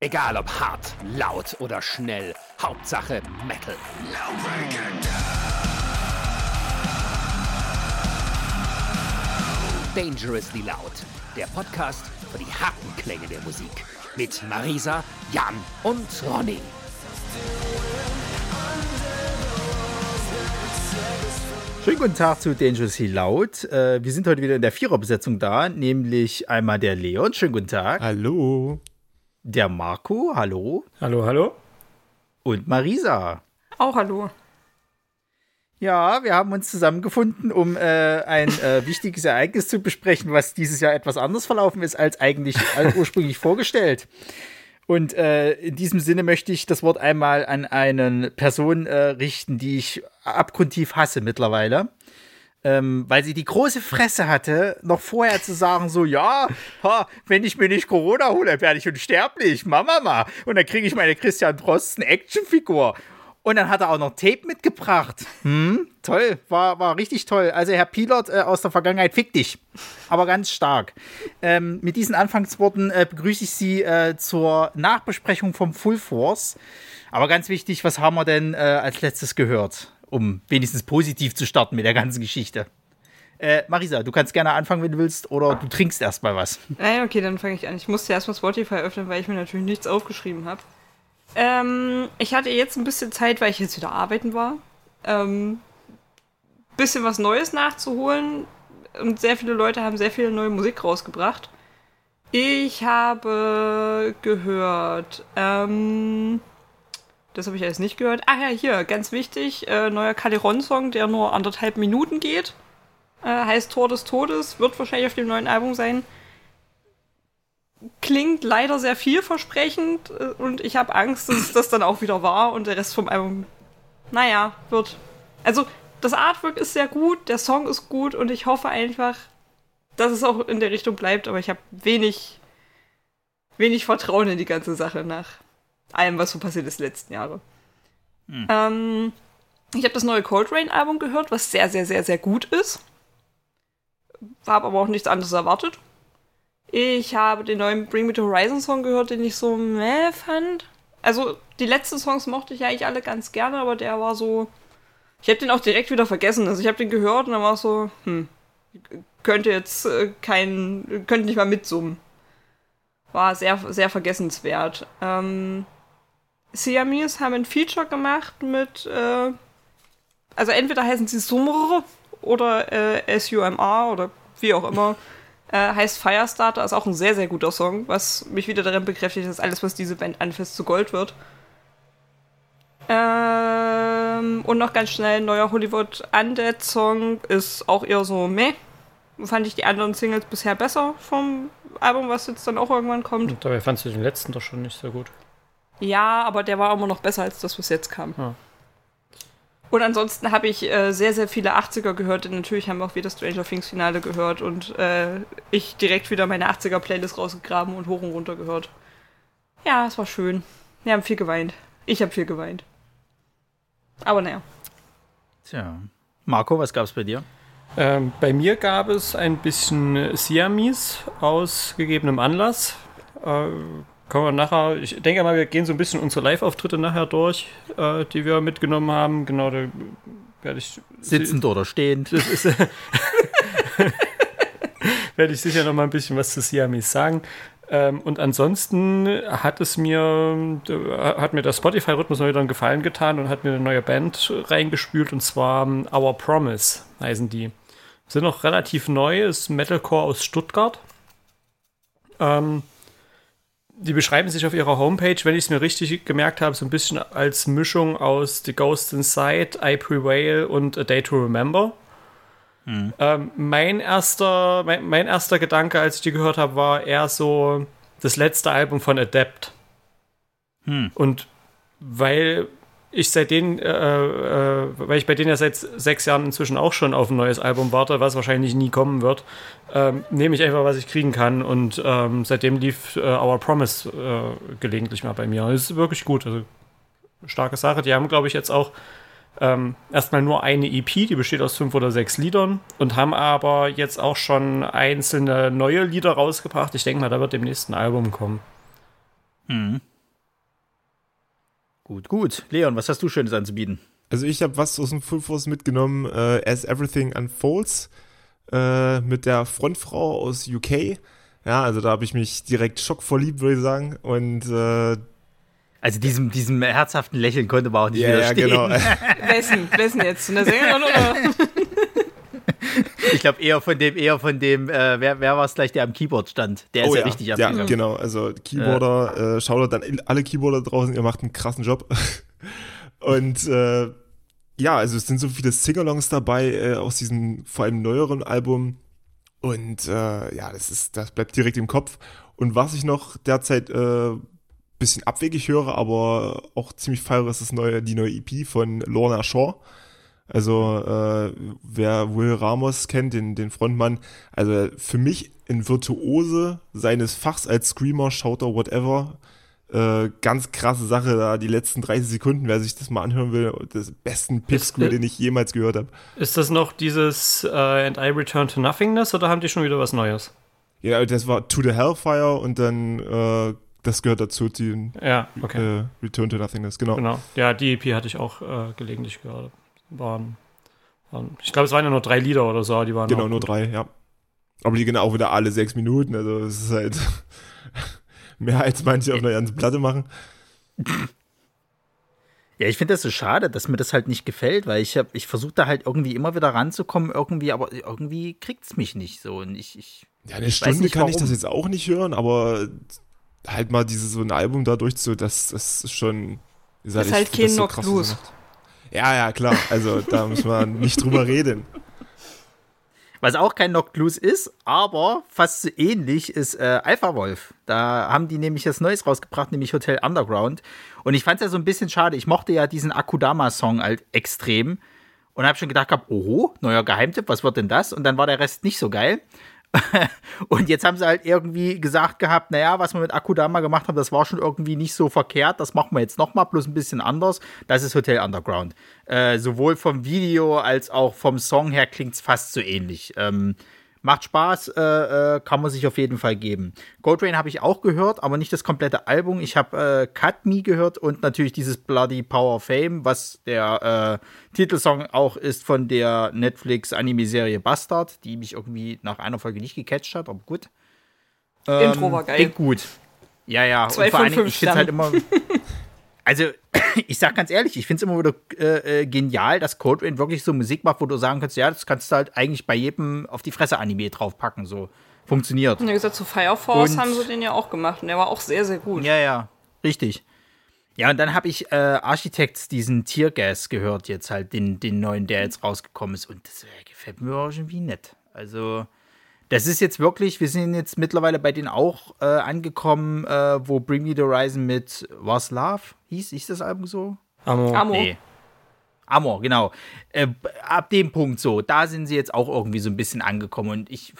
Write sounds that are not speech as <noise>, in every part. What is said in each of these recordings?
Egal ob hart, laut oder schnell, Hauptsache Metal. Dangerously Loud, der Podcast für die harten Klänge der Musik. Mit Marisa, Jan und Ronny. Schönen guten Tag zu Dangerously Loud. Äh, wir sind heute wieder in der Viererbesetzung da, nämlich einmal der Leon. Schönen guten Tag. Hallo. Der Marco. Hallo. Hallo, hallo. Und Marisa. Auch hallo. Ja, wir haben uns zusammengefunden, um äh, ein äh, <laughs> wichtiges Ereignis zu besprechen, was dieses Jahr etwas anders verlaufen ist als eigentlich als ursprünglich <laughs> vorgestellt. Und äh, in diesem Sinne möchte ich das Wort einmal an eine Person äh, richten, die ich abgrundtief hasse mittlerweile. Ähm, weil sie die große Fresse hatte, noch vorher zu sagen, so, ja, ha, wenn ich mir nicht Corona hole, werde ich unsterblich, Mama, ma. Und dann kriege ich meine Christian Drosten Actionfigur. Und dann hat er auch noch Tape mitgebracht. Hm, toll, war, war richtig toll. Also, Herr Pilot äh, aus der Vergangenheit, fick dich. Aber ganz stark. Ähm, mit diesen Anfangsworten äh, begrüße ich Sie äh, zur Nachbesprechung vom Full Force. Aber ganz wichtig, was haben wir denn äh, als letztes gehört, um wenigstens positiv zu starten mit der ganzen Geschichte? Äh, Marisa, du kannst gerne anfangen, wenn du willst, oder du trinkst erstmal was. Nein, okay, dann fange ich an. Ich musste erstmal Spotify öffnen, weil ich mir natürlich nichts aufgeschrieben habe. Ähm, ich hatte jetzt ein bisschen Zeit, weil ich jetzt wieder arbeiten war. Ähm, bisschen was Neues nachzuholen. Und sehr viele Leute haben sehr viel neue Musik rausgebracht. Ich habe gehört, ähm, das habe ich alles nicht gehört. Ah ja, hier, ganz wichtig, äh, neuer Caliron-Song, der nur anderthalb Minuten geht. Äh, heißt Tor des Todes, wird wahrscheinlich auf dem neuen Album sein klingt leider sehr vielversprechend äh, und ich habe Angst, dass das dann auch wieder war und der Rest vom Album, naja, wird. Also, das Artwork ist sehr gut, der Song ist gut und ich hoffe einfach, dass es auch in der Richtung bleibt, aber ich habe wenig, wenig Vertrauen in die ganze Sache nach allem, was so passiert ist letzten Jahre. Hm. Ähm, ich habe das neue Cold Rain Album gehört, was sehr, sehr, sehr, sehr gut ist. Habe aber auch nichts anderes erwartet. Ich habe den neuen Bring Me to Horizon Song gehört, den ich so meh fand. Also, die letzten Songs mochte ich eigentlich alle ganz gerne, aber der war so. Ich habe den auch direkt wieder vergessen. Also, ich habe den gehört und dann war es so, hm, könnte jetzt äh, kein. könnte nicht mal mitsummen. War sehr, sehr vergessenswert. Ähm. Siamese haben ein Feature gemacht mit. Äh, also, entweder heißen sie Sumr oder äh, SUMR oder wie auch immer. Äh, heißt Firestarter, ist auch ein sehr, sehr guter Song, was mich wieder darin bekräftigt, dass alles, was diese Band anfasst, zu Gold wird. Ähm, und noch ganz schnell, neuer Hollywood Undead Song ist auch eher so meh. Fand ich die anderen Singles bisher besser vom Album, was jetzt dann auch irgendwann kommt. Und dabei fandst du den letzten doch schon nicht so gut. Ja, aber der war immer noch besser als das, was jetzt kam. Ja. Und ansonsten habe ich äh, sehr, sehr viele 80er gehört, denn natürlich haben wir auch wieder Stranger Things Finale gehört und äh, ich direkt wieder meine 80er Playlist rausgegraben und hoch und runter gehört. Ja, es war schön. Wir haben viel geweint. Ich habe viel geweint. Aber naja. Tja. Marco, was gab es bei dir? Ähm, bei mir gab es ein bisschen Siamis aus gegebenem Anlass. Äh, Kommen wir nachher, ich denke mal, wir gehen so ein bisschen unsere Live-Auftritte nachher durch, äh, die wir mitgenommen haben. Genau, da werde ich. Sitzend oder stehend. Das ist, <laughs> werde ich sicher noch mal ein bisschen was zu Siamis sagen. Ähm, und ansonsten hat es mir, hat mir der Spotify-Rhythmus mal wieder einen Gefallen getan und hat mir eine neue Band reingespült und zwar um, Our Promise heißen die. Sind noch relativ neu, ist Metalcore aus Stuttgart. Ähm, die beschreiben sich auf ihrer Homepage, wenn ich es mir richtig gemerkt habe, so ein bisschen als Mischung aus The Ghost Inside, I Prevail und A Day to Remember. Hm. Ähm, mein, erster, mein, mein, erster Gedanke, als ich die gehört habe, war eher so das letzte Album von Adept. Hm. Und weil ich seitdem, äh, äh, weil ich bei denen ja seit sechs Jahren inzwischen auch schon auf ein neues Album warte, was wahrscheinlich nie kommen wird, ähm, nehme ich einfach, was ich kriegen kann. Und ähm, seitdem lief äh, Our Promise äh, gelegentlich mal bei mir. Das ist wirklich gut. Also, starke Sache. Die haben, glaube ich, jetzt auch ähm, erstmal nur eine EP, die besteht aus fünf oder sechs Liedern und haben aber jetzt auch schon einzelne neue Lieder rausgebracht. Ich denke mal, da wird dem nächsten Album kommen. Mhm. Gut, gut. Leon, was hast du Schönes anzubieten? Also ich habe was aus dem Full Force mitgenommen, äh, As Everything Unfolds, äh, mit der Frontfrau aus UK. Ja, also da habe ich mich direkt schockverliebt, würde ich sagen. Und äh, also diesem, diesem herzhaften Lächeln konnte man auch nicht yeah, widerstehen. Ja, genau. <laughs> <laughs> wessen, wessen jetzt? Eine Sängerin oder? Ich glaube eher von dem, eher von dem, äh, wer, wer war es gleich, der am Keyboard stand? Der ist oh, ja, ja richtig abgegangen. Ja, genau. Also Keyboarder, ja. äh, schaut dann alle Keyboarder draußen, ihr macht einen krassen Job. <laughs> Und äh, ja, also es sind so viele Singalongs dabei äh, aus diesem vor allem neueren Album. Und äh, ja, das ist, das bleibt direkt im Kopf. Und was ich noch derzeit äh, bisschen abwegig höre, aber auch ziemlich feiere, ist das neue, die neue EP von Lorna Shaw. Also äh, wer Will Ramos kennt, den, den Frontmann, also für mich ein Virtuose seines Fachs als Screamer, Shouter, whatever. Äh, ganz krasse Sache da, die letzten 30 Sekunden, wer sich das mal anhören will, das besten Pipsqueal, den ich jemals gehört habe. Ist das noch dieses uh, And I Return to Nothingness oder haben die schon wieder was Neues? Ja, das war To the Hellfire und dann äh, das gehört dazu, die ja, okay. äh, Return to Nothingness, genau. Genau, ja, die EP hatte ich auch äh, gelegentlich gehört waren, waren ich glaube, es waren ja nur drei Lieder oder so, die waren Genau, nur drei, ja. Aber die gehen auch wieder alle sechs Minuten, also es ist halt <laughs> mehr als manche auf einer ganzen Platte machen. Ja, ich finde das so schade, dass mir das halt nicht gefällt, weil ich habe, ich versuche da halt irgendwie immer wieder ranzukommen, irgendwie, aber irgendwie kriegt es mich nicht so. Und ich, ich ja, eine Stunde nicht, kann warum. ich das jetzt auch nicht hören, aber halt mal dieses so ein Album dadurch zu, das, das ist schon. Ist halt, ist halt kein so Knock Blues. Gemacht. Ja, ja, klar. Also da muss man nicht drüber reden. Was auch kein Knocked Loose ist, aber fast so ähnlich ist äh, Alpha Wolf. Da haben die nämlich das Neues rausgebracht, nämlich Hotel Underground. Und ich fand es ja so ein bisschen schade. Ich mochte ja diesen Akudama-Song halt extrem. Und habe schon gedacht, oho, neuer Geheimtipp, was wird denn das? Und dann war der Rest nicht so geil. <laughs> und jetzt haben sie halt irgendwie gesagt gehabt, naja, was wir mit Akudama gemacht haben, das war schon irgendwie nicht so verkehrt, das machen wir jetzt nochmal, bloß ein bisschen anders. Das ist Hotel Underground. Äh, sowohl vom Video als auch vom Song her klingt es fast so ähnlich. Ähm, Macht Spaß, äh, äh, kann man sich auf jeden Fall geben. Gold Rain habe ich auch gehört, aber nicht das komplette Album. Ich habe äh, Cut Me gehört und natürlich dieses Bloody Power Fame, was der äh, Titelsong auch ist von der Netflix-Anime-Serie Bastard, die mich irgendwie nach einer Folge nicht gecatcht hat, aber gut. Ähm, Intro war geil. Gut. Ja, ja. Zwei und vor allen Dingen, ich finde halt immer. <laughs> Also, <coughs> ich sag ganz ehrlich, ich finde es immer wieder äh, äh, genial, dass Code Rain wirklich so Musik macht, wo du sagen kannst, ja, das kannst du halt eigentlich bei jedem auf die Fresse Anime draufpacken, so funktioniert. Ja, gesagt, zu Fire Force und, haben sie den ja auch gemacht und der war auch sehr, sehr gut. Ja, ja, richtig. Ja, und dann habe ich äh, Architects diesen Tiergas gehört, jetzt halt, den, den neuen, der jetzt rausgekommen ist. Und das äh, gefällt mir auch schon wie nett. Also, das ist jetzt wirklich, wir sind jetzt mittlerweile bei denen auch äh, angekommen, äh, wo Bring Me the Horizon mit Was Love hieß, hieß das Album so? Amor. Amor. Nee. Amor, genau. Äh, ab dem Punkt so, da sind sie jetzt auch irgendwie so ein bisschen angekommen und ich.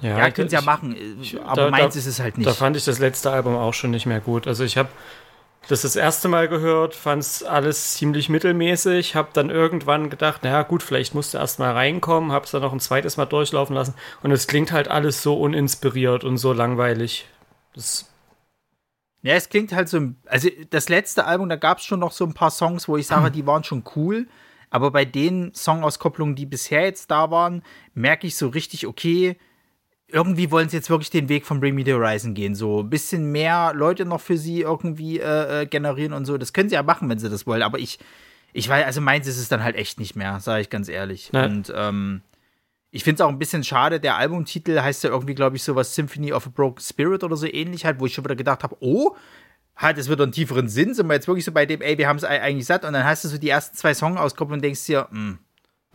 Ja, ja können sie ja machen, ich, aber da, meins da, ist es halt nicht. Da fand ich das letzte Album auch schon nicht mehr gut. Also ich habe das das erste Mal gehört, fand es alles ziemlich mittelmäßig, habe dann irgendwann gedacht, naja gut, vielleicht musst du erst mal reinkommen, habe es dann noch ein zweites Mal durchlaufen lassen und es klingt halt alles so uninspiriert und so langweilig. Das ja, es klingt halt so, also das letzte Album, da gab es schon noch so ein paar Songs, wo ich sage, die waren schon cool, aber bei den Songauskopplungen, die bisher jetzt da waren, merke ich so richtig, okay, irgendwie wollen sie jetzt wirklich den Weg von Bring Me the Horizon gehen. So ein bisschen mehr Leute noch für sie irgendwie äh, äh, generieren und so. Das können sie ja machen, wenn sie das wollen. Aber ich, ich weiß, also meins ist es dann halt echt nicht mehr, sage ich ganz ehrlich. Nein. Und ähm, ich finde es auch ein bisschen schade. Der Albumtitel heißt ja irgendwie, glaube ich, sowas Symphony of a Broken Spirit oder so ähnlich halt, wo ich schon wieder gedacht habe, oh, hat es wieder einen tieferen Sinn. Sind wir jetzt wirklich so bei dem, ey, wir haben es eigentlich satt. Und dann hast du so die ersten zwei Songs auskoppeln und denkst dir, mh. Hm.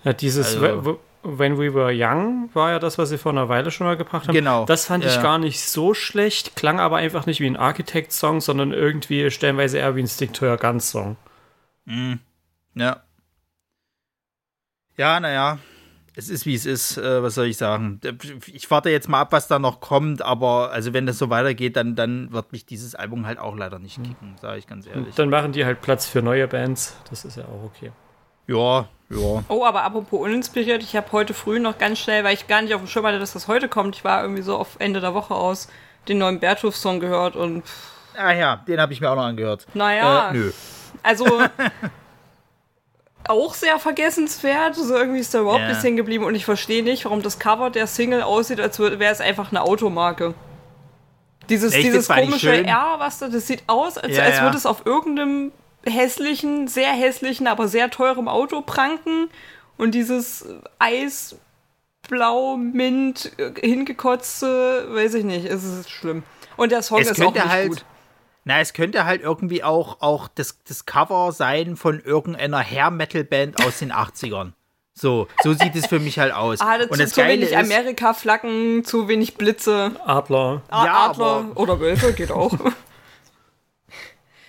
Ja, dieses, also, When We Were Young war ja das, was sie vor einer Weile schon mal gebracht haben. Genau. Das fand ich gar nicht so schlecht, klang aber einfach nicht wie ein Architect-Song, sondern irgendwie stellenweise eher wie ein Stick to Your Guns-Song. Mhm. Ja. Ja, naja. Es ist wie es ist, äh, was soll ich sagen. Ich warte jetzt mal ab, was da noch kommt, aber also wenn das so weitergeht, dann, dann wird mich dieses Album halt auch leider nicht kicken, sage ich ganz ehrlich. Dann machen die halt Platz für neue Bands, das ist ja auch okay. Ja, ja. Oh, aber apropos uninspiriert, ich habe heute früh noch ganz schnell, weil ich gar nicht auf dem Schirm hatte, dass das heute kommt, ich war irgendwie so auf Ende der Woche aus, den neuen Berthoff-Song gehört und Ah ja, den habe ich mir auch noch angehört. Naja, Äh, nö. also <laughs> auch sehr vergessenswert. So irgendwie ist da überhaupt Ja. nicht hängen geblieben und ich verstehe nicht, warum das Cover der Single aussieht, als wäre es einfach eine Automarke. Dieses, Echt? dieses komische. R, was da, das sieht aus, als, Ja, als würde es auf irgendeinem hässlichen, sehr hässlichen, aber sehr teurem Auto pranken und dieses Eis, Blau, Mint, äh, hingekotzte, weiß ich nicht, es ist schlimm. Und der Song Es ist auch nicht halt- gut. Na, es könnte halt irgendwie auch, auch das, das Cover sein von irgendeiner Hair-Metal-Band aus den 80ern. So, so sieht es für mich halt aus. Ah, Und zu, das zu Geile wenig Amerika-Flaggen, zu wenig Blitze. Adler. Ah, Ja, Adler aber- oder Wölfe geht auch.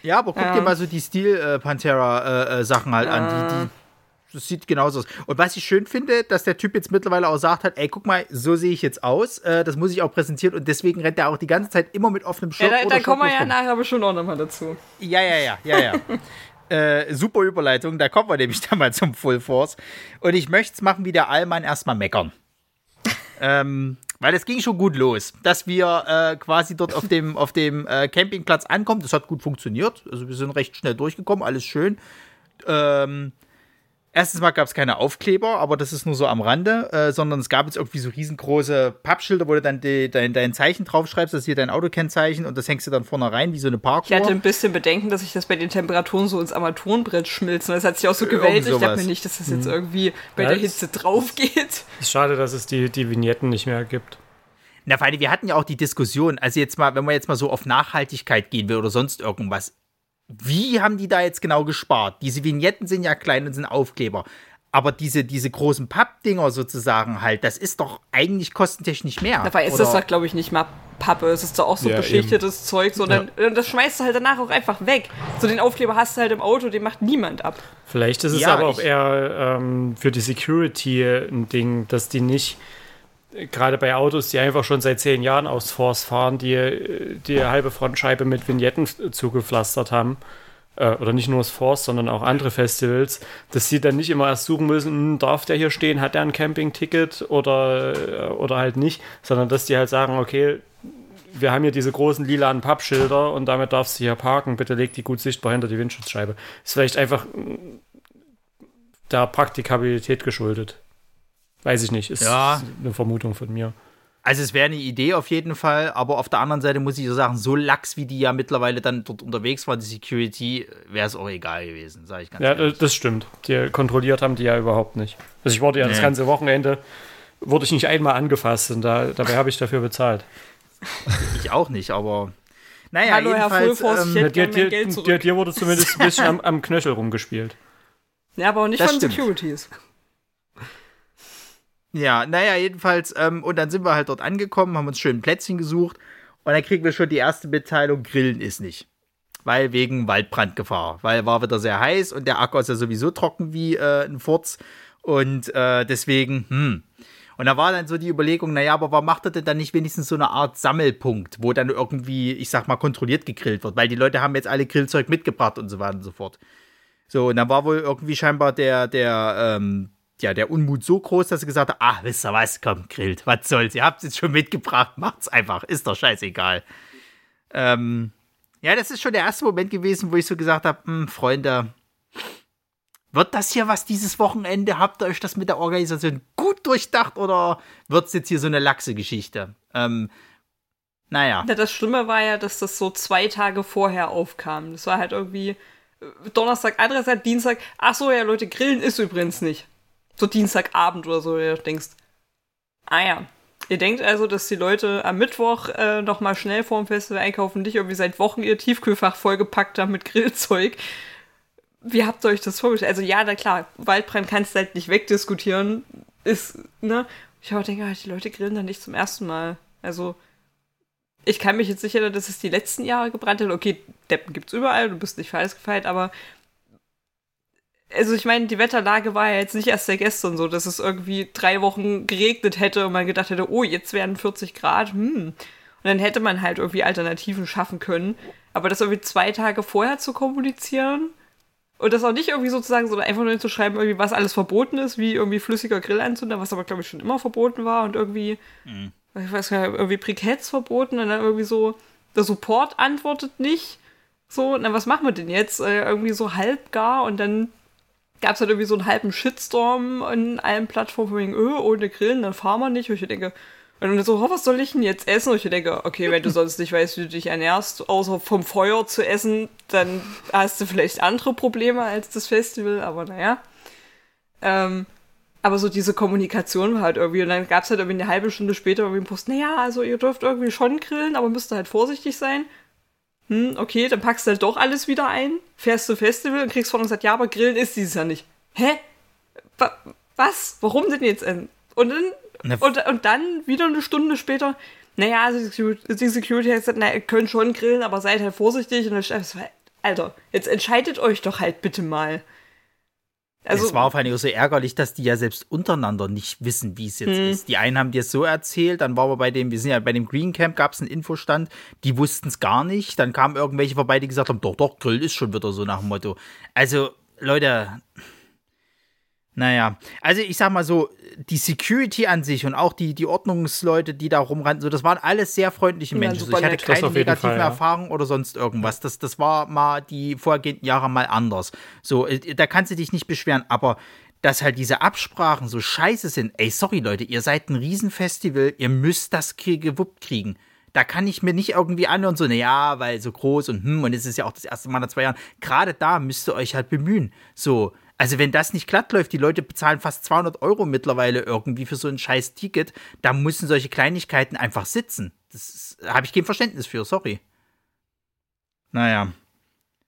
ja, aber guck Ja. dir mal so die Steel-Pantera-Sachen halt an. Die, die, das sieht genauso aus. Und was ich schön finde, dass der Typ jetzt mittlerweile auch sagt hat, ey, guck mal, so sehe ich jetzt aus. Äh, das muss ich auch präsentieren. Und deswegen rennt er auch die ganze Zeit immer mit offenem ja, Shirt da, da kommen wir ja rum. nachher bestimmt auch nochmal dazu. Ja, ja, ja, ja, ja. <laughs> äh, super Überleitung, da kommen wir nämlich <laughs> dann mal zum Full Force. Und ich möchte es machen wie der Allmann erstmal meckern. <laughs> ähm, weil es ging schon gut los, dass wir äh, quasi dort auf dem, auf dem äh, Campingplatz ankommen. Das hat gut funktioniert. Also wir sind recht schnell durchgekommen, alles schön. Ähm, erstens mal gab es keine Aufkleber, aber das ist nur so am Rande, äh, sondern es gab jetzt irgendwie so riesengroße Pappschilder, wo du dann die, dein, dein Zeichen draufschreibst, das ist hier dein Autokennzeichen und das hängst du dann vorne rein, wie so eine Parkuhr. Ich hatte ein bisschen Bedenken, dass ich das bei den Temperaturen so ins Armaturenbrett schmilzt. Und das hat sich auch so gewältigt. Ich dachte mir nicht, dass das jetzt irgendwie bei Ja, der Hitze drauf geht. Ist schade, dass es die, die Vignetten nicht mehr gibt. Na, allem, wir hatten ja auch die Diskussion, also jetzt mal, wenn man jetzt mal so auf Nachhaltigkeit gehen will oder sonst irgendwas, wie haben die da jetzt genau gespart? Diese Vignetten sind ja klein und sind Aufkleber. Aber diese, diese großen Pappdinger sozusagen halt, das ist doch eigentlich kostentechnisch mehr. Dabei ist oder? das doch, glaube ich, nicht mal Pappe. Es ist doch auch so Ja, beschichtetes Zeug. So, dann, Das schmeißt du halt danach auch einfach weg. So den Aufkleber hast du halt im Auto, den macht niemand ab. Vielleicht ist es Ja, aber auch eher ähm, für die Security ein Ding, dass die nicht, äh, gerade bei Autos, die einfach schon seit zehn Jahren aus Force fahren, die die halbe Frontscheibe mit Vignetten zugepflastert haben, äh, oder nicht nur das Force, sondern auch andere Festivals, dass sie dann nicht immer erst suchen müssen, hm, darf der hier stehen, hat der ein Campingticket oder, äh, oder halt nicht, sondern dass die halt sagen, okay, wir haben hier diese großen lilanen Pappschilder und damit darfst du hier parken. Bitte leg die gut sichtbar hinter die Windschutzscheibe. Ist vielleicht einfach mm, der Praktikabilität geschuldet. Weiß ich nicht. Ist Ja. eine Vermutung von mir. Also es wäre eine Idee auf jeden Fall, aber auf der anderen Seite muss ich so sagen, so lax wie die ja mittlerweile dann dort unterwegs war, die Security, wäre es auch egal gewesen, sage ich ganz Ja, ehrlich. das das stimmt. Die kontrolliert haben die ja überhaupt nicht. Also ich wurde ja das Nee. ganze Wochenende, wurde ich nicht einmal angefasst und da, dabei habe ich dafür bezahlt. <laughs> Ich auch nicht, aber naja, Hallo, Herr jedenfalls, Fulfors, ich ähm, hätte Dir, dir, Geld dir, zurück. dir wurde zumindest ein bisschen am, am Knöchel rumgespielt. Ja, aber auch nicht Das von stimmt. Securities. Ja, naja, jedenfalls, ähm, und dann sind wir halt dort angekommen, haben uns schön ein Plätzchen gesucht und dann kriegen wir schon die erste Mitteilung, Grillen ist nicht. Weil wegen Waldbrandgefahr. Weil war wieder sehr heiß und der Acker ist ja sowieso trocken wie äh, ein Furz. Und äh, deswegen, hm. Und da war dann so die Überlegung, naja, aber warum macht er denn dann nicht wenigstens so eine Art Sammelpunkt, wo dann irgendwie, ich sag mal, kontrolliert gegrillt wird? Weil die Leute haben jetzt alle Grillzeug mitgebracht und so weiter und so fort. So, und dann war wohl irgendwie scheinbar der, der, ähm, ja, der Unmut so groß, dass sie gesagt hat, ah, wisst ihr was, komm, grillt, was soll's, ihr habt's jetzt schon mitgebracht, <laughs> macht's einfach, ist doch scheißegal. Ähm, ja, das ist schon der erste Moment gewesen, wo ich so gesagt habe, hm, Freunde, wird das hier was dieses Wochenende? Habt ihr euch das mit der Organisation gut durchdacht oder wird's jetzt hier so eine laxe Geschichte? Ähm, naja. Ja, das Schlimme war ja, dass das so zwei Tage vorher aufkam. Das war halt irgendwie äh, Donnerstag, andererseits Dienstag. Ach so, ja, Leute, grillen ist übrigens nicht. So Dienstagabend oder so, du denkst. Ah ja. Ihr denkt also, dass die Leute am Mittwoch äh, noch mal schnell vorm Festival einkaufen, nicht irgendwie seit Wochen ihr Tiefkühlfach vollgepackt haben mit <laughs> Grillzeug. Wie habt ihr euch das vorgestellt? Also ja, na klar, Waldbrand kannst du halt nicht wegdiskutieren. Ist, ne? Ich aber denke, ah, die Leute grillen dann nicht zum ersten Mal. Also, ich kann mich jetzt erinnern, dass es die letzten Jahre gebrannt hat. Okay, Deppen gibt's überall, du bist nicht für alles gefeit, aber also ich meine, die Wetterlage war ja jetzt nicht erst seit gestern so, dass es irgendwie drei Wochen geregnet hätte und man gedacht hätte, oh, jetzt werden 40 Grad, hm. Und dann hätte man halt irgendwie Alternativen schaffen können. Aber das irgendwie zwei Tage vorher zu kommunizieren und das auch nicht irgendwie sozusagen, sondern einfach nur zu schreiben, irgendwie, was alles verboten ist, wie irgendwie flüssiger Grillanzünder, was aber, glaube ich, schon immer verboten war und irgendwie, ich weiß gar nicht, irgendwie Briketts verboten und dann irgendwie so, der Support antwortet nicht. So, na, was machen wir denn jetzt? Äh, irgendwie so halbgar und dann gab es halt irgendwie so einen halben Shitstorm in allen Plattformen wegen, öh, ohne Grillen, dann fahren wir nicht. Und ich denke, und dann so, oh, was soll ich denn jetzt essen? Und ich denke, okay, wenn du sonst nicht weißt, wie du dich ernährst, außer vom Feuer zu essen, dann hast du vielleicht andere Probleme als das Festival, aber naja. Ähm, aber so diese Kommunikation war halt irgendwie, und dann gab es halt irgendwie eine halbe Stunde später irgendwie einen Post, naja, also ihr dürft irgendwie schon grillen, aber müsst halt vorsichtig sein. Hm, okay, dann packst du halt doch alles wieder ein, fährst zu Festival und kriegst von uns gesagt, ja, aber grillen ist dieses Jahr nicht. Hä? Was? Warum denn jetzt? Und dann, und, und dann wieder eine Stunde später, naja, also die Security hat gesagt, na, ihr könnt schon grillen, aber seid halt vorsichtig. Und dann stand Alter, jetzt entscheidet euch doch halt bitte mal. Also, es war vor allem so ärgerlich, dass die ja selbst untereinander nicht wissen, wie es jetzt hm. ist. Die einen haben dir so erzählt, dann waren wir bei dem, wir sind ja bei dem Green Camp, gab es einen Infostand, die wussten es gar nicht. Dann kamen irgendwelche vorbei, die gesagt haben, doch, doch, Grill ist schon wieder so nach dem Motto. Also, Leute, naja, also ich sag mal so, die Security an sich und auch die, die Ordnungsleute, die da rumrannten, so, das waren alles sehr freundliche Menschen. Ja, ich hatte keine negativen Fall, ja. Erfahrungen oder sonst irgendwas. Das, das war mal die vorhergehenden Jahre mal anders. So, äh, da kannst du dich nicht beschweren, aber dass halt diese Absprachen so scheiße sind. Ey, sorry Leute, ihr seid ein Riesenfestival, ihr müsst das gewuppt kriegen. Da kann ich mir nicht irgendwie anhören, so, naja, weil so groß und hm, und es ist ja auch das erste Mal nach zwei Jahren. Gerade da müsst ihr euch halt bemühen. So, also wenn das nicht glatt läuft, die Leute bezahlen fast 200 Euro mittlerweile irgendwie für so ein scheiß Ticket, da müssen solche Kleinigkeiten einfach sitzen. Das habe ich kein Verständnis für, sorry. Naja.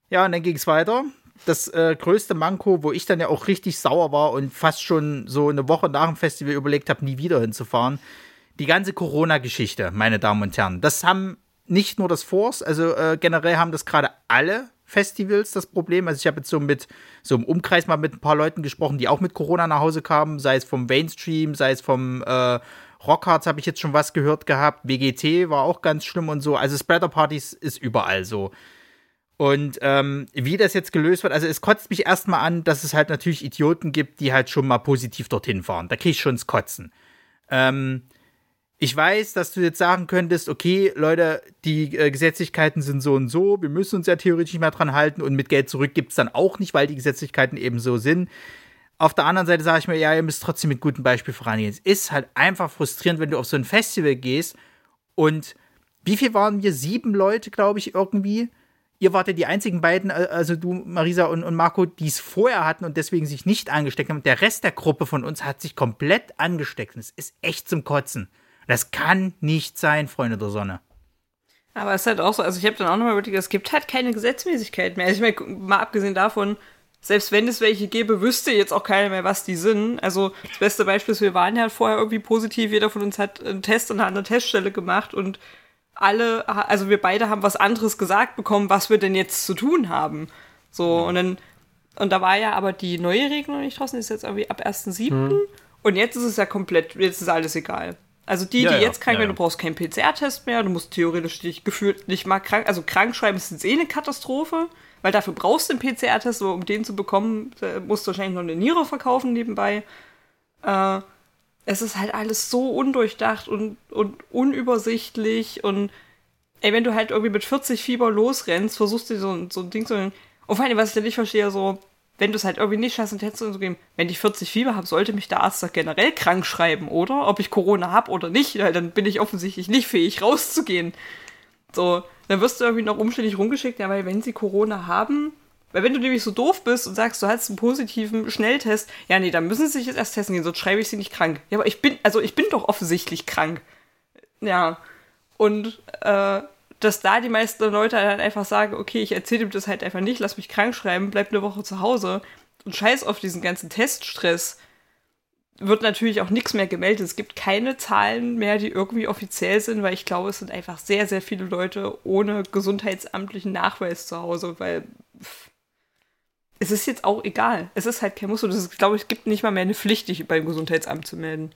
Ja, und dann ging es weiter. Das äh, größte Manko, wo ich dann ja auch richtig sauer war und fast schon so eine Woche nach dem Festival überlegt habe, nie wieder hinzufahren. Die ganze Corona-Geschichte, meine Damen und Herren. Das haben nicht nur das Force, also äh, generell haben das gerade alle Festivals das Problem. Also ich habe jetzt so mit so im Umkreis mal mit ein paar Leuten gesprochen, die auch mit Corona nach Hause kamen, sei es vom Mainstream, sei es vom äh, Rockhards habe ich jetzt schon was gehört gehabt. WGT war auch ganz schlimm und so. Also Spreader Partys ist überall so. Und ähm, wie das jetzt gelöst wird, also es kotzt mich erstmal an, dass es halt natürlich Idioten gibt, die halt schon mal positiv dorthin fahren. Da kriege ich schon das Kotzen. Ähm, ich weiß, dass du jetzt sagen könntest, okay, Leute, die äh, Gesetzlichkeiten sind so und so, wir müssen uns ja theoretisch nicht mehr dran halten und mit Geld zurück gibt es dann auch nicht, weil die Gesetzlichkeiten eben so sind. Auf der anderen Seite sage ich mir, ja, ihr müsst trotzdem mit gutem Beispiel vorangehen. Es ist halt einfach frustrierend, wenn du auf so ein Festival gehst und wie viel waren wir? Sieben Leute, glaube ich, irgendwie. Ihr wart ja die einzigen beiden, äh, also du, Marisa und, und Marco, die es vorher hatten und deswegen sich nicht angesteckt haben. Der Rest der Gruppe von uns hat sich komplett angesteckt. Und es ist echt zum Kotzen. Das kann nicht sein, Freunde der Sonne. Aber es ist halt auch so, also ich habe dann auch nochmal überlegt, es gibt halt keine Gesetzmäßigkeit mehr. Also ich meine, mal abgesehen davon, selbst wenn es welche gäbe, wüsste jetzt auch keiner mehr, was die sind. Also das beste Beispiel ist, wir waren ja vorher irgendwie positiv, jeder von uns hat einen Test an einer Teststelle gemacht und alle, also wir beide haben was anderes gesagt bekommen, was wir denn jetzt zu tun haben. So, und dann, und da war ja aber die neue Regelung nicht draußen, ist jetzt irgendwie ab 1.7. Hm. Und jetzt ist es ja komplett, jetzt ist alles egal. Also die, ja, die jetzt krank ja, werden, du brauchst keinen PCR-Test mehr, du musst theoretisch dich gefühlt nicht mal krank, also krank schreiben ist jetzt eh eine Katastrophe, weil dafür brauchst du einen PCR-Test, aber um den zu bekommen, musst du wahrscheinlich noch eine Niere verkaufen nebenbei. Äh, es ist halt alles so undurchdacht und, und unübersichtlich und ey, wenn du halt irgendwie mit 40 Fieber losrennst, versuchst du so, so ein Ding zu. Und vor allem, was ich ja nicht verstehe, so, wenn du es halt irgendwie nicht schaffst, einen Test zu geben, wenn ich 40 Fieber habe, sollte mich der Arzt doch generell krank schreiben, oder? Ob ich Corona habe oder nicht, dann bin ich offensichtlich nicht fähig, rauszugehen. So, dann wirst du irgendwie noch umständlich rumgeschickt, ja, weil wenn sie Corona haben, weil wenn du nämlich so doof bist und sagst, du hast einen positiven Schnelltest, ja, nee, dann müssen sie sich jetzt erst testen gehen, sonst schreibe ich sie nicht krank. Ja, aber ich bin, also ich bin doch offensichtlich krank. Ja. Und äh, dass da die meisten Leute dann einfach sagen, okay, ich erzähle ihm das halt einfach nicht, lass mich krank schreiben, bleib eine Woche zu Hause und scheiß auf diesen ganzen Teststress, wird natürlich auch nichts mehr gemeldet. Es gibt keine Zahlen mehr, die irgendwie offiziell sind, weil ich glaube, es sind einfach sehr, sehr viele Leute ohne gesundheitsamtlichen Nachweis zu Hause, weil pff, es ist jetzt auch egal. Es ist halt kein Muss. Und es glaube ich, gibt nicht mal mehr eine Pflicht, dich beim Gesundheitsamt zu melden.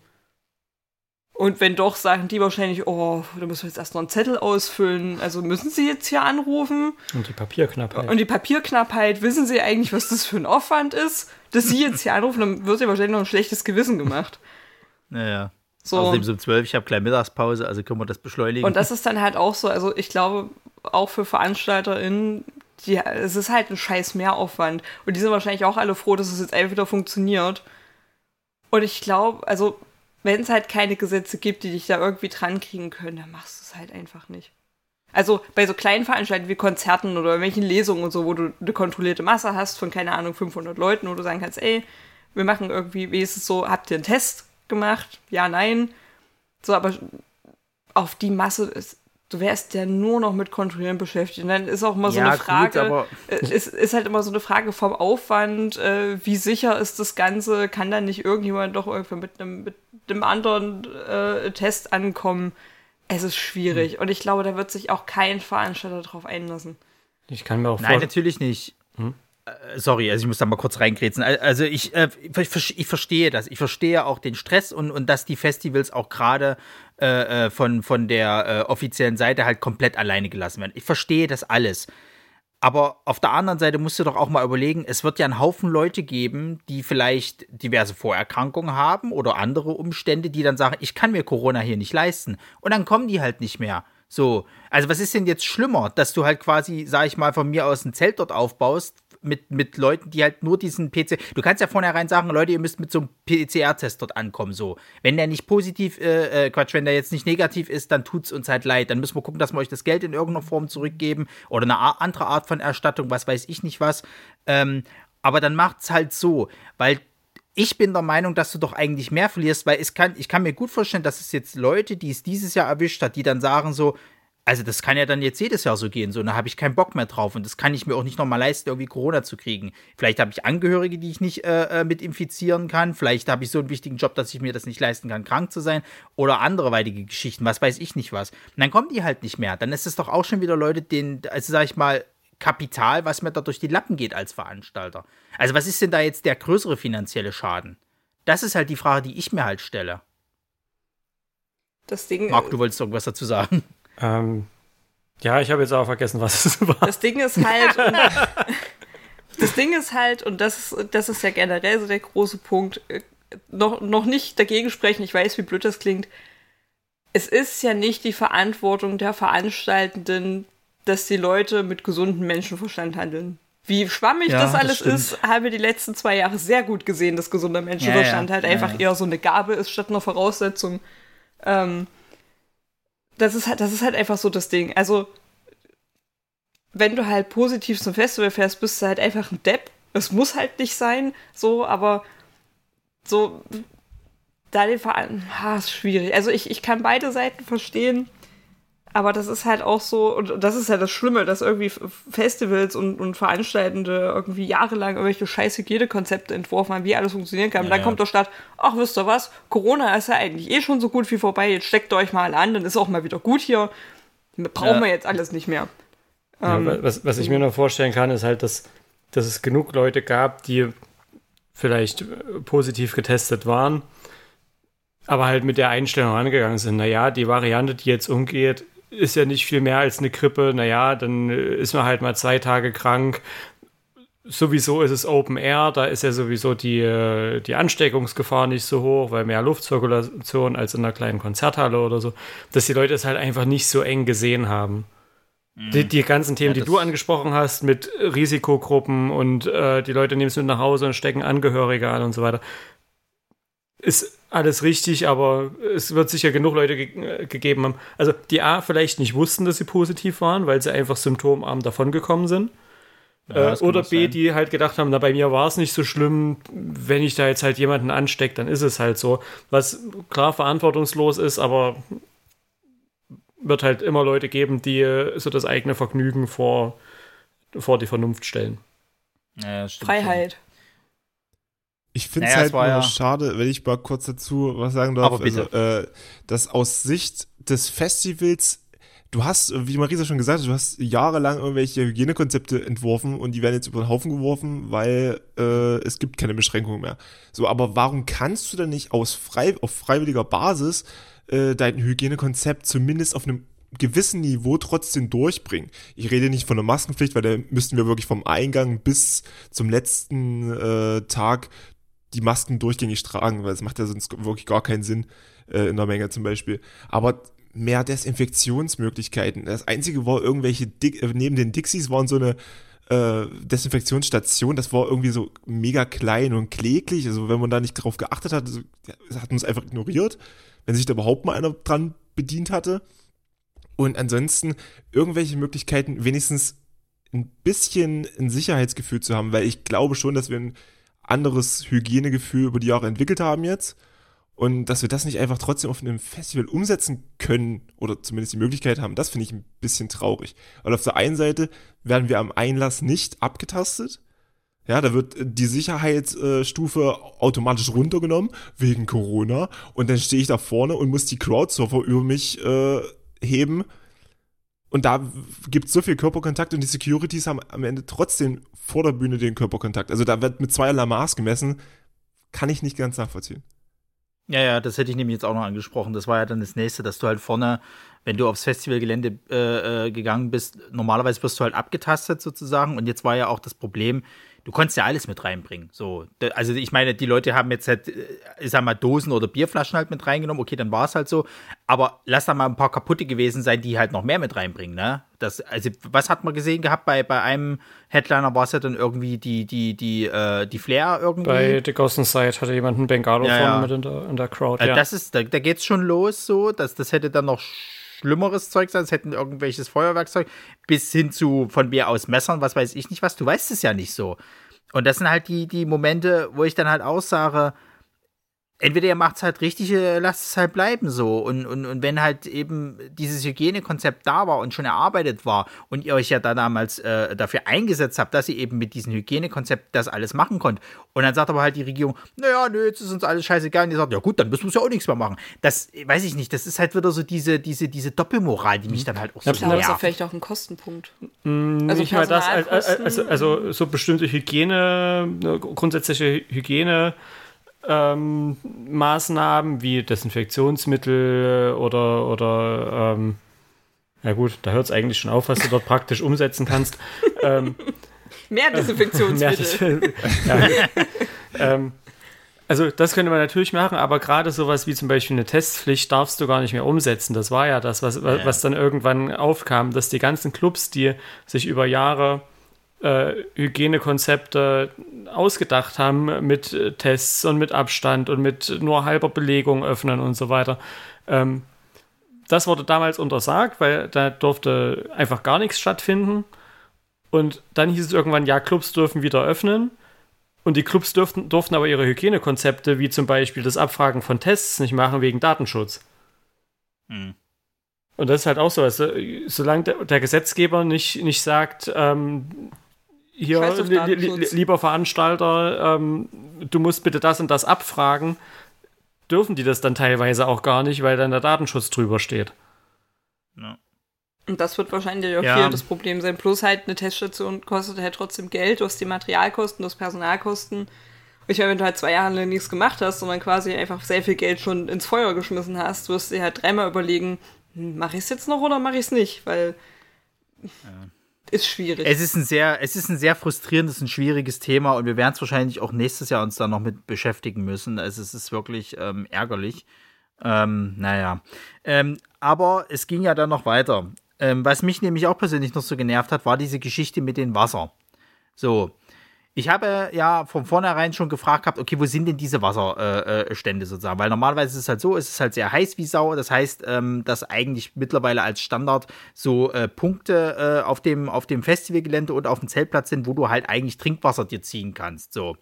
Und wenn doch, sagen die wahrscheinlich, oh, da müssen wir jetzt erst noch einen Zettel ausfüllen. Also müssen sie jetzt hier anrufen. Und die Papierknappheit. Und die Papierknappheit, wissen sie eigentlich, was das für ein Aufwand ist? Dass sie jetzt hier anrufen, dann wird ja wahrscheinlich noch ein schlechtes Gewissen gemacht. Naja. So. Außerdem so um 12, ich habe kleine Mittagspause, also können wir das beschleunigen. Und das ist dann halt auch so, also ich glaube, auch für VeranstalterInnen, die, es ist halt ein scheiß Mehraufwand. Und die sind wahrscheinlich auch alle froh, dass es jetzt einfach wieder funktioniert. Und ich glaube, also, wenn es halt keine Gesetze gibt, die dich da irgendwie dran kriegen können, dann machst du es halt einfach nicht. Also bei so kleinen Veranstaltungen wie Konzerten oder irgendwelchen Lesungen und so, wo du eine kontrollierte Masse hast von, keine Ahnung, 500 Leuten, wo du sagen kannst, ey, wir machen irgendwie, wie ist es so, habt ihr einen Test gemacht? Ja, nein. So, aber auf die Masse ist, du wärst ja nur noch mit Kontrollieren beschäftigt. Und dann ist auch immer so Ja, eine gut, Frage, aber- äh, ist, ist halt immer so eine Frage vom Aufwand, äh, wie sicher ist das Ganze, kann da nicht irgendjemand doch irgendwie mit einem, mit einem anderen äh, Test ankommen? Es ist schwierig. Hm. Und ich glaube, da wird sich auch kein Veranstalter drauf einlassen. Ich kann mir auch Nein, natürlich nicht. Hm? Äh, Sorry, also ich muss da mal kurz reingrätschen. Al- Also ich, äh, ich, ich verstehe das. Ich verstehe auch den Stress und, und dass die Festivals auch gerade äh, äh, von, von der äh, offiziellen Seite halt komplett alleine gelassen werden. Ich verstehe das alles. Aber auf der anderen Seite musst du doch auch mal überlegen, es wird ja einen Haufen Leute geben, die vielleicht diverse Vorerkrankungen haben oder andere Umstände, die dann sagen, ich kann mir Corona hier nicht leisten. Und dann kommen die halt nicht mehr. So, also was ist denn jetzt schlimmer, dass du halt quasi, sag ich mal, von mir aus ein Zelt dort aufbaust mit, mit Leuten, die halt nur diesen PC. Du kannst ja vornherein sagen, Leute, ihr müsst mit so einem PCR-Test dort ankommen. So, wenn der nicht positiv, äh, äh, Quatsch, wenn der jetzt nicht negativ ist, dann tut's uns halt leid. Dann müssen wir gucken, dass wir euch das Geld in irgendeiner Form zurückgeben oder eine andere Art von Erstattung, was weiß ich nicht was. Ähm, aber dann macht's halt so, weil ich bin der Meinung, dass du doch eigentlich mehr verlierst, weil es kann, ich kann mir gut vorstellen, dass es jetzt Leute, die es dieses Jahr erwischt hat, die dann sagen so, also das kann ja dann jetzt jedes Jahr so gehen, so, da habe ich keinen Bock mehr drauf und das kann ich mir auch nicht nochmal leisten, irgendwie Corona zu kriegen. Vielleicht habe ich Angehörige, die ich nicht äh, äh, mit infizieren kann, vielleicht habe ich so einen wichtigen Job, dass ich mir das nicht leisten kann, krank zu sein oder andere weitige Geschichten, was weiß ich nicht was. Und dann kommen die halt nicht mehr, dann ist es doch auch schon wieder Leute, denen, also sag ich mal, Kapital, was mir da durch die Lappen geht als Veranstalter. Also was ist denn da jetzt der größere finanzielle Schaden? Das ist halt die Frage, die ich mir halt stelle. Das Ding, Marc, du wolltest irgendwas dazu sagen. Ähm, ja, ich habe jetzt auch vergessen, was es <laughs> war. Das Ding ist halt, und, <laughs> das Ding ist halt, und das ist, das ist ja generell so der große Punkt, äh, noch, noch nicht dagegen sprechen, ich weiß, wie blöd das klingt. Es ist ja nicht die Verantwortung der Veranstaltenden, dass die Leute mit gesundem Menschenverstand handeln. Wie schwammig Ja, das das alles stimmt. ist, haben wir die letzten zwei Jahre sehr gut gesehen, dass gesunder Menschenverstand Ja, ja. halt Ja, einfach ja. eher so eine Gabe ist statt einer Voraussetzung. Ähm, das ist halt, das ist halt einfach so das Ding. Also, wenn du halt positiv zum Festival fährst, bist du halt einfach ein Depp. Es muss halt nicht sein, so, aber so, da den Verein, ha, ist schwierig. Also ich, ich kann beide Seiten verstehen, aber das ist halt auch so, und das ist ja das Schlimme, dass irgendwie Festivals und, und Veranstaltende irgendwie jahrelang irgendwelche scheiß Hygienekonzepte entworfen haben, wie alles funktionieren kann. Und dann Ja. kommt der Staat, ach, wisst ihr was, Corona ist ja eigentlich eh schon so gut wie vorbei, jetzt steckt euch mal an, dann ist auch mal wieder gut hier. Brauchen Ja. wir jetzt alles nicht mehr. Ja, Ähm, was, was ich mir noch vorstellen kann, ist halt, dass, dass es genug Leute gab, die vielleicht äh, positiv getestet waren, aber halt mit der Einstellung angegangen sind. Naja, die Variante, die jetzt umgeht, ist ja nicht viel mehr als eine Grippe. Naja, dann äh, ist man halt mal zwei Tage krank. Sowieso ist es Open Air, da ist ja sowieso die, äh, die Ansteckungsgefahr nicht so hoch, weil mehr Luftzirkulation als in einer kleinen Konzerthalle oder so, dass die Leute es halt einfach nicht so eng gesehen haben. Die, die ganzen Themen, die das- du angesprochen hast, mit Risikogruppen und äh, die Leute nehmen es mit nach Hause und stecken Angehörige an und so weiter, ist alles richtig, aber es wird sicher genug Leute ge äh, gegeben haben. Also die A vielleicht nicht wussten, dass sie positiv waren, weil sie einfach symptomarm davongekommen sind. Ja, Äh, oder B, sein. die halt gedacht haben, na, bei mir war es nicht so schlimm, wenn ich da jetzt halt jemanden anstecke, dann ist es halt so. Was klar verantwortungslos ist, aber wird halt immer Leute geben, die äh, so das eigene Vergnügen vor, vor die Vernunft stellen. Ja, Freiheit. Ich finde es Naja, es halt nur ja- schade, wenn ich mal kurz dazu was sagen darf. Aber bitte. Also, äh, dass aus Sicht des Festivals, du hast, wie Marisa schon gesagt hat, du hast jahrelang irgendwelche Hygienekonzepte entworfen und die werden jetzt über den Haufen geworfen, weil äh, es gibt keine Beschränkungen mehr. So, aber warum kannst du denn nicht aus frei, auf freiwilliger Basis äh, dein Hygienekonzept zumindest auf einem gewissen Niveau trotzdem durchbringen. Ich rede nicht von der Maskenpflicht, weil da müssten wir wirklich vom Eingang bis zum letzten äh, Tag die Masken durchgängig tragen, weil es macht ja sonst wirklich gar keinen Sinn. äh, in der Menge zum Beispiel. Aber mehr Desinfektionsmöglichkeiten. Das einzige war irgendwelche, Dick, äh, neben den Dixies waren so eine äh, Desinfektionsstation, das war irgendwie so mega klein und kläglich. Also wenn man da nicht drauf geachtet hat, also, hat man es einfach ignoriert, wenn sich da überhaupt mal einer dran bedient hatte. Und ansonsten irgendwelche Möglichkeiten, wenigstens ein bisschen ein Sicherheitsgefühl zu haben, weil ich glaube schon, dass wir ein anderes Hygienegefühl über die Jahre entwickelt haben jetzt. Und dass wir das nicht einfach trotzdem auf einem Festival umsetzen können oder zumindest die Möglichkeit haben, das finde ich ein bisschen traurig. Weil auf der einen Seite werden wir am Einlass nicht abgetastet. Ja, da wird die Sicherheitsstufe automatisch runtergenommen wegen Corona. Und dann stehe ich da vorne und muss die Crowdsurfer über mich äh, heben und da gibt es so viel Körperkontakt und die Securities haben am Ende trotzdem vor der Bühne den Körperkontakt. Also da wird mit zweierlei Maß gemessen. Kann ich nicht ganz nachvollziehen. Ja, ja, das hätte ich nämlich jetzt auch noch angesprochen. Das war ja dann das nächste, dass du halt vorne, wenn du aufs Festivalgelände äh, äh gegangen bist, normalerweise wirst du halt abgetastet sozusagen. Und jetzt war ja auch das Problem, du konntest ja alles mit reinbringen. So, also ich meine, die Leute haben jetzt halt, äh, ich sag mal, Dosen oder Bierflaschen halt mit reingenommen. Okay, dann war es halt so. Aber lass da mal ein paar kaputte gewesen sein, die halt noch mehr mit reinbringen, ne? Das, also, was hat man gesehen gehabt bei, bei einem Headliner? War es ja dann irgendwie die, die, die, äh, die Flair irgendwie? Bei The Ghost Inside hatte jemand einen Bengalo ja, vorne ja. mit in der, in der Crowd, also ja. Das ist, da, da geht's schon los so. Das, das hätte dann noch schlimmeres Zeug sein, es hätten irgendwelches Feuerwerkzeug, bis hin zu von mir aus Messern, was weiß ich nicht was. Du weißt es ja nicht so. Und das sind halt die, die Momente, wo ich dann halt aussage, entweder ihr macht es halt richtig, lasst es halt bleiben so. Und, und, und wenn halt eben dieses Hygienekonzept da war und schon erarbeitet war und ihr euch ja da damals äh, dafür eingesetzt habt, dass ihr eben mit diesem Hygienekonzept das alles machen könnt. Und dann sagt aber halt die Regierung, naja, nö, jetzt ist uns alles scheißegal. Und ihr sagt, ja gut, dann müssen wir ja auch nichts mehr machen. Das weiß ich nicht, das ist halt wieder so diese, diese, diese Doppelmoral, die mich dann halt auch so nervt. Das ist ja vielleicht auch ein Kostenpunkt. Mm, also nicht mal das, also, also so bestimmte Hygiene, grundsätzliche Hygiene ähm, Maßnahmen wie Desinfektionsmittel oder, oder ähm, ja gut, da hört es eigentlich schon auf, was du dort praktisch umsetzen kannst. ähm, mehr Desinfektionsmittel. <laughs> Mehr <laughs> ja, ähm, also das könnte man natürlich machen, aber gerade sowas wie zum Beispiel eine Testpflicht darfst du gar nicht mehr umsetzen. Das war ja das, was, was dann irgendwann aufkam, dass die ganzen Clubs, die sich über Jahre äh, Hygienekonzepte ausgedacht haben mit Tests und mit Abstand und mit nur halber Belegung öffnen und so weiter. Ähm, das wurde damals untersagt, weil da durfte einfach gar nichts stattfinden. Und dann hieß es irgendwann, ja, Clubs dürfen wieder öffnen. Und die Clubs durften, durften aber ihre Hygienekonzepte, wie zum Beispiel das Abfragen von Tests, nicht machen wegen Datenschutz. Hm. Und das ist halt auch so, also, solange der, der Gesetzgeber nicht, nicht sagt, ähm, hier, li li lieber Veranstalter, ähm, du musst bitte das und das abfragen, dürfen die das dann teilweise auch gar nicht, weil dann der Datenschutz drüber steht. Ja. Und das wird wahrscheinlich auch ja. hier das Problem sein. Plus halt eine Teststation kostet halt trotzdem Geld, du hast die Materialkosten, du hast Personalkosten. Ich meine, wenn du halt zwei Jahre lang nichts gemacht hast, sondern quasi einfach sehr viel Geld schon ins Feuer geschmissen hast, wirst du dir halt dreimal überlegen, hm, mache ich es jetzt noch oder mache ich es nicht? Weil ja ist schwierig. Es ist ein sehr, es ist ein sehr frustrierendes, ein schwieriges Thema und wir werden es wahrscheinlich auch nächstes Jahr uns da noch mit beschäftigen müssen. Also es ist wirklich ähm, ärgerlich. Ähm, naja. Ähm, aber es ging ja dann noch weiter. Ähm, was mich nämlich auch persönlich noch so genervt hat, war diese Geschichte mit dem Wasser. So, ich habe ja von vornherein schon gefragt gehabt, okay, wo sind denn diese Wasserstände äh, sozusagen? Weil normalerweise ist es halt so, es ist halt sehr heiß wie Sau. Das heißt, ähm, dass eigentlich mittlerweile als Standard so äh, Punkte äh, auf dem, auf dem Festivalgelände und auf dem Zeltplatz sind, wo du halt eigentlich Trinkwasser dir ziehen kannst. So.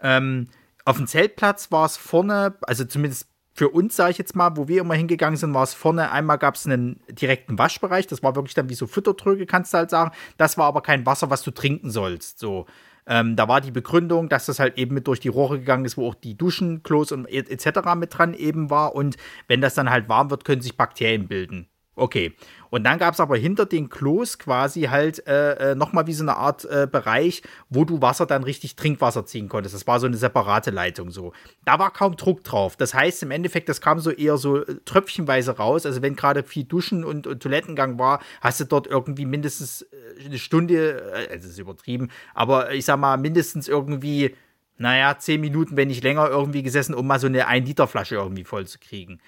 Ähm, auf dem Zeltplatz war es vorne, also zumindest für uns, sage ich jetzt mal, wo wir immer hingegangen sind, war es vorne, einmal gab es einen direkten Waschbereich, das war wirklich dann wie so Füttertröge, kannst du halt sagen. Das war aber kein Wasser, was du trinken sollst. So. Ähm, da war die Begründung, dass das halt eben mit durch die Rohre gegangen ist, wo auch die Duschen, Klos und etc. mit dran eben war. Und wenn das dann halt warm wird, können sich Bakterien bilden. Okay. Und dann gab es aber hinter den Klos quasi halt äh, äh, nochmal wie so eine Art äh, Bereich, wo du Wasser dann richtig Trinkwasser ziehen konntest. Das war so eine separate Leitung so. Da war kaum Druck drauf. Das heißt im Endeffekt, das kam so eher so äh, tröpfchenweise raus. Also wenn gerade viel Duschen und, und, Toilettengang war, hast du dort irgendwie mindestens äh, eine Stunde, also das ist übertrieben, aber ich sag mal mindestens irgendwie naja, zehn Minuten, wenn nicht länger, irgendwie gesessen, um mal so eine 1-Liter-Flasche irgendwie voll zu kriegen.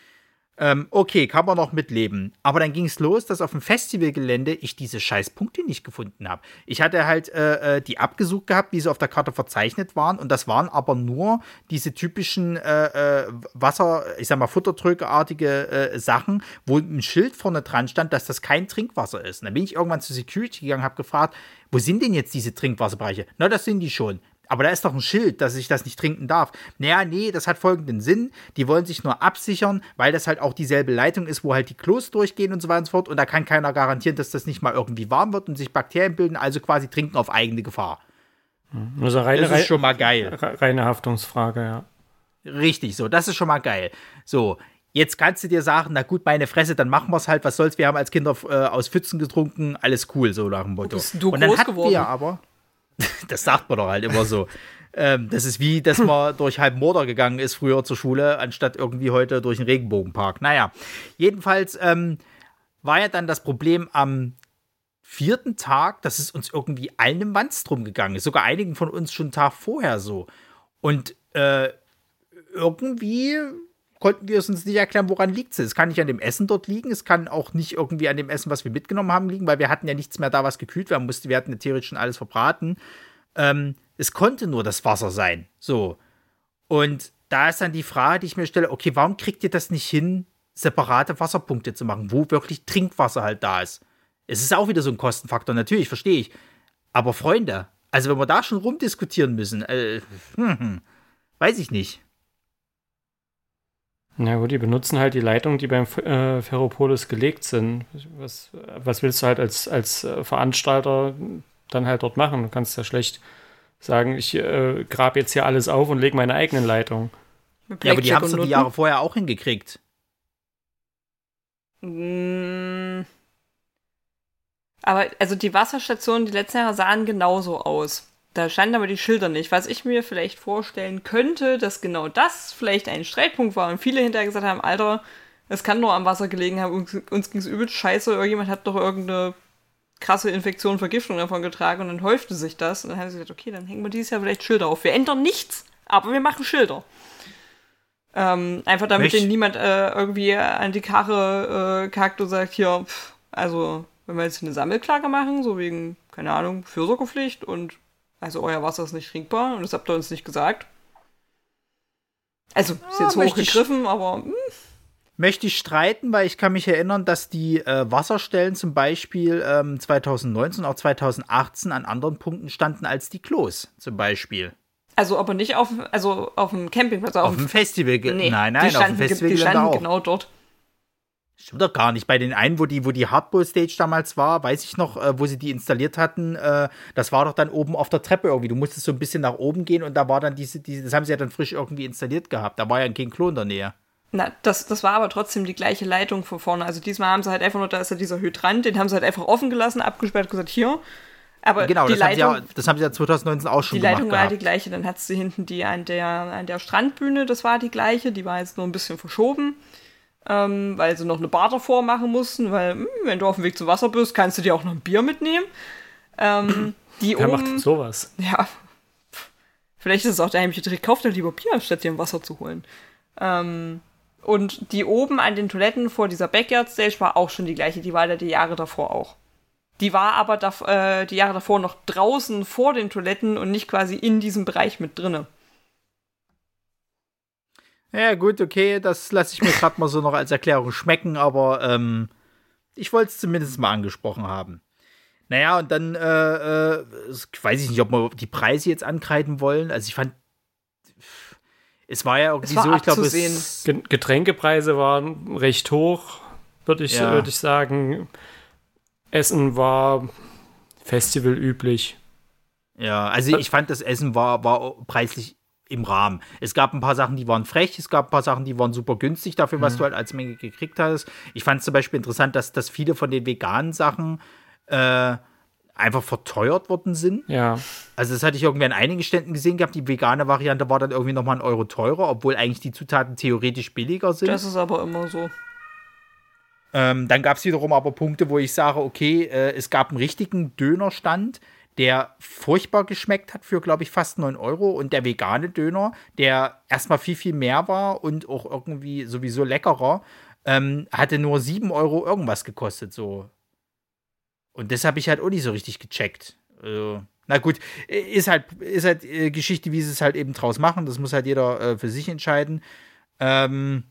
Ähm, okay, kann man noch mitleben. Aber dann ging es los, dass auf dem Festivalgelände ich diese scheiß Punkte nicht gefunden habe. Ich hatte halt äh, äh, die abgesucht gehabt, wie sie auf der Karte verzeichnet waren. Und das waren aber nur diese typischen äh, äh, Wasser, ich sag mal, Futterdrückeartige äh, Sachen, wo ein Schild vorne dran stand, dass das kein Trinkwasser ist. Und dann bin ich irgendwann zur Security gegangen, habe gefragt, wo sind denn jetzt diese Trinkwasserbereiche? Na, das sind die schon. Aber da ist doch ein Schild, dass ich das nicht trinken darf. Naja, nee, das hat folgenden Sinn. Die wollen sich nur absichern, weil das halt auch dieselbe Leitung ist, wo halt die Klos durchgehen und so weiter und so fort. Und da kann keiner garantieren, dass das nicht mal irgendwie warm wird und sich Bakterien bilden, also quasi trinken auf eigene Gefahr. Also reine, das ist schon mal geil. Reine Haftungsfrage, ja. Richtig, so, das ist schon mal geil. So, jetzt kannst du dir sagen, na gut, meine Fresse, dann machen wir es halt, was soll's, wir haben als Kinder äh, aus Pfützen getrunken, alles cool, so nach dem Motto. Bist du und dann groß hatten geworden? wir aber, <laughs> das sagt man doch halt immer so. ähm, das ist wie, dass man <laughs> durch halb Morder gegangen ist früher zur Schule, anstatt irgendwie heute durch den Regenbogenpark. Naja, jedenfalls ähm, war ja dann das Problem am vierten Tag, dass es uns irgendwie allen im Wanst drum gegangen ist. Sogar einigen von uns schon einen Tag vorher so. Und äh, irgendwie konnten wir es uns nicht erklären, woran liegt es. Es kann nicht an dem Essen dort liegen, es kann auch nicht irgendwie an dem Essen, was wir mitgenommen haben, liegen, weil wir hatten ja nichts mehr da, was gekühlt werden musste. Wir hatten ja theoretisch schon alles verbraten. Ähm, es konnte nur das Wasser sein. So. Und da ist dann die Frage, die ich mir stelle, okay, warum kriegt ihr das nicht hin, separate Wasserpunkte zu machen, wo wirklich Trinkwasser halt da ist? Es ist auch wieder so ein Kostenfaktor, natürlich, verstehe ich. Aber Freunde, also wenn wir da schon rumdiskutieren müssen, äh, hm, hm, weiß ich nicht. Na gut, die benutzen halt die Leitungen, die beim äh, Ferropolis gelegt sind. Was, was willst du halt als, als äh, Veranstalter dann halt dort machen? Du kannst ja schlecht sagen, ich äh, grab jetzt hier alles auf und lege meine eigenen Leitungen. Ja, aber die haben es die? Jahre vorher auch hingekriegt. Mm. Aber also die Wasserstationen, die letzten Jahre sahen genauso aus. Da standen aber die Schilder nicht. Was ich mir vielleicht vorstellen könnte, dass genau das vielleicht ein Streitpunkt war und viele hinterher gesagt haben, Alter, es kann nur am Wasser gelegen haben, uns, uns ging es übelst scheiße, irgendjemand hat doch irgendeine krasse Infektion, Vergiftung davon getragen und dann häufte sich das und dann haben sie gesagt, okay, dann hängen wir dieses Jahr vielleicht Schilder auf. Wir ändern nichts, aber wir machen Schilder. Ähm, einfach damit Möcht- denen niemand äh, irgendwie an die Karre äh, kackt und sagt, hier, pff, also wenn wir jetzt eine Sammelklage machen, so wegen, keine Ahnung, Fürsorgepflicht und also euer Wasser ist nicht trinkbar und das habt ihr uns nicht gesagt. Also, ist Ja, jetzt ich- hochgegriffen, aber hm, Möchte ich streiten, weil ich kann mich erinnern, dass die äh, Wasserstellen zum Beispiel ähm, 2019 und auch 2018 an anderen Punkten standen als die Klos zum Beispiel. also aber nicht auf, also auf dem Campingplatz, auf, Auf dem Festival. nee, nein, nein, auf dem standen, Festival die standen genau dort. Stimmt doch gar nicht. Bei den einen, wo die, wo die Hardball-Stage damals war, weiß ich noch, äh, wo sie die installiert hatten, äh, das war doch dann oben auf der Treppe irgendwie. Du musstest so ein bisschen nach oben gehen und da war dann diese, diese das haben sie ja dann frisch irgendwie installiert gehabt. Da war ja kein Klo in der Nähe. Na, das, das war aber trotzdem die gleiche Leitung von vorne. Also diesmal haben sie halt einfach nur, da ist ja dieser Hydrant, den haben sie halt einfach offen gelassen, abgesperrt, gesagt, hier. Aber Genau, die das haben, sie Leitung, ja, das haben sie ja 2019 auch schon die gemacht Leitung war die gehabt. gleiche. Dann hat sie hinten die an der, an der Strandbühne, das war die gleiche. Die war jetzt nur ein bisschen verschoben, ähm, weil sie noch eine Bar davor machen mussten, weil, hm, wenn du auf dem Weg zum Wasser bist, kannst du dir auch noch ein Bier mitnehmen. Ähm, <clears throat> die Wer macht oben, denn sowas? ja, vielleicht ist es auch der heimliche Trick, kauft er lieber Bier, anstatt dir ein Wasser zu holen. Ähm, und die oben an den Toiletten vor dieser Backyard Stage war auch schon die gleiche, die war da die Jahre davor auch. Die war aber dav äh, die Jahre davor noch draußen vor den Toiletten und nicht quasi in diesem Bereich mit drinne. Ja, gut, okay, das lasse ich mir gerade mal so noch als Erklärung schmecken, aber ähm, ich wollte es zumindest mal angesprochen haben. Naja, und dann, äh, äh, weiß ich nicht, ob wir die Preise jetzt ankreiden wollen. Also ich fand, es war ja irgendwie Es war so, ich glaube, Getränkepreise waren recht hoch, würde ich, Ja. würd ich sagen. Essen war festivalüblich. ja, also ich fand, das Essen war, war preislich im Rahmen. Es gab ein paar Sachen, die waren frech, es gab ein paar Sachen, die waren super günstig dafür, was du halt als Menge gekriegt hast. Ich fand es zum Beispiel interessant, dass, dass viele von den veganen Sachen äh, einfach verteuert worden sind. Ja, Also das hatte ich irgendwie an einigen Ständen gesehen gehabt. Die vegane Variante war dann irgendwie nochmal ein Euro teurer, obwohl eigentlich die Zutaten theoretisch billiger sind. Das ist aber immer so. Ähm, dann gab es wiederum aber Punkte, wo ich sage, okay, äh, es gab einen richtigen Dönerstand, der furchtbar geschmeckt hat für, glaube ich, fast 9 Euro. Und der vegane Döner, der erstmal viel, viel mehr war und auch irgendwie sowieso leckerer, ähm, hatte nur 7 Euro irgendwas gekostet. So. Und das habe ich halt auch nicht so richtig gecheckt. Also, na gut, ist halt, ist halt äh, Geschichte, wie sie es halt eben draus machen. Das muss halt jeder äh, für sich entscheiden. Ähm,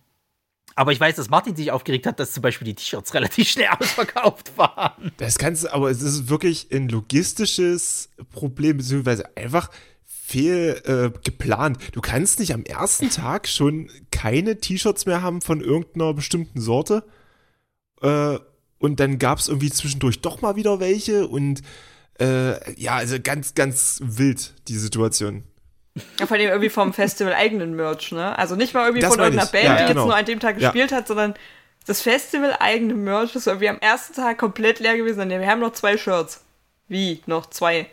aber ich weiß, dass Martin sich aufgeregt hat, dass zum Beispiel die T-Shirts <laughs> relativ schnell ausverkauft waren. Das kannst aber es ist wirklich ein logistisches Problem, beziehungsweise einfach fehl äh, geplant. Du kannst nicht am ersten Tag schon keine T-Shirts mehr haben von irgendeiner bestimmten Sorte. Äh, und dann gab es irgendwie zwischendurch doch mal wieder welche und äh, ja, also ganz, ganz wild, die Situation. Ja, vor allem irgendwie vom Festival eigenen Merch, ne? Also nicht mal irgendwie Das von irgendeiner ich. Band, Ja, die genau. jetzt nur an dem Tag Ja. gespielt hat, sondern das Festival eigene Merch ist irgendwie am ersten Tag komplett leer gewesen. Ja, wir haben noch zwei Shirts. Wie? Noch zwei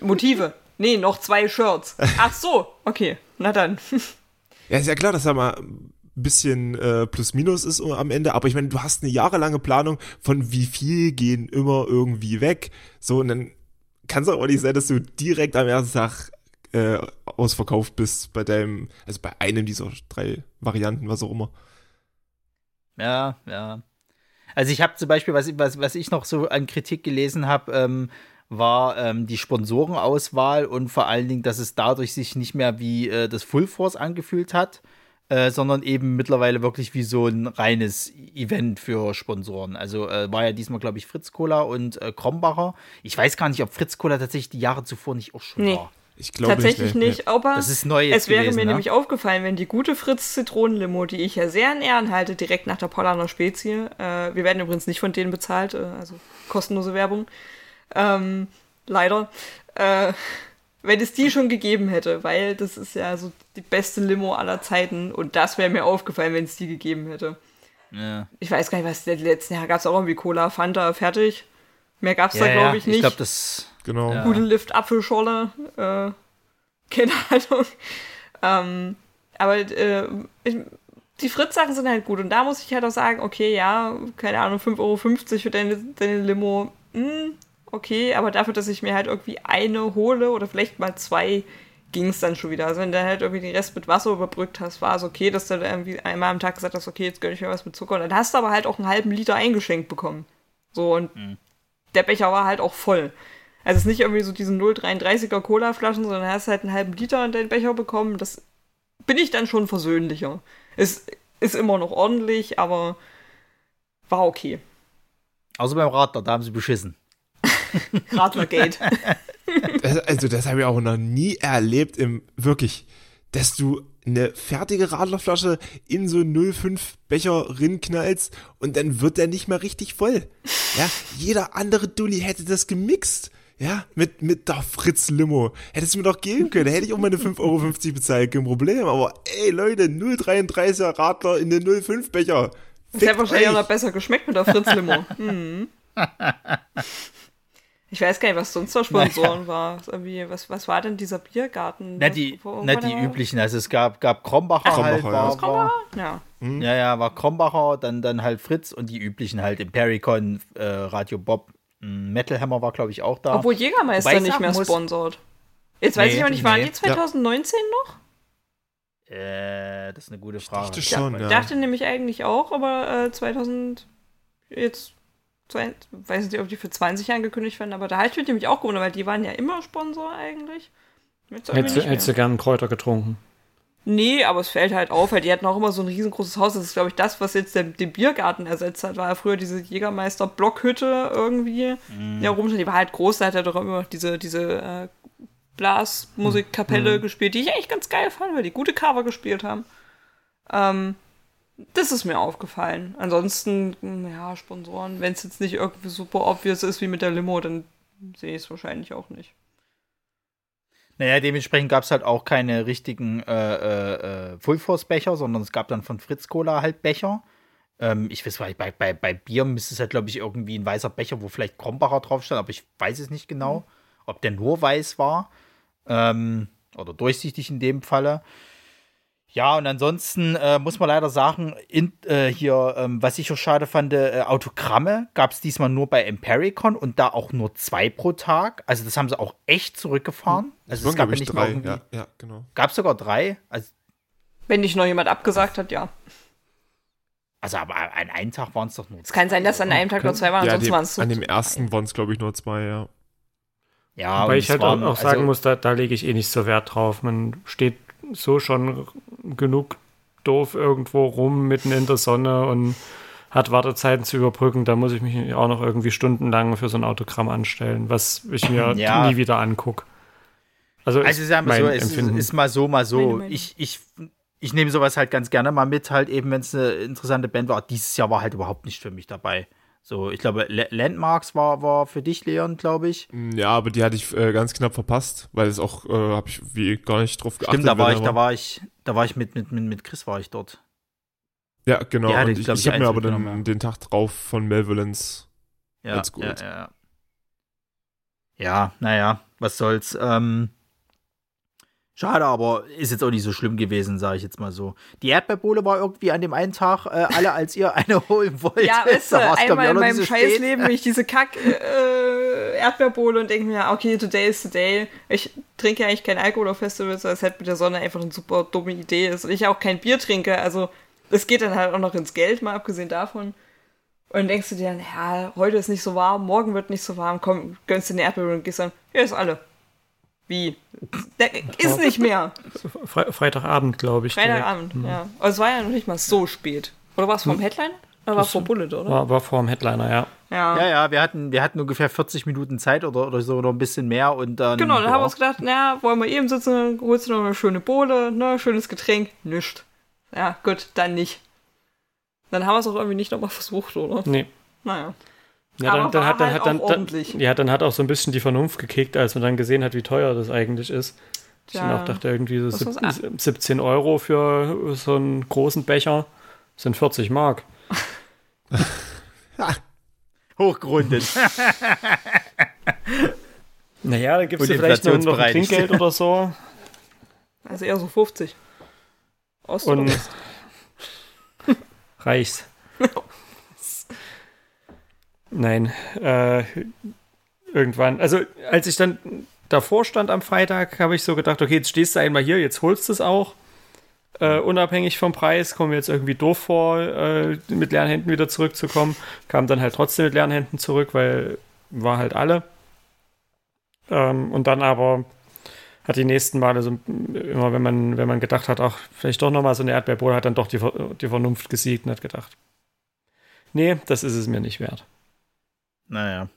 Motive? <laughs> Nee, noch zwei Shirts. Ach so, okay. Na dann. <laughs> Ja, ist ja klar, dass da mal ein bisschen äh, plus minus ist am Ende, aber ich meine, du hast eine jahrelange Planung von wie viel gehen immer irgendwie weg. So, und dann kann es auch nicht sein, dass du direkt am ersten Tag äh, ausverkauft bist bei deinem, also bei einem dieser drei Varianten, was auch immer. Ja, ja. Also ich habe zum Beispiel, was, ich- was, was ich noch so an Kritik gelesen habe, ähm, war ähm, die Sponsorenauswahl und vor allen Dingen, dass es dadurch sich nicht mehr wie äh, das Full Force angefühlt hat, äh, sondern eben mittlerweile wirklich wie so ein reines Event für Sponsoren. Also äh, war ja diesmal, glaube ich, Fritz Cola und äh, Krombacher. Ich weiß gar nicht, ob Fritz Cola tatsächlich die Jahre zuvor nicht auch schon Nee. war. Ich glaube Tatsächlich nee, nicht, aber Das ist neu jetzt es wäre gewesen, mir ne? nämlich aufgefallen, wenn die gute Fritz Zitronenlimo, die ich ja sehr in Ehren halte, direkt nach der Paulaner Spezie, äh, wir werden übrigens nicht von denen bezahlt, äh, also kostenlose Werbung, ähm, leider, äh, wenn es die schon gegeben hätte, weil das ist ja so die beste Limo aller Zeiten und das wäre mir aufgefallen, wenn es die gegeben hätte. Ja. Ich weiß gar nicht, was der letzten Jahr gab es auch irgendwie Cola, Fanta, fertig. Mehr gab es da, Ja, glaube ja, ich, nicht. Ich glaube, das. Genau. Ja. Pudellift Apfelschorle, äh, keine <laughs> Ahnung. Ähm, aber äh, ich, die Fritz-Sachen sind halt gut und da muss ich halt auch sagen, okay, ja, keine Ahnung, 5,50 Euro für deine, deine Limo, hm, okay, aber dafür, dass ich mir halt irgendwie eine hole oder vielleicht mal zwei, ging es dann schon wieder. Also wenn du halt irgendwie den Rest mit Wasser überbrückt hast, war es okay, dass du da irgendwie einmal am Tag gesagt hast, okay, jetzt gönn ich mir was mit Zucker und dann hast du aber halt auch einen halben Liter eingeschenkt bekommen. So und der Becher war halt auch voll. Also es ist nicht irgendwie so diese 0,33er Cola-Flaschen, sondern hast halt einen halben Liter in deinen Becher bekommen. Das bin ich dann schon versöhnlicher. Es ist immer noch ordentlich, aber war okay. Außer beim Radler, da haben sie beschissen. <laughs> Radlergate. <laughs> Das, also das habe ich auch noch nie erlebt im wirklich, dass du eine fertige Radlerflasche in so einen 05 Becher rinknallst und dann wird der nicht mehr richtig voll. Ja, jeder andere Dulli hätte das gemixt. Ja, mit, mit der Fritz Limo. Hättest du mir doch geben können. Da hätte ich auch meine 5,50 Euro bezahlt, kein Problem. Aber ey, Leute, 0,33er Radler in den 05 Becher. Das hätte wahrscheinlich auch noch besser geschmeckt mit der Fritz-Limo. Mhm. Ich weiß gar nicht, was sonst noch Sponsoren war. Irgendwie, was, was war denn dieser Biergarten? Na, die, Wo- wo na, war die der? üblichen. Also es gab, gab Krombacher, Krombacher, halt, ja. war, war, Ja. ja, ja, war Krombacher, dann, dann halt Fritz und die üblichen halt im Pericon, äh, Radio Bob, Metal Hammer war, glaube ich, auch da. Obwohl Jägermeister Wobei ich nicht mehr muss- sponsort. Jetzt weiß Nee, ich auch nicht, waren nee. die 2019 noch? äh, das ist eine gute Frage. dachte schon, Ich ja. dachte nämlich eigentlich auch, aber äh, 2000 jetzt weiß nicht, ob die für 20 angekündigt werden, aber da habe ich mich nämlich auch gewundert, weil die waren ja immer Sponsor eigentlich. Hättest du, hättest du gern einen Kräuter getrunken? Nee, aber es fällt halt auf, weil die hatten auch immer so ein riesengroßes Haus. Das ist, glaube ich, das, was jetzt der, den Biergarten ersetzt hat. War ja früher diese Jägermeister-Blockhütte irgendwie. Ja, rumstand. Die war halt groß, da hat er doch immer diese, diese äh, Blasmusikkapelle gespielt, die ich eigentlich ganz geil fand, weil die gute Cover gespielt haben. Ähm, das ist mir aufgefallen. Ansonsten, mh, ja, Sponsoren, wenn es jetzt nicht irgendwie super obvious ist wie mit der Limo, dann sehe ich es wahrscheinlich auch nicht. Naja, dementsprechend gab es halt auch keine richtigen äh, äh, äh, Full Force Becher, sondern es gab dann von Fritz Cola halt Becher. Ähm, ich weiß, bei, bei, bei Bier müsste es halt, glaube ich, irgendwie ein weißer Becher, wo vielleicht Krombacher drauf stand, aber ich weiß es nicht genau, ob der nur weiß war. Ähm, oder durchsichtig in dem Falle. Ja, und ansonsten äh, muss man leider sagen, in, äh, hier, ähm, was ich auch schade fand, äh, Autogramme gab es diesmal nur bei Empericon und da auch nur zwei pro Tag. Also das haben sie auch echt zurückgefahren. Also es gab ja nicht drei. mal Ja, ja, genau. Gab es sogar drei. Also, Wenn nicht noch jemand abgesagt hat, ja. also aber an einem Tag waren es doch nur Es kann sein, dass an einem Tag nur zwei waren, Ja, ansonsten waren es so an dem ersten waren es, glaube ich, nur zwei, ja. Ja, Weil ich halt waren- auch sagen also, muss, da, da lege ich eh nicht so Wert drauf. Man steht so schon genug doof irgendwo rum, mitten in der Sonne und hat Wartezeiten zu überbrücken. Da muss ich mich auch noch irgendwie stundenlang für so ein Autogramm anstellen, was ich mir <clears throat> Ja. nie wieder angucke. Also, Also ist sagen wir mein so, es ist, Empfinden. ist mal so, mal so. Ich, ich, ich nehme sowas halt ganz gerne mal mit, halt eben, wenn es eine interessante Band war. Dieses Jahr war halt überhaupt nicht für mich dabei. So, ich glaube, La- Landmarks war, war für dich, Leon, glaube ich. Ja, aber die hatte ich äh, ganz knapp verpasst, weil es auch, äh, habe ich wie gar nicht drauf geachtet. Stimmt, da war ich, da war ich, da war ich mit, mit, mit, mit Chris war ich dort. Ja, genau. Ja, ich, ich ich, habe mir aber dann ja. den Tag drauf von Malevolence. Ja, Als gut. ja, ja. Ja, naja, was soll's. Ähm, schade, aber ist jetzt auch nicht so schlimm gewesen, sage ich jetzt mal so. Die Erdbeerbohle war irgendwie an dem einen Tag äh, alle, als ihr eine <laughs> holen wollt. Ja, <laughs> weißt du, einmal in meinem. Scheißleben <laughs> bin ich diese Kack äh, Erdbeerbohle und denke mir, okay, today is the day. Ich trinke ja eigentlich kein Alkohol auf Festivals, weil es halt mit der Sonne einfach eine super dumme Idee ist. Und ich auch kein Bier trinke, also es geht dann halt auch noch ins Geld, mal abgesehen davon. Und dann denkst du dir dann, ja, heute ist nicht so warm, morgen wird nicht so warm, komm, gönnst dir eine Erdbeerbohle und gehst dann, ja, ist alle. Wie? Der ist nicht mehr. Fre Freitagabend, glaube ich. Freitagabend, direkt. ja. Aber es war ja noch nicht mal so spät. Oder war es vom Headline? Oder war es vor Bullet, oder? War, war vor dem Headliner, ja. Ja. Ja, ja, wir hatten, wir hatten ungefähr 40 Minuten Zeit oder, oder so, oder ein bisschen mehr und dann. Genau, dann ja. haben wir uns gedacht, naja, wollen wir eben sitzen, holst du noch eine schöne Bohle, ne, schönes Getränk, nischt. Ja, gut, dann nicht. Dann haben wir es auch irgendwie nicht nochmal versucht, oder? Nee. Naja. Ja, dann, dann hat, dann, halt hat dann, auch dann, ja, dann hat auch so ein bisschen die Vernunft gekickt, als man dann gesehen hat, wie teuer das eigentlich ist. Ich dann auch dachte, irgendwie so Was sieb- war's? 17 Euro für so einen großen Becher sind 40 Mark. <laughs> Hochgerundet. <laughs> Naja, dann gibt es vielleicht noch, noch ein. Trinkgeld oder so. <laughs> Also eher so 50. Ost Und reichs. Nein, äh, irgendwann, also als ich dann davor stand am Freitag, habe ich so gedacht, okay, jetzt stehst du einmal hier, jetzt holst du es auch. Äh, unabhängig vom Preis, kommen wir jetzt irgendwie doof vor, äh, mit leeren Händen wieder zurückzukommen. Kam dann halt trotzdem mit leeren Händen zurück, weil war halt alle. Ähm, und dann aber hat die nächsten Male so immer, wenn man, wenn man gedacht hat, ach, vielleicht doch nochmal so eine Erdbeerbohle, hat dann doch die, die Vernunft gesiegt und hat gedacht, nee, das ist es mir nicht wert. Naja.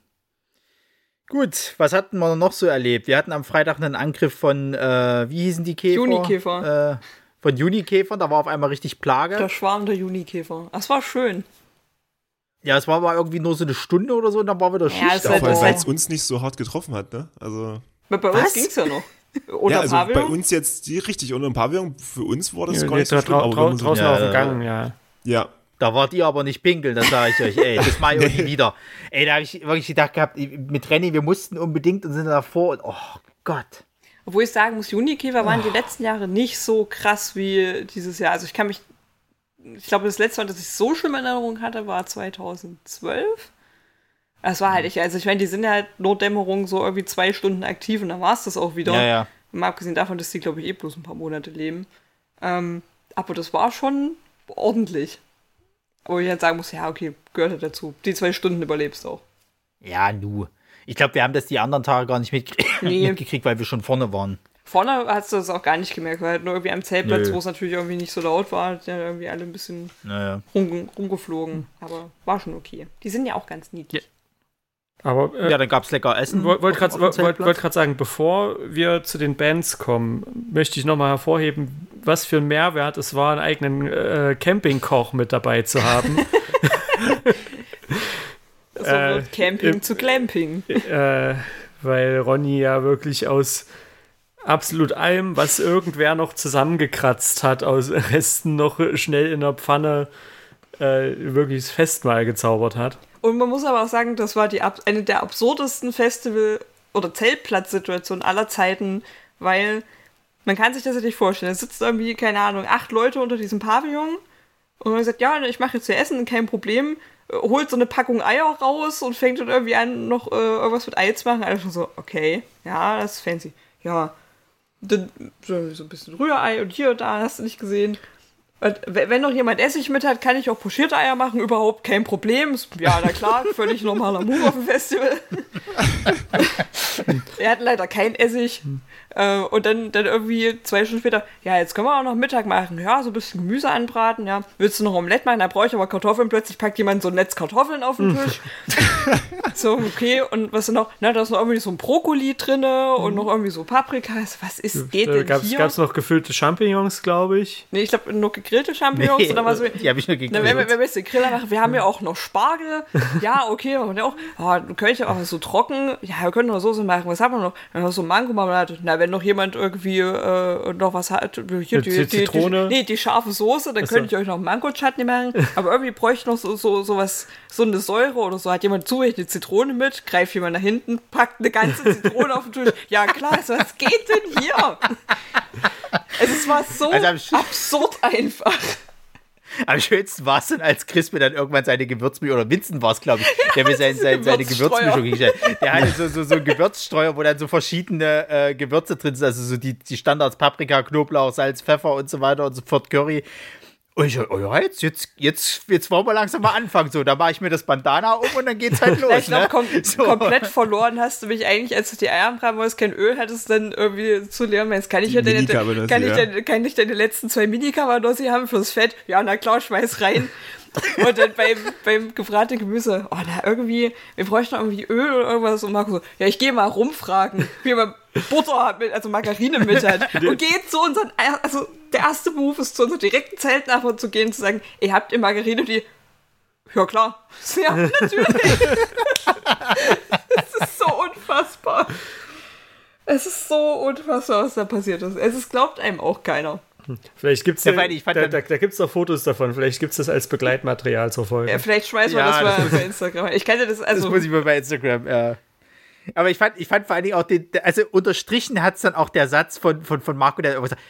Gut, was hatten wir noch so erlebt? Wir hatten am Freitag einen Angriff von, äh, wie hießen die Käfer? Junikäfer. Äh, von Junikäfern, da war auf einmal richtig Plage. Der Schwarm der Junikäfer. Das war schön. Ja, es war aber irgendwie nur so eine Stunde oder so und dann war wieder Schicht. Ja, halt- aber- Weil es uns nicht so hart getroffen hat, ne? Also, Bei, bei uns ging es ja noch. <laughs> Oder ja, also bei Pavillon? uns jetzt die richtig unter dem Pavillon, für uns war das Ja, gar nicht so schlimm. so- draußen Ja, auf dem Gang, ja. ja, Da wart ihr aber nicht pinkeln, das sage ich euch. Ey, das mache ich auch nie wieder. Ey, da habe ich wirklich gedacht gehabt, mit Renny, wir mussten unbedingt und sind davor und oh Gott. Obwohl ich sagen muss, Junikäfer waren die letzten Jahre nicht so krass wie dieses Jahr. Also ich kann mich, ich glaube, das letzte Mal, dass ich so schlimm in Erinnerung hatte, war 2012. Das war halt, ich, also ich meine, die sind ja halt Notdämmerung so irgendwie zwei Stunden aktiv und dann war es das auch wieder. Ja, ja. Mal abgesehen davon, dass die, glaube ich, eh bloß ein paar Monate leben. Ähm, aber das war schon ordentlich. Wo ich halt sagen muss, ja, okay, gehört halt dazu. Die zwei Stunden überlebst auch. Ja, nu. Ich glaube, wir haben das die anderen Tage gar nicht mitgekriegt, <laughs> Nee. mitgekriegt weil wir schon vorne waren. Vorne hast du das auch gar nicht gemerkt, weil halt nur irgendwie am Zeltplatz, wo es natürlich irgendwie nicht so laut war, sind ja irgendwie alle ein bisschen Naja. rum, rumgeflogen. Aber war schon okay. Die sind ja auch ganz niedlich. Aber äh, Ja, dann gab es lecker Essen. wollte wollt auf- gerade wollt, wollt grad sagen, bevor wir zu den Bands kommen, möchte ich nochmal hervorheben, was für ein Mehrwert es war, einen eigenen äh, Campingkoch mit dabei zu haben. <laughs> So Äh, wird Camping im- zu Glamping. äh, weil Ronny ja wirklich aus absolut allem, was irgendwer noch zusammengekratzt hat, aus Resten noch schnell in der Pfanne äh, wirklich das Festmahl gezaubert hat. Und man muss aber auch sagen, das war die eine der absurdesten Festival- oder Zeltplatzsituationen aller Zeiten, weil Man kann sich das ja nicht vorstellen. Es sitzt irgendwie, keine Ahnung, acht Leute unter diesem Pavillon und man sagt, ja, ich mache jetzt hier Essen, kein Problem. Holt so eine Packung Eier raus und fängt dann irgendwie an, noch äh, irgendwas mit Ei zu machen. Alles schon so, okay, ja, das ist fancy. Ja, dann so ein bisschen Rührei und hier und da, hast du nicht gesehen. Und wenn noch jemand Essig mit hat, kann ich auch pochierte Eier machen, überhaupt kein Problem. Ja, na klar, <laughs> völlig normaler Move auf dem Festival. <laughs> Wir hatten leider kein Essig. Äh, und dann, dann irgendwie zwei Stunden später, ja, jetzt können wir auch noch Mittag machen. Ja, so ein bisschen Gemüse anbraten, ja. Willst du noch Omelette machen? Da brauche ich aber Kartoffeln. Plötzlich packt jemand so ein Netz Kartoffeln auf den Tisch. <laughs> so, okay, und was ist noch? Na, da ist noch irgendwie so ein Brokkoli drinne und noch irgendwie so Paprika. Was ist, geht Da denn gab hier? es noch gefüllte Champignons, glaube ich. Nee, ich glaube nur gegrillte Champignons. und dann war so, die habe ich nur na, wenn, gegrillt. wenn wir jetzt den Griller machen, wir haben ja auch noch Spargel. Ja, okay, machen wir auch. Oh, dann könnte ich auch so trocken. Ja, wir können noch Soße machen. Was haben wir noch? Dann noch so Mango-Marmelade. Na, wenn noch jemand irgendwie äh, noch was hat. Hier, Eine Zit- Zitrone? Die, nee, die scharfe Soße, dann so. könnte ich euch noch Mango-Chutney machen. Aber irgendwie bräuchte ich noch so, so, so was, so eine Säure oder so. Hat jemand zufällig eine Zitrone mit, greift jemand nach hinten, packt eine ganze Zitrone auf den Tisch. Ja, klar, also, was geht denn hier? Es ist- war so Also absurd einfach. Am schönsten war es dann, als Chris mir dann irgendwann seine Gewürzmischung, oder Vincent war es, glaube ich, der mir <laughs> sein, sein, seine. Gewürzmischung hingestellt Der hatte so, so, so einen Gewürzstreuer, wo dann so verschiedene äh, Gewürze drin sind, also so die, die Standards Paprika, Knoblauch, Salz, Pfeffer und so weiter und so fort, Curry. Und ich so, oh ja, jetzt, jetzt, jetzt, jetzt wollen wir langsam mal anfangen. So, da mache ich mir das Bandana um und dann geht's halt <laughs> los. ich glaube, ne? kom <laughs> so. komplett verloren hast du mich eigentlich, als du die Eier anbraten wolltest, kein Öl hattest, dann irgendwie zu leeren. Jetzt kann ich ja deine, kann ich, ja. deine, kann ich deine letzten zwei Mini-Cabernossi haben fürs Fett? Ja, na klar, schmeiß rein. <laughs> Und dann beim, beim gebratenen Gemüse, oh, na, irgendwie, wir bräuchten irgendwie Öl oder irgendwas. Und Marco so, ja, ich gehe mal rumfragen, wie man Butter hat, mit, also Margarine mit <laughs> hat. Und geht zu unseren, also der erste Move ist, zu unserem direkten Zeltnachbarn zu gehen, zu sagen, ihr habt ihr Margarine, die, ja klar, <laughs> ja, natürlich. Es ist so unfassbar. Es ist so unfassbar, was da passiert ist. Es ist, glaubt einem auch keiner. Vielleicht gibt es Ja, da, weil ich fand da, da, da gibt's doch Fotos davon. Vielleicht gibt es das als Begleitmaterial zur Folge. Ja, vielleicht schmeißen wir Ja, das mal das muss- bei Instagram. Ich kann dir das, Das also. muss ich mal bei Instagram, ja. Aber ich fand, ich fand vor allen Dingen auch den, also unterstrichen hat es dann auch der Satz von, von, von Marco, der irgendwas sagt,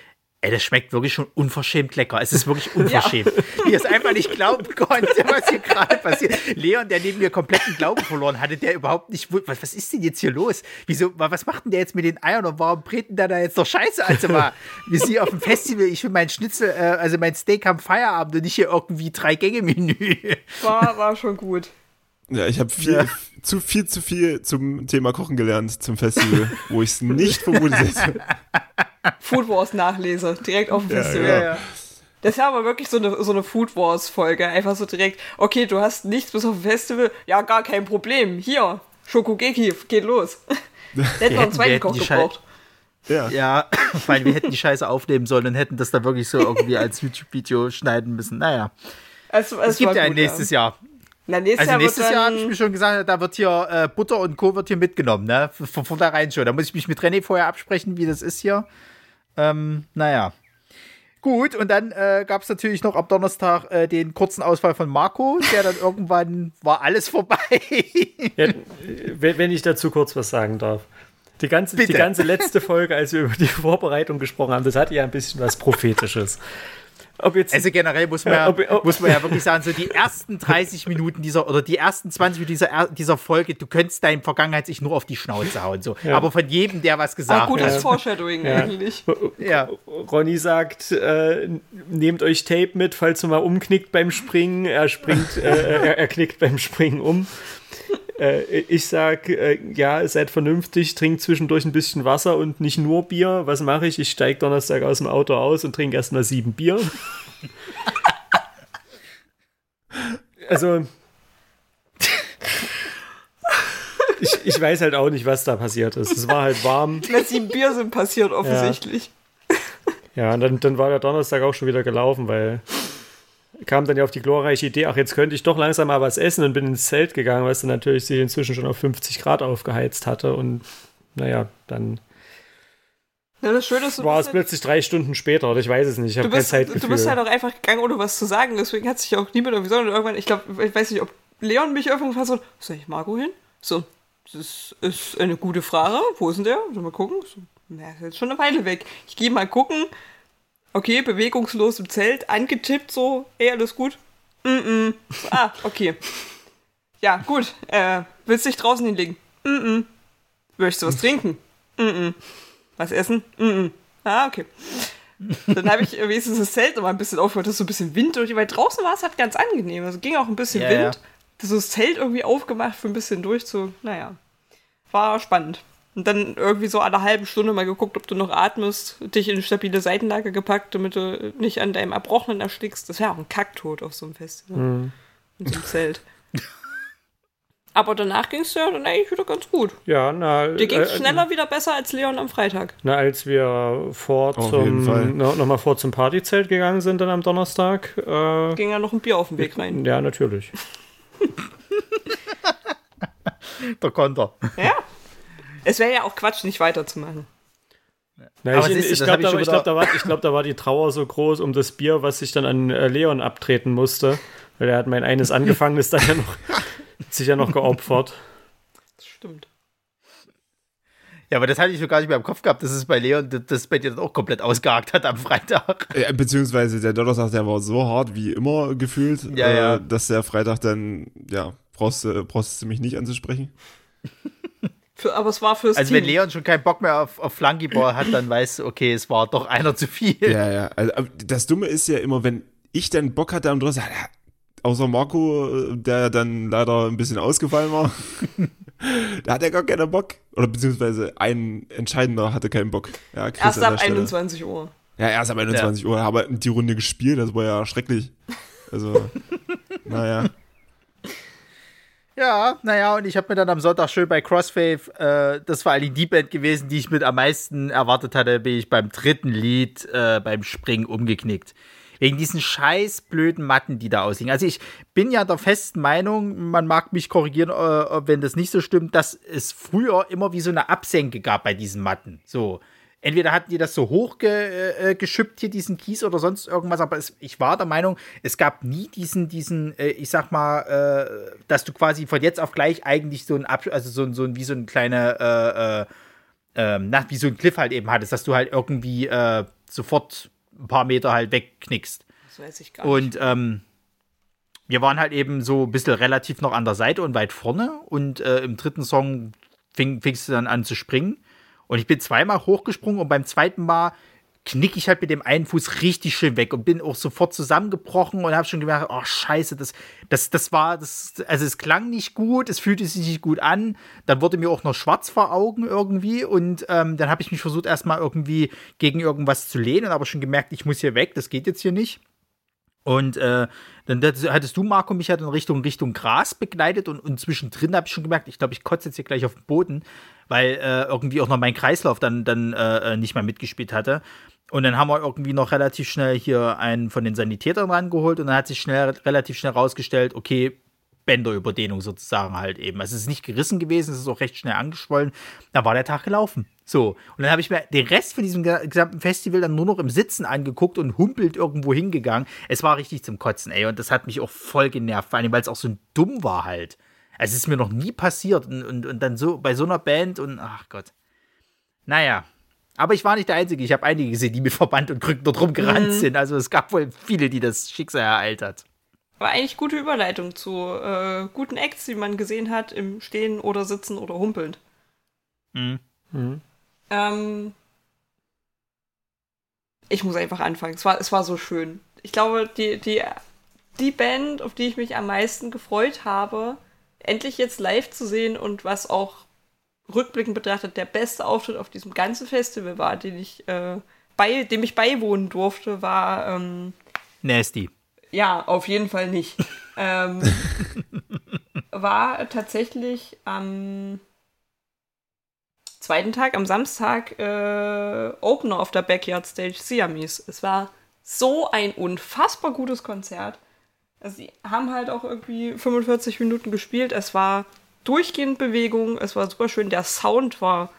ey, das schmeckt wirklich schon unverschämt lecker. Es ist wirklich <laughs> unverschämt. Wie er es einfach nicht glauben <laughs> konnte, was hier gerade passiert. Leon, der neben mir kompletten Glauben verloren hatte, der überhaupt nicht, was, was ist denn jetzt hier los? Wieso, wa- was macht denn der jetzt mit den Eiern und warum breten da da jetzt noch Scheiße? Also mal, <laughs> wir sind auf dem Festival, ich will mein Schnitzel, äh, also mein Steak am Feierabend und nicht hier irgendwie drei Gänge-Menü. War, war schon gut. Ja, ich habe viel, zu viel zu viel zum Thema Kochen gelernt zum Festival, wo ich es nicht vermutet hätte. <laughs> Food Wars Nachlese, direkt auf dem Ja, Festival. ja. ja. Das ist ja aber wirklich so eine, so eine Food Wars Folge. Einfach so direkt, okay, du hast nichts bis auf dem Festival. Ja, gar kein Problem. Hier, Schokogeki, geht los. <laughs> Da hätten wir einen zweiten Koch gebraucht. Ja. Ja, weil wir hätten die Scheiße aufnehmen sollen und hätten das da wirklich so irgendwie als YouTube-Video schneiden müssen. Naja, Es, es gibt ja ein nächstes Jahr. Na, nächstes Also Jahr nächstes wird Jahr habe ich mir schon gesagt, da wird hier äh, Butter und Co. wird hier mitgenommen, ne? Von vornherein schon. Da muss ich mich mit René vorher absprechen, wie das ist hier. Ähm, naja. Gut, und dann äh, gab es natürlich noch am Donnerstag äh, den kurzen Ausfall von Marco, der dann <laughs> irgendwann war alles vorbei. Ja, wenn ich dazu kurz was sagen darf. Die ganze, die ganze letzte Folge, als wir über die Vorbereitung gesprochen haben, das hatte ja ein bisschen was Prophetisches. Ob jetzt, Also generell muss man, Ja, ja, ob- ob- muss man ja wirklich sagen, so die ersten 30 Minuten dieser oder die ersten 20 Minuten dieser, dieser Folge, du könntest deinem Vergangenheit nur auf die Schnauze hauen. So. Aber von jedem, der was ah, gesagt gutes hat. Foreshadowing eigentlich. Ja. Ronny sagt, äh, nehmt euch Tape mit, falls ihr mal umknickt beim Springen. Er springt, äh, er, er knickt beim Springen um. Äh, ich sag, äh, ja, seid vernünftig, trinkt zwischendurch ein bisschen Wasser und nicht nur Bier. Was mache ich? Ich steige Donnerstag aus dem Auto aus und trinke erstmal sieben Bier. <laughs> also. Ich, ich weiß halt auch nicht, was da passiert ist. Es war halt warm. Na, sieben Bier sind passiert offensichtlich. Ja, und dann, dann war der Donnerstag auch schon wieder gelaufen, weil kam dann ja auf die glorreiche Idee, ach, jetzt könnte ich doch langsam mal was essen und bin ins Zelt gegangen, was dann natürlich sich inzwischen schon auf 50 Grad aufgeheizt hatte und naja, dann Ja, das Schöne ist, du war es plötzlich drei Stunden später oder ich weiß es nicht, ich du, habe kein bist, Zeitgefühl. du bist halt auch einfach gegangen, ohne was zu sagen. Deswegen hat sich auch niemand irgendwie sondern irgendwann, ich glaube, ich weiß nicht, ob Leon mich irgendwann gefragt hat, soll ich Marco hin? So, das ist eine gute Frage. Wo ist denn der? Sollen wir gucken? So, na, ist jetzt schon eine Weile weg. Ich gehe mal gucken. Okay, bewegungslos im Zelt, angetippt so. Ey, alles gut? Mm, -mm. Ah, okay. Ja, gut. Äh, willst du dich draußen hinlegen? Mm, -mm. Möchtest du was trinken? Mm, -mm. Was essen? Mm, -mm. Ah, okay. Dann habe ich wenigstens das Zelt noch mal ein bisschen aufgehört, dass so ein bisschen Wind durch, weil draußen war es halt ganz angenehm. Also ging auch ein bisschen Ja, Wind. ja. Das ist das Zelt irgendwie aufgemacht für ein bisschen durchzu. Naja, war spannend. Und dann irgendwie so alle halben Stunde mal geguckt, ob du noch atmest, dich in eine stabile Seitenlage gepackt, damit du nicht an deinem Erbrochenen erstickst. Das wäre auch ein Kacktod auf so einem Festival. Mhm. In so einem Zelt. Aber danach ging es ja dann eigentlich wieder ganz gut. Ja, na. Dir ging es äh, schneller wieder besser als Leon am Freitag. Na, als wir vor Auf zum, no, nochmal vor zum Partyzelt gegangen sind dann am Donnerstag. Äh, Ging ja noch ein Bier auf den Weg rein. ja, natürlich. <laughs> Der Konter. Ja. <laughs> Es wäre ja auch Quatsch, nicht weiterzumachen. Na, ich ich glaube, da, glaub, da, glaub, da war die Trauer so groß um das Bier, was ich dann an äh, Leon abtreten musste. Weil er hat mein eines angefangen, ist dann ja noch, sich ja noch geopfert. Das stimmt. Ja, aber das hatte ich so gar nicht mehr im Kopf gehabt, dass es bei Leon das- das bei dir dann auch komplett ausgehakt hat am Freitag. Äh, beziehungsweise der Donnerstag, der war so hart wie immer gefühlt, Ja, äh, ja. dass der Freitag dann, ja, brauchst du brauchst du mich nicht anzusprechen. Für, aber es war fürs Also Team. wenn Leon schon keinen Bock mehr auf, auf Flunkyball hat, dann weißt du, okay, es war doch einer zu viel. Ja, ja. Also, das Dumme ist ja immer, wenn ich dann Bock hatte am ja, außer Marco, der dann leider ein bisschen ausgefallen war, <laughs> da hat er gar keinen Bock. Oder beziehungsweise ein Entscheidender hatte keinen Bock. Ja, Erst ab der Stelle. 21 Uhr. Ja, erst ab 21 Uhr, aber die Runde gespielt, das war ja schrecklich. Also, <laughs> naja. Ja, naja, und ich habe mir dann am Sonntag schön bei Crossfave, äh, das war eigentlich die Band gewesen, die ich mit am meisten erwartet hatte, bin ich beim dritten Lied äh, beim Springen umgeknickt. Wegen diesen scheiß blöden Matten, die da aussehen. Also ich bin ja der festen Meinung, man mag mich korrigieren, äh, wenn das nicht so stimmt, dass es früher immer wie so eine Absenke gab bei diesen Matten. So. Entweder hatten die das so hochgeschippt, äh, geschippt hier, diesen Kies oder sonst irgendwas, aber es, ich war der Meinung, es gab nie diesen, diesen, äh, ich sag mal, äh, dass du quasi von jetzt auf gleich eigentlich so ein Ab also so ein, so ein, wie so ein kleiner, äh, äh, ähm, wie so ein Cliff halt eben hattest, dass du halt irgendwie äh, sofort ein paar Meter halt wegknickst. Das weiß ich gar nicht. Und ähm, wir waren halt eben so ein bisschen relativ noch an der Seite und weit vorne. Und äh, im dritten Song fing, fingst du dann an zu springen. Und ich bin zweimal hochgesprungen und beim zweiten Mal knick ich halt mit dem einen Fuß richtig schön weg und bin auch sofort zusammengebrochen und habe schon gemerkt, oh scheiße, das, das, das war, das, also es klang nicht gut, es fühlte sich nicht gut an. Dann wurde mir auch noch schwarz vor Augen irgendwie und ähm, dann habe ich mich versucht erstmal irgendwie gegen irgendwas zu lehnen, aber schon gemerkt, ich muss hier weg, das geht jetzt hier nicht. Und äh, dann hattest du, Marco, mich halt in Richtung, Richtung Gras begleitet und, und zwischendrin habe ich schon gemerkt, ich glaube, ich kotze jetzt hier gleich auf den Boden, weil äh, irgendwie auch noch mein Kreislauf dann, dann äh, nicht mehr mitgespielt hatte. Und dann haben wir irgendwie noch relativ schnell hier einen von den Sanitätern rangeholt und dann hat sich schnell, relativ schnell rausgestellt, okay, Bänderüberdehnung sozusagen halt eben. Also es ist nicht gerissen gewesen, es ist auch recht schnell angeschwollen. Da war der Tag gelaufen. So. Und dann habe ich mir den Rest von diesem ge- gesamten Festival dann nur noch im Sitzen angeguckt und humpelt irgendwo hingegangen. Es war richtig zum Kotzen, ey. Und das hat mich auch voll genervt, vor allem, weil es auch so dumm war halt. Also es ist mir noch nie passiert. Und, und, und dann so bei so einer Band und ach Gott. Naja. Aber ich war nicht der Einzige. Ich habe einige gesehen, die mit Verband und Krücken dort rumgerannt sind. Also es gab wohl viele, die das Schicksal ereilt hat. War eigentlich gute Überleitung zu äh, guten Acts, die man gesehen hat im Stehen oder Sitzen oder Humpelnd. Mhm. Ähm, ich muss einfach anfangen. Es war, es war so schön. Ich glaube, die, die, die Band, auf die ich mich am meisten gefreut habe, endlich jetzt live zu sehen und was auch rückblickend betrachtet der beste Auftritt auf diesem ganzen Festival war, den ich, äh, bei, dem ich beiwohnen durfte, war ähm, Nasty. Ja, auf jeden Fall nicht. <laughs> ähm, war tatsächlich am zweiten Tag, am Samstag, äh, Opener auf der Backyard Stage Siamese. Es war so ein unfassbar gutes Konzert. Also, sie haben halt auch irgendwie 45 Minuten gespielt. Es war durchgehend Bewegung. Es war super schön. Der Sound war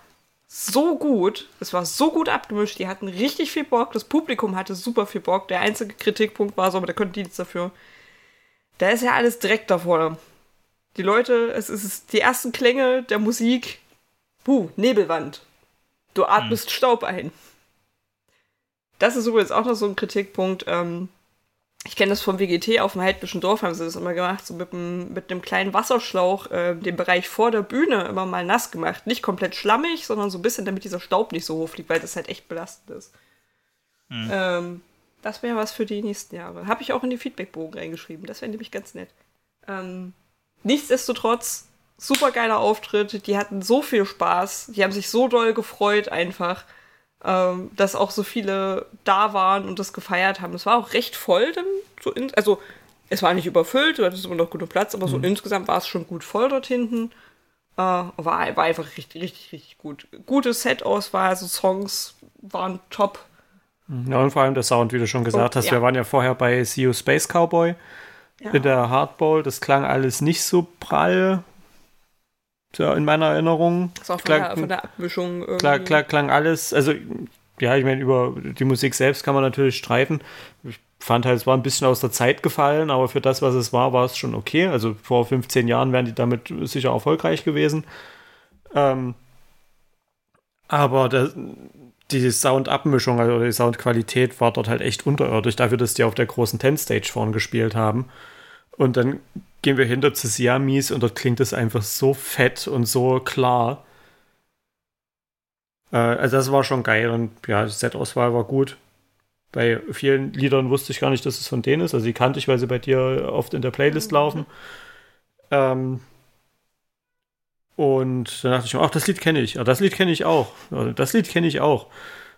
so gut. Es war so gut abgemischt. Die hatten richtig viel Bock. Das Publikum hatte super viel Bock. Der einzige Kritikpunkt war so, aber da konnten die nichts dafür. Da ist ja alles direkt davor. Die Leute, es ist die ersten Klänge der Musik. Puh, Nebelwand. Du atmest hm. Staub ein. Das ist übrigens auch noch so ein Kritikpunkt. Ähm, ich kenne das vom WGT auf dem Heidbischen Dorf, haben sie das immer gemacht, so mit, einem, mit einem kleinen Wasserschlauch äh, den Bereich vor der Bühne immer mal nass gemacht. Nicht komplett schlammig, sondern so ein bisschen, damit dieser Staub nicht so hoch fliegt, weil das halt echt belastend ist. Mhm. Ähm, das wäre was für die nächsten Jahre. Habe ich auch in die Feedbackbogen reingeschrieben. Das wäre nämlich ganz nett. Ähm, nichtsdestotrotz, super geiler Auftritt. Die hatten so viel Spaß. Die haben sich so doll gefreut einfach ähm, dass auch so viele da waren und das gefeiert haben. Es war auch recht voll dann, so in, also es war nicht überfüllt, du hattest immer noch guten Platz, aber so mhm. insgesamt war es schon gut voll dort hinten. Äh, war, war einfach richtig, richtig, richtig gut. Gute Set-Auswahl, also Songs waren top. Ja, und vor allem der Sound, wie du schon gesagt oh, hast. Ja. Wir waren ja vorher bei See You Space Cowboy ja. in der Hardball. Das klang alles nicht so prall so in meiner Erinnerung. Das ist auch von, klang, der, von der Abmischung irgendwie. Klar, klar, klang alles, also ja, ich meine, über die Musik selbst kann man natürlich streiten. Ich fand halt, es war ein bisschen aus der Zeit gefallen, aber für das, was es war, war es schon okay. Also vor 15 Jahren wären die damit sicher erfolgreich gewesen. Ähm, aber der, die Soundabmischung also die Soundqualität war dort halt echt unterirdisch, dafür, dass die auf der großen Ten-Stage vorn gespielt haben. Und dann gehen wir hinter zu Siamis und dort klingt es einfach so fett und so klar. Äh, also das war schon geil und ja, die Set-Auswahl war gut. Bei vielen Liedern wusste ich gar nicht, dass es von denen ist. Also die kannte ich, weil sie bei dir oft in der Playlist mhm. laufen. Ähm, und dann dachte ich mir, ach, das Lied kenne ich. Ja, das Lied kenne ich auch. Das Lied kenne ich auch.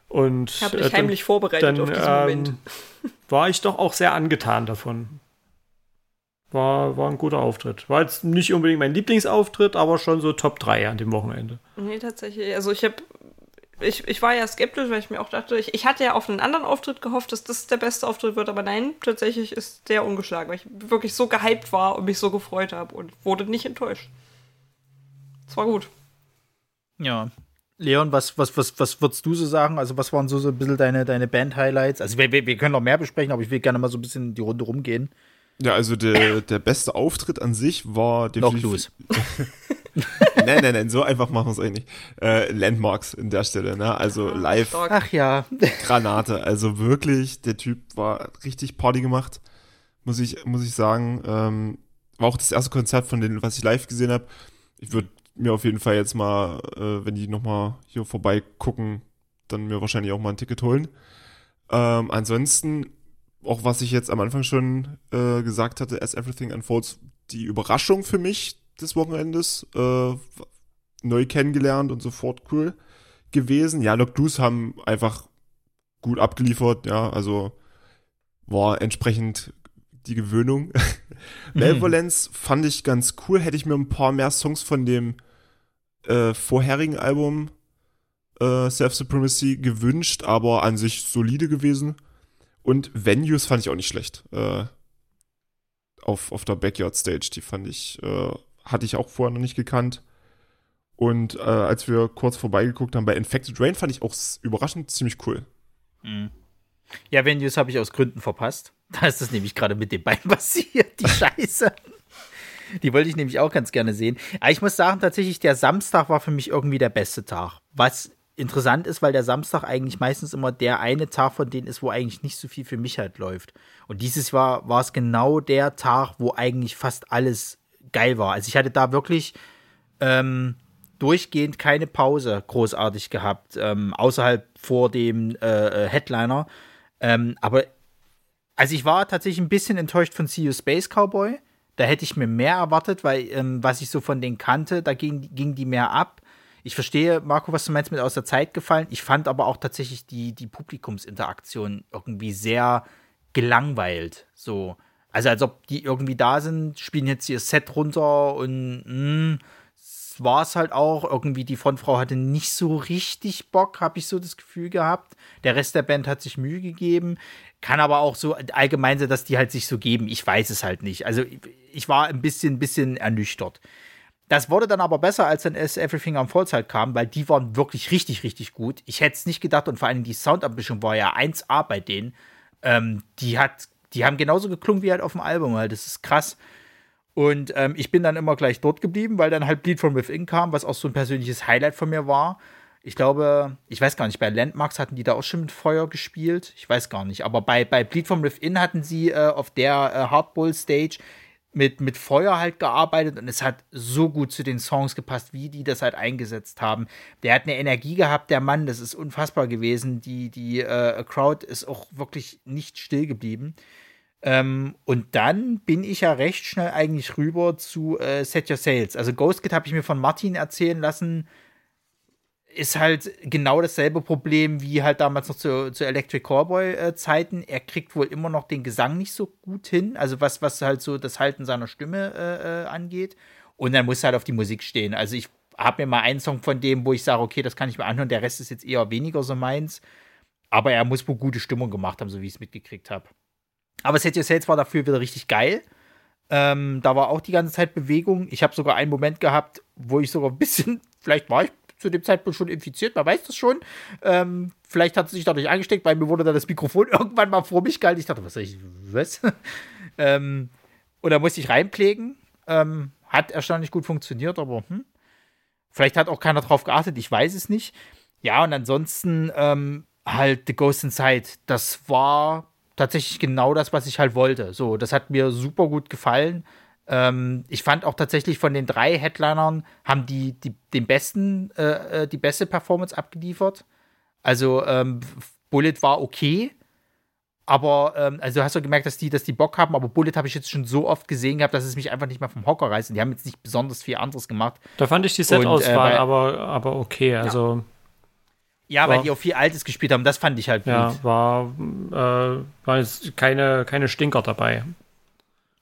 Und ich habe dich äh, heimlich vorbereitet dann, auf diesen ähm, Moment. war ich doch auch sehr angetan davon. War, war ein guter Auftritt. War jetzt nicht unbedingt mein Lieblingsauftritt, aber schon so Top 3 an dem Wochenende. Nee, tatsächlich. Also ich habe ich, ich war ja skeptisch, weil ich mir auch dachte, ich, ich hatte ja auf einen anderen Auftritt gehofft, dass das der beste Auftritt wird, aber nein, tatsächlich ist der ungeschlagen, weil ich wirklich so gehypt war und mich so gefreut habe und wurde nicht enttäuscht. Es war gut. Ja. Leon, was, was, was, was würdest du so sagen? Also, was waren so, so ein bisschen deine, deine Band-Highlights? Also, wir, wir können noch mehr besprechen, aber ich will gerne mal so ein bisschen die Runde rumgehen. Ja, also der, der beste Auftritt an sich war definitiv. <laughs> nein, nein, nein, so einfach machen wir es eigentlich nicht. Äh, Landmarks in der Stelle, ne? Also live. Ach ja. Granate. Also wirklich, der Typ war richtig Party gemacht, muss ich, muss ich sagen. Ähm, war auch das erste Konzert von denen, was ich live gesehen habe. Ich würde mir auf jeden Fall jetzt mal, äh, wenn die nochmal hier vorbei gucken, dann mir wahrscheinlich auch mal ein Ticket holen. Ähm, ansonsten auch was ich jetzt am Anfang schon äh, gesagt hatte, As Everything Unfolds, die Überraschung für mich des Wochenendes, äh, neu kennengelernt und sofort cool gewesen. Ja, Loose haben einfach gut abgeliefert, ja, also war entsprechend die Gewöhnung. <laughs> mhm. Malevolence fand ich ganz cool, hätte ich mir ein paar mehr Songs von dem äh, vorherigen Album äh, Self Supremacy gewünscht, aber an sich solide gewesen. Und Venues fand ich auch nicht schlecht. Äh, auf, auf der Backyard Stage, die fand ich, äh, hatte ich auch vorher noch nicht gekannt. Und äh, als wir kurz vorbeigeguckt haben bei Infected Rain, fand ich auch überraschend ziemlich cool. Mhm. Ja, Venues habe ich aus Gründen verpasst. <laughs> Da ist das nämlich gerade mit dem Bein <laughs> passiert, die <laughs> Scheiße. die wollte ich nämlich auch ganz gerne sehen. Aber ich muss sagen, tatsächlich, der Samstag war für mich irgendwie der beste Tag. Was interessant ist, weil der Samstag eigentlich meistens immer der eine Tag von denen ist, wo eigentlich nicht so viel für mich halt läuft. Und dieses Jahr war es genau der Tag, wo eigentlich fast alles geil war. Also ich hatte da wirklich ähm, durchgehend keine Pause großartig gehabt, ähm, außerhalb vor dem äh, äh, Headliner. Ähm, aber also ich war tatsächlich ein bisschen enttäuscht von See You Space Cowboy. Da hätte ich mir mehr erwartet, weil ähm, was ich so von denen kannte, da ging, ging die mehr ab. Ich verstehe, Marco, was du meinst mit aus der Zeit gefallen. Ich fand aber auch tatsächlich die, die Publikumsinteraktion irgendwie sehr gelangweilt. So. Also als ob die irgendwie da sind, spielen jetzt ihr Set runter und mh, war es halt auch. Irgendwie die Frontfrau hatte nicht so richtig Bock, habe ich so das Gefühl gehabt. Der Rest der Band hat sich Mühe gegeben. Kann aber auch so allgemein sein, dass die halt sich so geben. Ich weiß es halt nicht. Also ich war ein bisschen, bisschen ernüchtert. Das wurde dann aber besser, als dann es Everything Falls halt kam, weil die waren wirklich richtig, richtig gut. Ich hätte es nicht gedacht und vor allem die Soundabmischung war ja 1A bei denen. Ähm, die hat, die haben genauso geklungen wie halt auf dem Album, halt. Das ist krass. Und ähm, ich bin dann immer gleich dort geblieben, weil dann halt Bleed from Within kam, was auch so ein persönliches Highlight von mir war. Ich glaube, ich weiß gar nicht, bei Landmarks hatten die da auch schon mit Feuer gespielt. Ich weiß gar nicht. Aber bei, bei Bleed from Within hatten sie äh, auf der äh, Hardball Stage mit, mit Feuer halt gearbeitet und es hat so gut zu den Songs gepasst, wie die das halt eingesetzt haben. Der hat eine Energie gehabt, der Mann, das ist unfassbar gewesen. Die, die äh, Crowd ist auch wirklich nicht still geblieben. Ähm, und dann bin ich ja recht schnell eigentlich rüber zu äh, Set Your Sales. Also Ghost Kid habe ich mir von Martin erzählen lassen, ist halt genau dasselbe Problem wie halt damals noch zu, zu Electric Cowboy äh. Er kriegt wohl immer noch den Gesang nicht so gut hin, also was, was halt so das Halten seiner Stimme äh, äh, angeht. Und dann muss er halt auf die Musik stehen. Also ich habe mir mal einen Song von dem, wo ich sage, okay, das kann ich mir anhören, der Rest ist jetzt eher weniger so meins. Aber er muss wohl gute Stimmung gemacht haben, so wie ich es mitgekriegt habe. Aber Set Your Sales war dafür wieder richtig geil. Ähm, da war auch die ganze Zeit Bewegung. Ich habe sogar einen Moment gehabt, wo ich sogar ein bisschen, <laughs> vielleicht war ich zu dem Zeitpunkt schon infiziert, man weiß das schon. Ähm, vielleicht hat es sich dadurch angesteckt, weil mir wurde dann das Mikrofon <laughs> irgendwann mal vor mich gehalten. Ich dachte, was soll ich, was? <laughs> ähm, und da musste ich reinpflegen. Ähm, hat erstaunlich gut funktioniert, aber hm. vielleicht hat auch keiner drauf geachtet, ich weiß es nicht. Ja, und ansonsten ähm, halt The Ghost Inside, das war tatsächlich genau das, was ich halt wollte. So, das hat mir super gut gefallen. Ähm, ich fand auch tatsächlich von den drei Headlinern haben die, die den besten, äh, äh, die beste Performance abgeliefert. Also ähm, Bullet war okay, aber ähm, also hast du gemerkt, dass die, dass die Bock haben, aber Bullet habe ich jetzt schon so oft gesehen gehabt, dass es mich einfach nicht mehr vom Hocker reißt. Und die haben jetzt nicht besonders viel anderes gemacht. Da fand ich die Set-Auswahl äh, aber, aber okay. Also. Ja, ja weil die auch viel Altes gespielt haben, das fand ich halt gut. Ja, war, äh, war jetzt keine, keine Stinker dabei.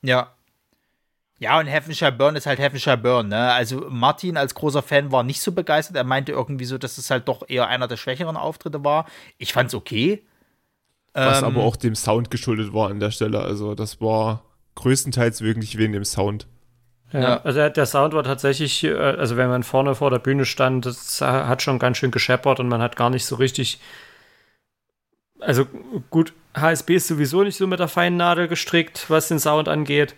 Ja, ja, und Heavenshire Burn ist halt Heavenshire Burn, ne? Also Martin als großer Fan war nicht so begeistert. Er meinte irgendwie so, dass es halt doch eher einer der schwächeren Auftritte war. Ich fand's okay. Was ähm, aber auch dem Sound geschuldet war an der Stelle. Also das war größtenteils wirklich wegen dem Sound. Ja, ja, also der Sound war tatsächlich, äh, also wenn man vorne vor der Bühne stand, das hat schon ganz schön gescheppert und man hat gar nicht so richtig. Also gut, HSB ist sowieso nicht so mit der feinen Nadel gestrickt, was den Sound angeht.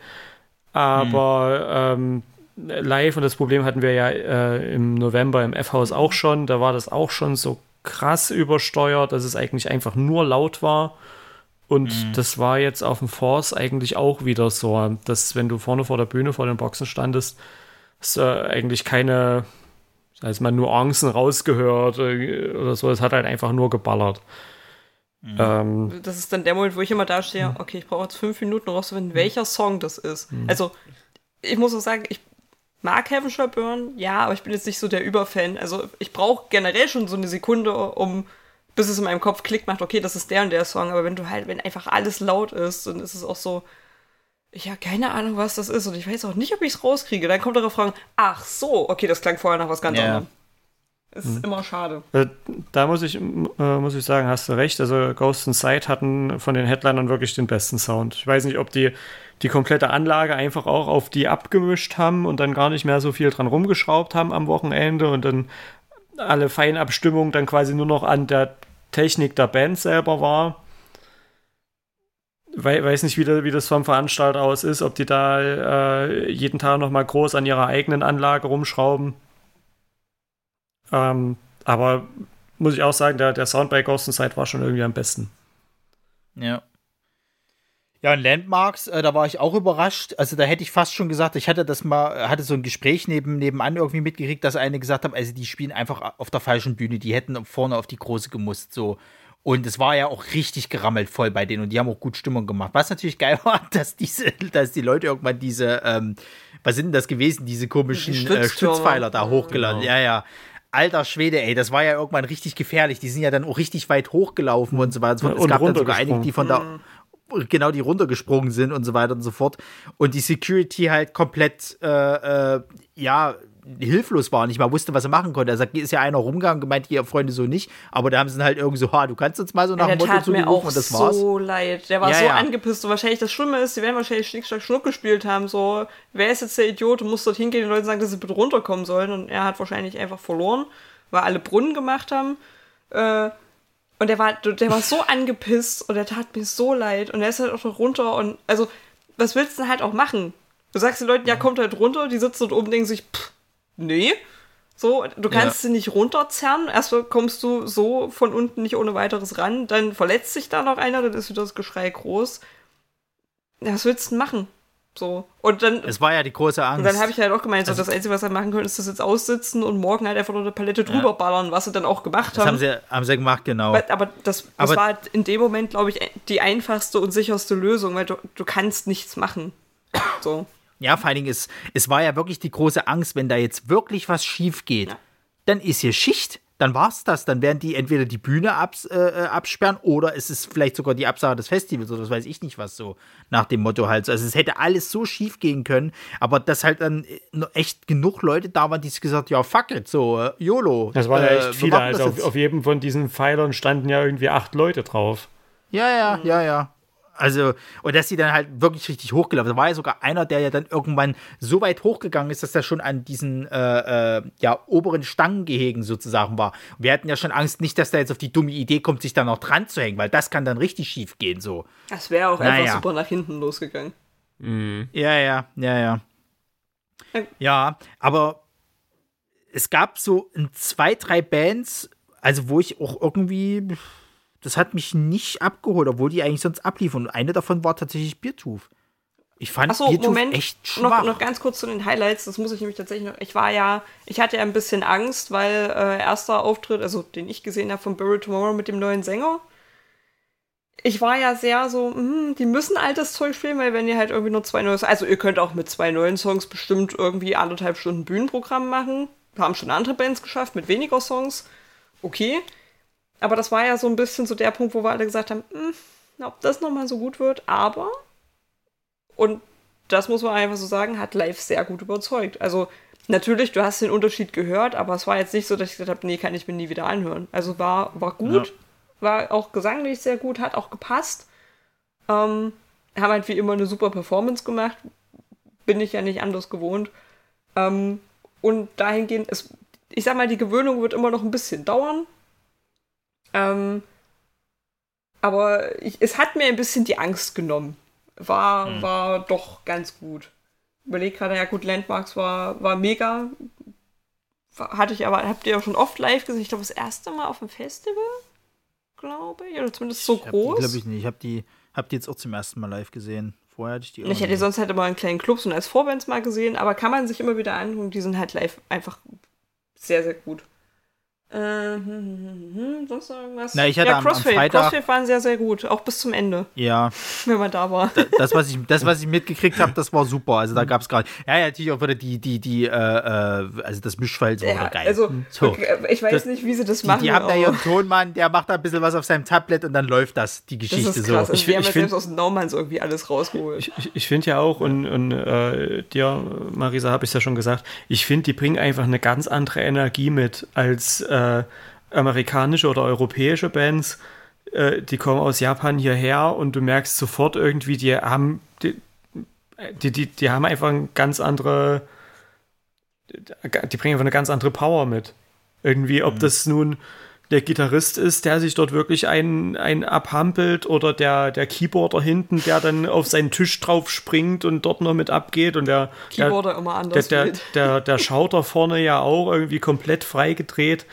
Aber mhm. ähm, live, und das Problem hatten wir ja äh, im November im F-Haus auch schon, da war das auch schon so krass übersteuert, dass es eigentlich einfach nur laut war. Und mhm. das war jetzt auf dem Force eigentlich auch wieder so, dass wenn du vorne vor der Bühne vor den Boxen standest, es äh, eigentlich keine, als man Nuancen rausgehört äh, oder so, es hat halt einfach nur geballert. Mhm. Ähm, das ist dann der Moment, wo ich immer da stehe, mhm. okay, ich brauche jetzt fünf Minuten rauszufinden, welcher Song das ist. Mhm. Also, ich muss auch sagen, ich mag Heavenshire Burn, ja, aber ich bin jetzt nicht so der Überfan. Also, ich brauche generell schon so eine Sekunde, um, bis es in meinem Kopf klickt macht, okay, das ist der und der Song. Aber wenn du halt, wenn einfach alles laut ist, dann ist es auch so, ich habe keine Ahnung, was das ist und ich weiß auch nicht, ob ich es rauskriege. Dann kommt der Refrain, ach so, okay, das klang vorher nach was ganz yeah. anderem. Ist hm. immer schade. Äh, da muss ich, äh, muss ich sagen, hast du recht. Also Ghost and Sight hatten von den Headlinern wirklich den besten Sound. Ich weiß nicht, ob die die komplette Anlage einfach auch auf die abgemischt haben und dann gar nicht mehr so viel dran rumgeschraubt haben am Wochenende und dann alle Feinabstimmung dann quasi nur noch an der Technik der Band selber war. We weiß nicht, wie, da, wie das vom Veranstalter aus ist, ob die da äh, jeden Tag nochmal groß an ihrer eigenen Anlage rumschrauben. Ähm, aber muss ich auch sagen, der, der Sound bei Ghost Side war schon irgendwie am besten. Ja. Ja, und Landmarks, äh, da war ich auch überrascht. Also da hätte ich fast schon gesagt, ich hatte das mal, hatte so ein Gespräch neben, nebenan irgendwie mitgekriegt, dass eine gesagt hat, also die spielen einfach auf der falschen Bühne, die hätten vorne auf die große gemusst, so. Und es war ja auch richtig gerammelt voll bei denen und die haben auch gut Stimmung gemacht. Was natürlich geil war, <laughs> dass diese, dass die Leute irgendwann diese, ähm, was sind denn das gewesen, diese komischen die äh, Stützpfeiler da hochgeladen. Genau. Ja, ja alter Schwede, ey, das war ja irgendwann richtig gefährlich. Die sind ja dann auch richtig weit hochgelaufen und so weiter. Und es gab dann sogar einige, die von da genau die runtergesprungen sind und so weiter und so fort. Und die Security halt komplett, äh, äh, ja, hilflos war, nicht mal wusste, was er machen konnte. Er sagt, hier ist ja einer rumgegangen, gemeint, ihr Freunde so nicht, aber da haben sie halt irgendwie so, ha, du kannst uns mal so nach ja, dem Motto zugerufen und das war's. so leid. Der war ja, so ja. angepisst und wahrscheinlich das Schlimme ist, sie werden wahrscheinlich Schnick, Schnack, Schnuck gespielt haben, so, wer ist jetzt der Idiot und muss dort hingehen und den Leuten sagen, dass sie bitte runterkommen sollen und er hat wahrscheinlich einfach verloren, weil alle Brunnen gemacht haben. Äh, und der war, der war so angepisst und der tat mir so leid und er ist halt auch noch runter und, also, was willst du denn halt auch machen? Du sagst den Leuten, ja, kommt halt runter, die sitzen dort oben und denken sich, pff, nee. So, du kannst Ja. sie nicht runterzerren. Erstmal kommst du so von unten nicht ohne weiteres ran. Dann verletzt sich da noch einer, dann ist wieder das Geschrei groß. Ja, was willst du denn machen? So. Und dann, Es war ja die große Angst. und dann habe ich halt auch gemeint, so, das Einzige, was wir machen können, ist das jetzt aussitzen und morgen halt einfach nur eine Palette drüber ballern, was sie dann auch gemacht das haben. haben sie, haben sie gemacht, genau. aber, aber das, das Aber- war halt in dem Moment, glaube ich, die einfachste und sicherste Lösung, weil du, du kannst nichts machen. So. Ja, vor allen Dingen, es, es war ja wirklich die große Angst, wenn da jetzt wirklich was schief geht, Ja. dann ist hier Schicht. Dann war's das. Dann werden die entweder die Bühne abs, äh, äh, absperren oder es ist vielleicht sogar die Absage des Festivals oder das weiß ich nicht was so nach dem Motto halt. Also es hätte alles so schief gehen können, aber dass halt dann äh, echt genug Leute da waren, die sich gesagt ja fuck it, so äh, YOLO. Das waren ja äh, echt wir viele. Also auf, auf jedem von diesen Pfeilern standen ja irgendwie acht Leute drauf. Ja, ja, Mhm. ja, ja. Also, und dass sie dann halt wirklich richtig hochgelaufen Da war ja sogar einer, der ja dann irgendwann so weit hochgegangen ist, dass er schon an diesen äh, äh, ja, oberen Stangengehegen sozusagen war. Und wir hatten ja schon Angst, nicht, dass der jetzt auf die dumme Idee kommt, sich da noch dran zu hängen, weil das kann dann richtig schief gehen, so. Das wäre auch Naja. einfach super nach hinten losgegangen. Ja, ja, ja, ja. Ja. Ja, aber es gab so ein, zwei, drei Bands, also wo ich auch irgendwie, das hat mich nicht abgeholt, obwohl die eigentlich sonst abliefern. Und eine davon war tatsächlich Biertooth. Ich fand Achso, Biertooth Moment. echt schwach. Noch, noch ganz kurz zu den Highlights. Das muss ich nämlich tatsächlich noch. Ich war ja, ich hatte ja ein bisschen Angst, weil äh, erster Auftritt, also den ich gesehen habe von Bury Tomorrow mit dem neuen Sänger. Ich war ja sehr so, hm, die müssen altes Zeug spielen, weil wenn ihr halt irgendwie nur zwei neue, also ihr könnt auch mit zwei neuen Songs bestimmt irgendwie anderthalb Stunden Bühnenprogramm machen. Haben schon andere Bands geschafft mit weniger Songs. Okay. Aber das war ja so ein bisschen so der Punkt, wo wir alle gesagt haben, hm, ob das nochmal so gut wird. Aber und das muss man einfach so sagen, hat live sehr gut überzeugt. Also natürlich, du hast den Unterschied gehört, aber es war jetzt nicht so, dass ich gesagt habe, nee, kann ich mir nie wieder anhören. Also war, war gut, war auch gesanglich sehr gut, hat auch gepasst. Ähm, haben halt wie immer eine super Performance gemacht. Bin ich ja nicht anders gewohnt. Ähm, und dahingehend, es, ich sag mal, die Gewöhnung wird immer noch ein bisschen dauern. Ähm, aber ich, es hat mir ein bisschen die Angst genommen. War, war doch ganz gut. Überleg gerade, ja gut, Landmarks war, war mega. Hatte ich aber, habt ihr ja schon oft live gesehen. Ich glaube, das erste Mal auf dem Festival, glaube ich. Oder zumindest so Ich groß. Die, glaube ich nicht. Ich habe die, hab die jetzt auch zum ersten Mal live gesehen. Vorher hatte ich die auch Ich hätte nicht. sonst halt immer in kleinen Clubs und als Vorbands mal gesehen, aber kann man sich immer wieder angucken. Die sind halt live einfach sehr, sehr gut. Äh, hm, hm, hm, hm, sonst noch irgendwas? Na, ich hatte ja, am- am Crossfade. Freitag- Crossfade waren sehr, sehr gut. Auch bis zum Ende, Ja, <laughs> wenn man da war. das, was ich, das, was ich mitgekriegt habe, das war super. Also da gab es gerade, ja, ja, natürlich auch wieder die, die, die, äh, äh, also das Mischverhältnis war Ja, wieder geil. also, So. okay, ich weiß Das- nicht, wie sie das Die, machen. die haben da aber ihren Tonmann, der macht da ein bisschen was auf seinem Tablet und dann läuft das, die das Geschichte ist krass. so. Also, Ich die haben ich ja selbst aus dem Naumanns irgendwie alles rausgeholt. Ich, ich, ich finde ja auch, und, und äh, dir, Marisa, habe ich es ja schon gesagt, ich finde, die bringen einfach eine ganz andere Energie mit als äh, amerikanische oder europäische Bands. Äh, die kommen aus Japan hierher und du merkst sofort irgendwie, die haben, die, die, die, die haben einfach eine ganz andere, die bringen einfach eine ganz andere Power mit. Irgendwie, ob das nun der Gitarrist ist, der sich dort wirklich einen, einen abhampelt oder der, der Keyboarder hinten, der dann auf seinen Tisch drauf springt und dort noch mit abgeht und der, Keyboarder immer der, anders der, wild. der, der Schauter vorne ja auch irgendwie komplett freigedreht.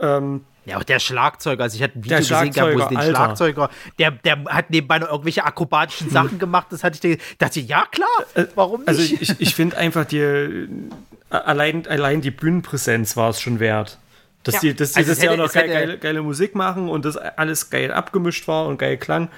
Ähm, Ja, auch der Schlagzeuger, also ich hatte ein Video Der gesehen, gehabt, wo sie den Alter. Schlagzeuger, der, der hat nebenbei noch irgendwelche akrobatischen Sachen gemacht, das hatte ich, dir- dachte ich, ja klar, warum nicht? also ich, ich finde einfach die äh, allein, allein die Bühnenpräsenz war es schon wert. Dass Ja. die, dass die Also das ja auch noch geil, geile, geile Musik machen und das alles geil abgemischt war und geil klang,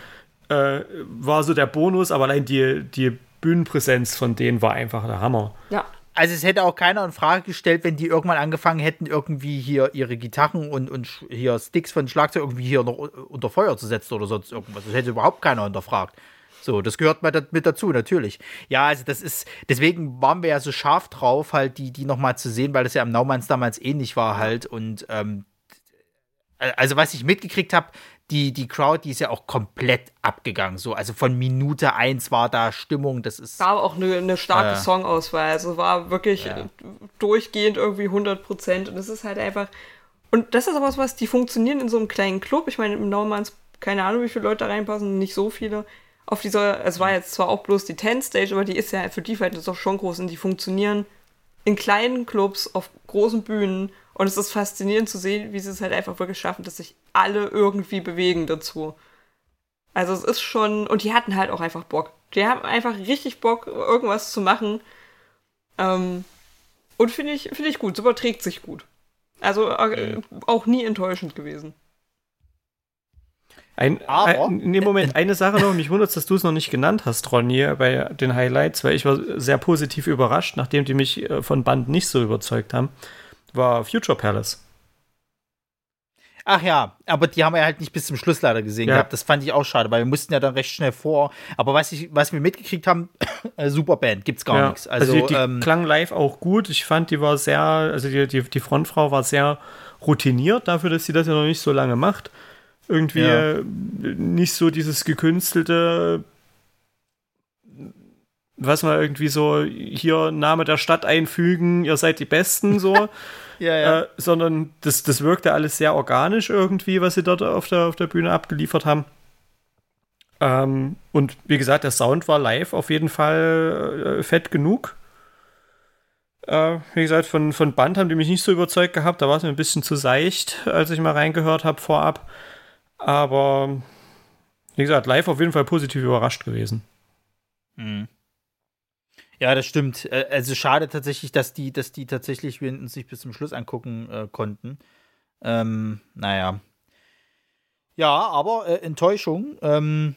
äh, war so der Bonus, aber allein die, die Bühnenpräsenz von denen war einfach der Hammer. Ja. Also es hätte auch keiner in Frage gestellt, wenn die irgendwann angefangen hätten, irgendwie hier ihre Gitarren und, und hier Sticks von Schlagzeug irgendwie hier noch unter Feuer zu setzen oder sonst irgendwas. Das hätte überhaupt keiner hinterfragt. So, das gehört mit dazu, natürlich. Ja, also das ist, deswegen waren wir ja so scharf drauf, halt die, die nochmal zu sehen, weil das ja am Naumanns damals ähnlich war halt und ähm, also was ich mitgekriegt habe, die, die Crowd, die ist ja auch komplett abgegangen. So, also von Minute eins war da Stimmung, das ist. war auch eine, eine starke Ja. Songauswahl. Also war wirklich Ja. äh, durchgehend irgendwie 100 Prozent. Und es ist halt einfach. Und das ist aber was, die funktionieren in so einem kleinen Club. Ich meine, im Naumanns, keine Ahnung, wie viele Leute da reinpassen, nicht so viele. auf dieser, es war jetzt zwar auch bloß die 10 Stage, aber die ist ja für die Verhältnisse doch schon groß und die funktionieren in kleinen Clubs, auf großen Bühnen und es ist faszinierend zu sehen, wie sie es halt einfach wirklich schaffen, dass sich alle irgendwie bewegen dazu. Also es ist schon, und die hatten halt auch einfach Bock. Die haben einfach richtig Bock, irgendwas zu machen. Ähm, und finde ich, finde ich gut, es überträgt sich gut. Also äh, auch nie enttäuschend gewesen. Ein, Aber- ein, nee, Moment, eine Sache noch, mich wundert dass du es noch nicht genannt hast, Ronny, bei den Highlights, weil ich war sehr positiv überrascht, nachdem die mich äh, von Band nicht so überzeugt haben, war Future Palace. Ach ja, aber die haben wir halt nicht bis zum Schluss leider gesehen Ja. gehabt. Das fand ich auch schade, weil wir mussten ja dann recht schnell vor. Aber was, ich, was wir mitgekriegt haben, <coughs> äh, super Band, gibt's gar Ja, nichts. Also, die, die ähm, klang live auch gut. Ich fand, die war sehr, also die, die, die Frontfrau war sehr routiniert dafür, dass sie das ja noch nicht so lange macht. Irgendwie Ja. nicht so dieses gekünstelte, was man irgendwie so hier Name der Stadt einfügen, ihr seid die Besten so, <laughs> ja, ja. äh, sondern das, das wirkte alles sehr organisch irgendwie, was sie dort auf der, auf der Bühne abgeliefert haben. Ähm, und wie gesagt, der Sound war live auf jeden Fall äh, fett genug. Äh, wie gesagt, von, von Band haben die mich nicht so überzeugt gehabt. Da war es mir ein bisschen zu seicht, als ich mal reingehört habe vorab. Aber wie gesagt, live auf jeden Fall positiv überrascht gewesen. Mhm. Ja, das stimmt. Äh, Also schade tatsächlich, dass die, dass die tatsächlich wir uns nicht bis zum Schluss angucken äh, konnten. Ähm, naja. Ja, aber äh, Enttäuschung. Ähm,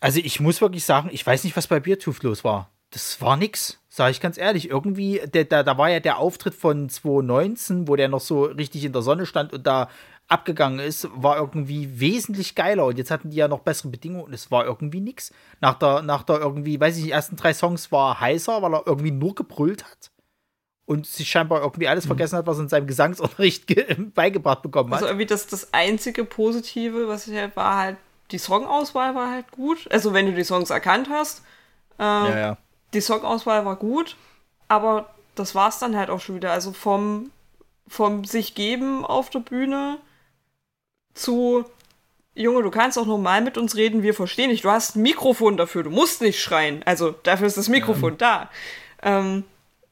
also ich muss wirklich sagen, ich weiß nicht, was bei Beertooth los war. Das war nix, sage ich ganz ehrlich. Irgendwie, da, da war ja der Auftritt von 2019, wo der noch so richtig in der Sonne stand und da abgegangen ist, war irgendwie wesentlich geiler. Und jetzt hatten die ja noch bessere Bedingungen und es war irgendwie nix. Nach der, nach der irgendwie, weiß ich nicht, ersten drei Songs war heißer, weil er irgendwie nur gebrüllt hat. Und sich scheinbar irgendwie alles vergessen hat, was er in seinem Gesangsunterricht ge- <laughs> beigebracht bekommen hat. Also irgendwie das, das einzige Positive, was ich halt war, halt, die Songauswahl war halt gut. Also wenn du die Songs erkannt hast. Ähm, ja, ja. die Songauswahl war gut, aber das war es dann halt auch schon wieder. Also vom, vom sich geben auf der Bühne zu Junge, du kannst auch normal mit uns reden, wir verstehen dich. Du hast ein Mikrofon dafür, du musst nicht schreien. Also dafür ist das Mikrofon da. Ähm,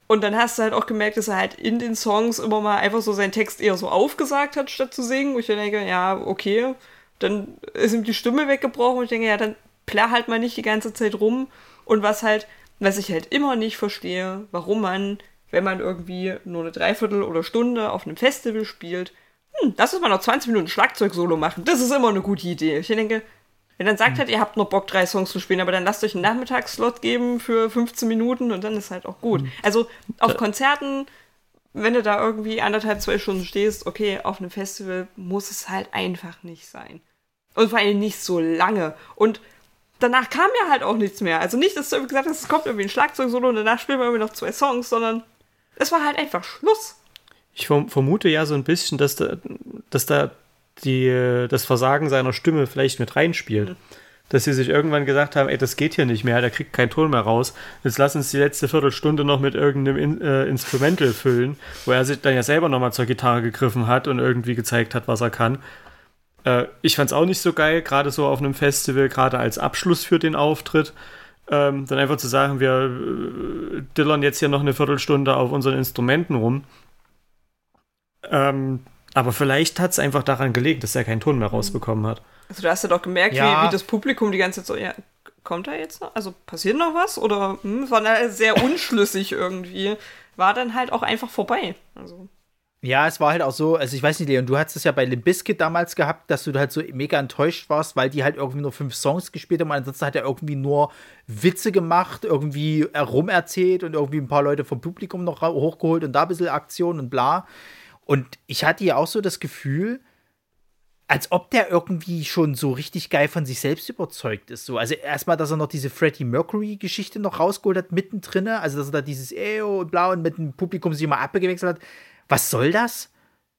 und dann hast du halt auch gemerkt, dass er halt in den Songs immer mal einfach so seinen Text eher so aufgesagt hat, statt zu singen. Wo ich dann denke, ja, okay, dann ist ihm die Stimme weggebrochen und ich denke, ja, dann plär halt mal nicht die ganze Zeit rum. Und was halt, was ich halt immer nicht verstehe, warum man, wenn man irgendwie nur eine Dreiviertel oder Stunde auf einem Festival spielt, hm, lass uns mal noch 20 Minuten Schlagzeug-Solo machen. Das ist immer eine gute Idee. Ich denke, wenn dann sagt halt, ihr habt noch Bock, drei Songs zu spielen, aber dann lasst euch einen Nachmittagsslot geben für 15 Minuten und dann ist halt auch gut. Also auf Konzerten, wenn du da irgendwie anderthalb, zwei Stunden stehst, okay, auf einem Festival muss es halt einfach nicht sein. Und vor allem nicht so lange. Und danach kam ja halt auch nichts mehr. Also nicht, dass du irgendwie gesagt hast, es kommt irgendwie ein Schlagzeug-Solo und danach spielen wir irgendwie noch zwei Songs, sondern es war halt einfach Schluss. Ich verm- vermute ja so ein bisschen, dass da, dass da die, das Versagen seiner Stimme vielleicht mit reinspielt. Dass sie sich irgendwann gesagt haben, ey, das geht hier nicht mehr, der kriegt keinen Ton mehr raus. Jetzt lass uns die letzte Viertelstunde noch mit irgendeinem In äh, Instrumental füllen, wo er sich dann ja selber nochmal zur Gitarre gegriffen hat und irgendwie gezeigt hat, was er kann. Äh, ich fand's auch nicht so geil, gerade so auf einem Festival, gerade als Abschluss für den Auftritt. Ähm, dann einfach zu sagen, wir äh, dillern jetzt hier noch eine Viertelstunde auf unseren Instrumenten rum. Ähm, aber vielleicht hat es einfach daran gelegen, dass er keinen Ton mehr rausbekommen hat. Also du hast ja doch gemerkt, Ja. wie, wie das Publikum die ganze Zeit so, ja, kommt da jetzt noch? Also passiert noch was? Oder hm, war dann sehr <laughs> unschlüssig irgendwie. War dann halt auch einfach vorbei. Also. Ja, es war halt auch so, also ich weiß nicht, Leon, du hattest es ja bei Limp Bizkit damals gehabt, dass du halt so mega enttäuscht warst, weil die halt irgendwie nur fünf Songs gespielt haben. Ansonsten hat er irgendwie nur Witze gemacht, irgendwie herumerzählt und irgendwie ein paar Leute vom Publikum noch hochgeholt und da ein bisschen Aktion und bla. Und ich hatte ja auch so das Gefühl, als ob der irgendwie schon so richtig geil von sich selbst überzeugt ist. So. Also erstmal, dass er noch diese Freddie Mercury-Geschichte noch rausgeholt hat, mittendrin. Also, dass er da dieses Eo und bla und mit dem Publikum sich mal abgewechselt hat. Was soll das?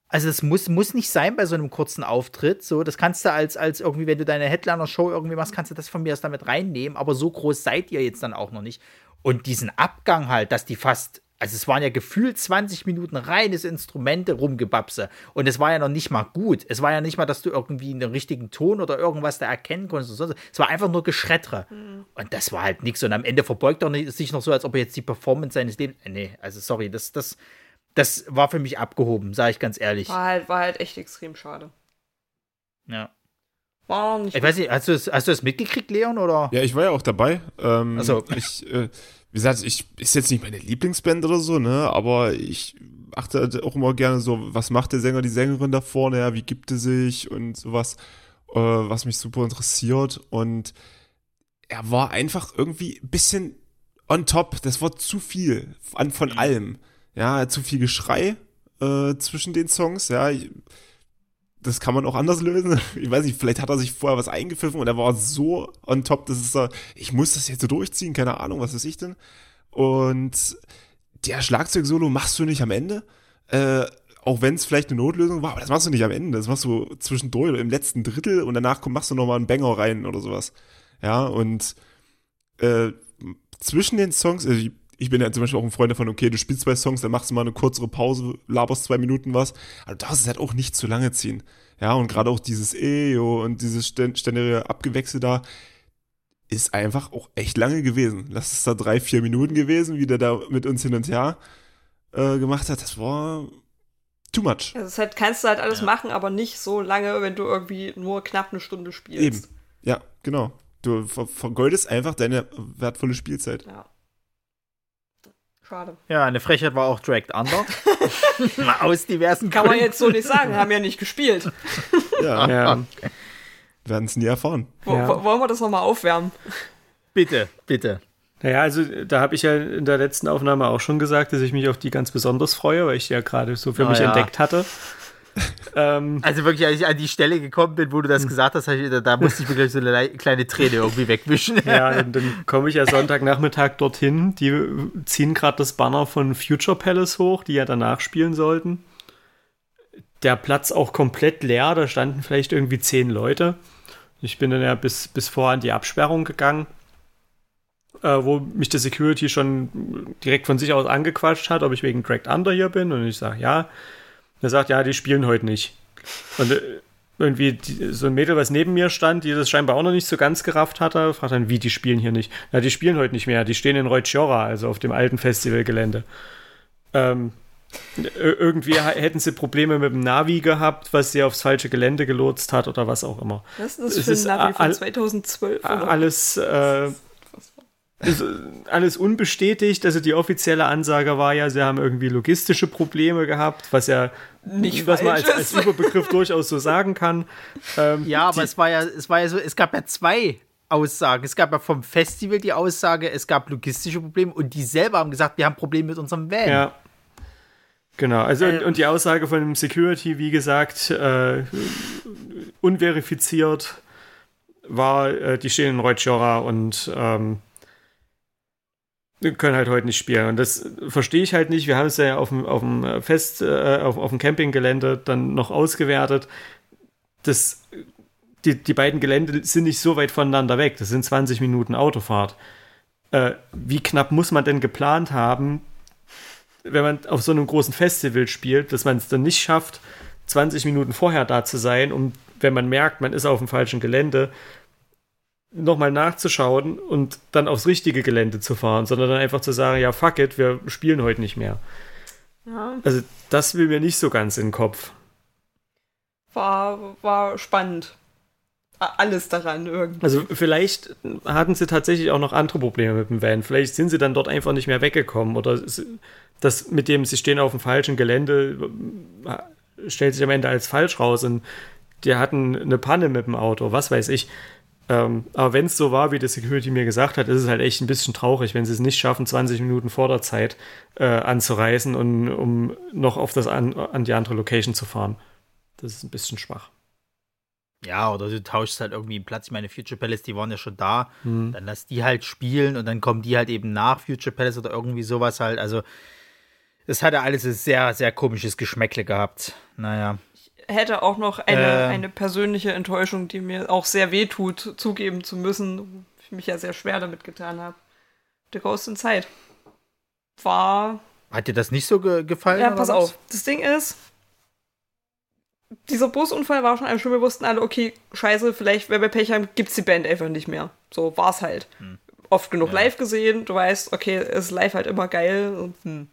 Also, das muss, muss nicht sein bei so einem kurzen Auftritt. So, das kannst du als, als irgendwie, wenn du deine Headliner-Show irgendwie machst, kannst du das von mir aus damit reinnehmen. Aber so groß seid ihr jetzt dann auch noch nicht. Und diesen Abgang halt, dass die fast Also es waren ja gefühlt 20 Minuten reines Instrumente rumgebapse. Und es war ja noch nicht mal gut. Es war ja nicht mal, dass du irgendwie einen richtigen Ton oder irgendwas da erkennen konntest. Es war einfach nur Geschrettere. Mhm. Und das war halt nichts. Und am Ende verbeugt er sich noch so, als ob er jetzt die Performance seines Lebens. Nee, also sorry, das, das, das war für mich abgehoben, sage ich ganz ehrlich. War halt, war halt echt extrem schade. Ja. War nicht ich weiß nicht, hast du, das, hast du das mitgekriegt, Leon? Oder? Ja, ich war ja auch dabei. Ähm, also ich, äh, wie gesagt, ich ist jetzt nicht meine Lieblingsband oder so, ne, aber ich achte halt auch immer gerne so, was macht der Sänger, die Sängerin da vorne, ja, wie gibt es sich und sowas, äh, was mich super interessiert. Und er war einfach irgendwie ein bisschen on top, das war zu viel an, von mhm. allem, ja, zu viel Geschrei äh, zwischen den Songs, ja, ich, das kann man auch anders lösen. <laughs> Ich weiß nicht, vielleicht hat er sich vorher was eingepfiffen und er war so on top, dass es ich muss das jetzt so durchziehen, keine Ahnung, was weiß ich denn. Und der Schlagzeug-Solo machst du nicht am Ende. Äh, auch wenn es vielleicht eine Notlösung war, aber das machst du nicht am Ende. Das machst du zwischendurch oder im letzten Drittel und danach machst du nochmal einen Banger rein oder sowas. Ja, und äh, zwischen den Songs, also ich, ich bin ja zum Beispiel auch ein Freund davon, okay, du spielst zwei Songs, dann machst du mal eine kürzere Pause, laberst zwei Minuten was. Also das ist halt auch nicht zu lange ziehen. Ja, und gerade auch dieses EO und dieses ständige Abgewechsel da ist einfach auch echt lange gewesen. Lass es da drei, vier Minuten gewesen, wie der da mit uns hin und her äh, gemacht hat. Das war too much. Also das halt, kannst du halt alles ja. machen, aber nicht so lange, wenn du irgendwie nur knapp eine Stunde spielst. Eben. Ja, genau. Du vergeudest einfach deine wertvolle Spielzeit. Ja. Schade. Ja, eine Frechheit war auch Dragged Under. <laughs> Aus diversen Kann man jetzt so nicht sagen, haben ja nicht gespielt. ja. <laughs> ja. Werden es nie erfahren. Ja. Wollen wir das nochmal aufwärmen? Bitte, bitte. Naja, also da habe ich ja in der letzten Aufnahme auch schon gesagt, dass ich mich auf die ganz besonders freue, weil ich die ja gerade so für oh, mich ja. entdeckt hatte. Ähm, also wirklich, als ich an die Stelle gekommen bin, wo du das hm. gesagt hast, ich, da, da, musste ich wirklich so eine kleine Träne irgendwie wegwischen. ja, <laughs> dann, dann komme ich ja Sonntagnachmittag dorthin. Die ziehen gerade das Banner von Future Palace hoch, die ja danach spielen sollten. Der Platz auch komplett leer, da standen vielleicht irgendwie zehn Leute. Ich bin dann ja bis, bis vor an die Absperrung gegangen, äh, wo mich der Security schon direkt von sich aus angequatscht hat, ob ich wegen Dragged Under hier bin. Und ich sage, ja. Er sagt, ja, die spielen heute nicht. Und äh, irgendwie die, so ein Mädel, was neben mir stand, die das scheinbar auch noch nicht so ganz gerafft hatte, fragt dann, wie, die spielen hier nicht? Ja, die spielen heute nicht mehr. Die stehen in Reutschora, also auf dem alten Festivalgelände. Ähm, irgendwie hätten sie Probleme mit dem Navi gehabt, was sie aufs falsche Gelände gelotst hat oder was auch immer. Was ist das für ein Navi von 2012? Oder? Alles, äh, alles unbestätigt. Also die offizielle Ansage war ja, sie haben irgendwie logistische Probleme gehabt, was ja nicht was man als, als, Überbegriff <laughs> durchaus so sagen kann. Ähm, ja, aber es war ja, es war ja so, es gab ja zwei Aussagen. Es gab ja vom Festival die Aussage, es gab logistische Probleme und die selber haben gesagt, wir haben Probleme mit unserem Van. Ja. Genau, also und, und, die Aussage von dem Security, wie gesagt, äh, unverifiziert war, äh, die stehen in Reutschora und ähm, können halt heute nicht spielen. Und das verstehe ich halt nicht. Wir haben es ja auf dem, auf dem Fest, äh, auf, auf dem Campinggelände dann noch ausgewertet. Das, die, die beiden Gelände sind nicht so weit voneinander weg. Das sind 20 Minuten Autofahrt. Äh, wie knapp muss man denn geplant haben, wenn man auf so einem großen Festival spielt, dass man es dann nicht schafft, 20 Minuten vorher da zu sein, um, wenn man merkt, man ist auf dem falschen Gelände, nochmal nachzuschauen und dann aufs richtige Gelände zu fahren, sondern dann einfach zu sagen, ja, fuck it, wir spielen heute nicht mehr. Ja. Also das will mir nicht so ganz in den Kopf. War, war spannend. Alles daran irgendwie. Also vielleicht hatten sie tatsächlich auch noch andere Probleme mit dem Van. Vielleicht sind sie dann dort einfach nicht mehr weggekommen oder das mit dem, sie stehen auf dem falschen Gelände, stellt sich am Ende als falsch raus und die hatten eine Panne mit dem Auto, was weiß ich. Ähm, aber wenn es so war, wie der Security mir gesagt hat, ist es halt echt ein bisschen traurig, wenn sie es nicht schaffen, 20 Minuten vor der Zeit äh, anzureisen und um noch auf das an, an die andere Location zu fahren. Das ist ein bisschen schwach. Ja, oder du tauschst halt irgendwie einen Platz. Ich meine, Future Palace, die waren ja schon da. Mhm. Dann lass die halt spielen und dann kommen die halt eben nach Future Palace oder irgendwie sowas halt. Also, es hat ja alles ein sehr, sehr komisches Geschmäckle gehabt. Naja. Hätte auch noch eine, äh, eine persönliche Enttäuschung, die mir auch sehr weh tut, zugeben zu müssen. Ich mich ja sehr schwer damit getan habe. The Ghost in Zeit war Hat dir das nicht so ge gefallen? Ja, pass auf. Das Ding ist, dieser Busunfall war schon schon, wir wussten alle, okay, scheiße, vielleicht, wenn wir Pech haben, gibt's die Band einfach nicht mehr. So war's halt. Hm. Oft genug ja. live gesehen, du weißt, okay, ist live halt immer geil. Hm.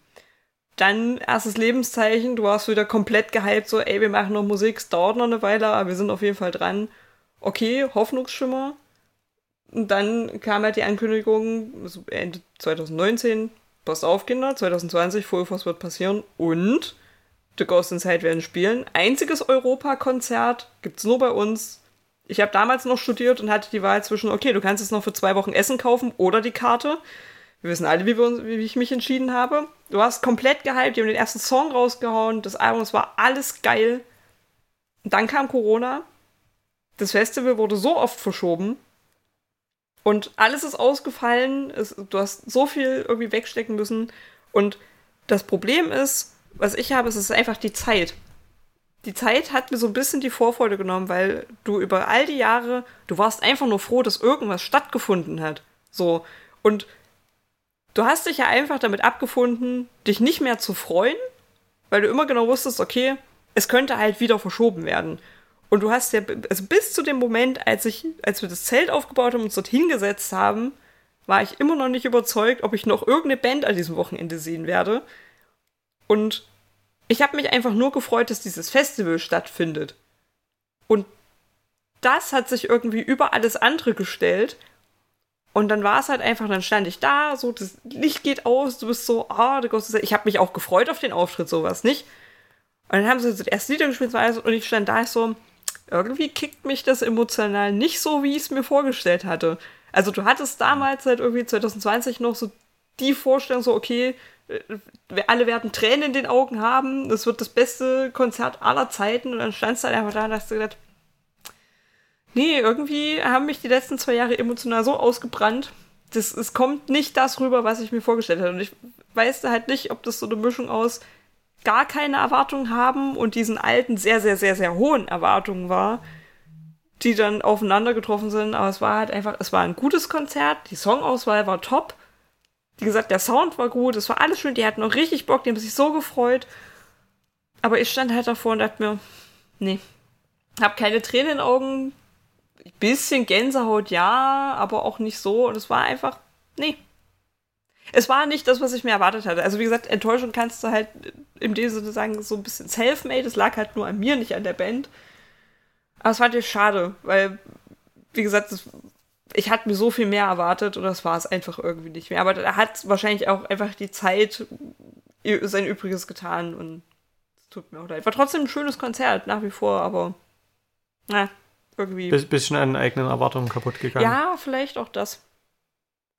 Dann erstes Lebenszeichen, du warst wieder komplett gehypt, so, ey, wir machen noch Musik, es dauert noch eine Weile, aber wir sind auf jeden Fall dran. Okay, Hoffnungsschimmer. Und dann kam halt die Ankündigung, Ende 2019, passt auf, Kinder, 2020, Full wird passieren und The Ghost Inside werden spielen. Einziges Europakonzert gibt's nur bei uns. Ich habe damals noch studiert und hatte die Wahl zwischen, okay, du kannst jetzt noch für zwei Wochen Essen kaufen oder die Karte. Wir wissen alle, wie, wir wie ich mich entschieden habe. Du hast komplett gehypt, die haben den ersten Song rausgehauen, das Album, es war alles geil. Und dann kam Corona. Das Festival wurde so oft verschoben. Und alles ist ausgefallen. Es, du hast so viel irgendwie wegstecken müssen. Und das Problem ist, was ich habe, es ist einfach die Zeit. Die Zeit hat mir so ein bisschen die Vorfreude genommen, weil du über all die Jahre, du warst einfach nur froh, dass irgendwas stattgefunden hat. So. Und du hast dich ja einfach damit abgefunden, dich nicht mehr zu freuen, weil du immer genau wusstest, okay, es könnte halt wieder verschoben werden. Und du hast ja, also bis zu dem Moment, als ich, als wir das Zelt aufgebaut haben und uns dort hingesetzt haben, war ich immer noch nicht überzeugt, ob ich noch irgendeine Band an diesem Wochenende sehen werde. Und ich habe mich einfach nur gefreut, dass dieses Festival stattfindet. Und das hat sich irgendwie über alles andere gestellt. Und dann war es halt einfach, dann stand ich da, so, das Licht geht aus, du bist so, ah, oh, ich habe mich auch gefreut auf den Auftritt, sowas, nicht? Und dann haben sie das erste Lied gespielt und ich stand da ich so, irgendwie kickt mich das emotional nicht so, wie ich es mir vorgestellt hatte. Also du hattest damals halt irgendwie 2020 noch so die Vorstellung, so, okay, wir alle werden Tränen in den Augen haben. Das wird das beste Konzert aller Zeiten. Und dann standst du halt einfach da und hast du gedacht, nee, irgendwie haben mich die letzten zwei Jahre emotional so ausgebrannt. Das, es kommt nicht das rüber, was ich mir vorgestellt hatte. Und ich weiß halt nicht, ob das so eine Mischung aus gar keine Erwartungen haben und diesen alten, sehr, sehr, sehr, sehr hohen Erwartungen war, die dann aufeinander getroffen sind. Aber es war halt einfach, es war ein gutes Konzert. Die Songauswahl war top. Wie gesagt, der Sound war gut, es war alles schön, die hatten auch richtig Bock, die haben sich so gefreut. Aber ich stand halt davor und dachte mir, nee, hab keine Tränen in den Augen, bisschen Gänsehaut ja, aber auch nicht so. Und es war einfach, nee. Es war nicht das, was ich mir erwartet hatte. Also wie gesagt, Enttäuschung kannst du halt in dem Sinne sagen, so ein bisschen self-made. Es lag halt nur an mir, nicht an der Band. Aber es fand ich schade, weil, wie gesagt, das ich hatte mir so viel mehr erwartet und das war es einfach irgendwie nicht mehr. Aber er hat wahrscheinlich auch einfach die Zeit sein Übriges getan und es tut mir auch leid. War trotzdem ein schönes Konzert nach wie vor, aber na, irgendwie. Biss, bisschen an eigenen Erwartungen kaputt gegangen. Ja, vielleicht auch das.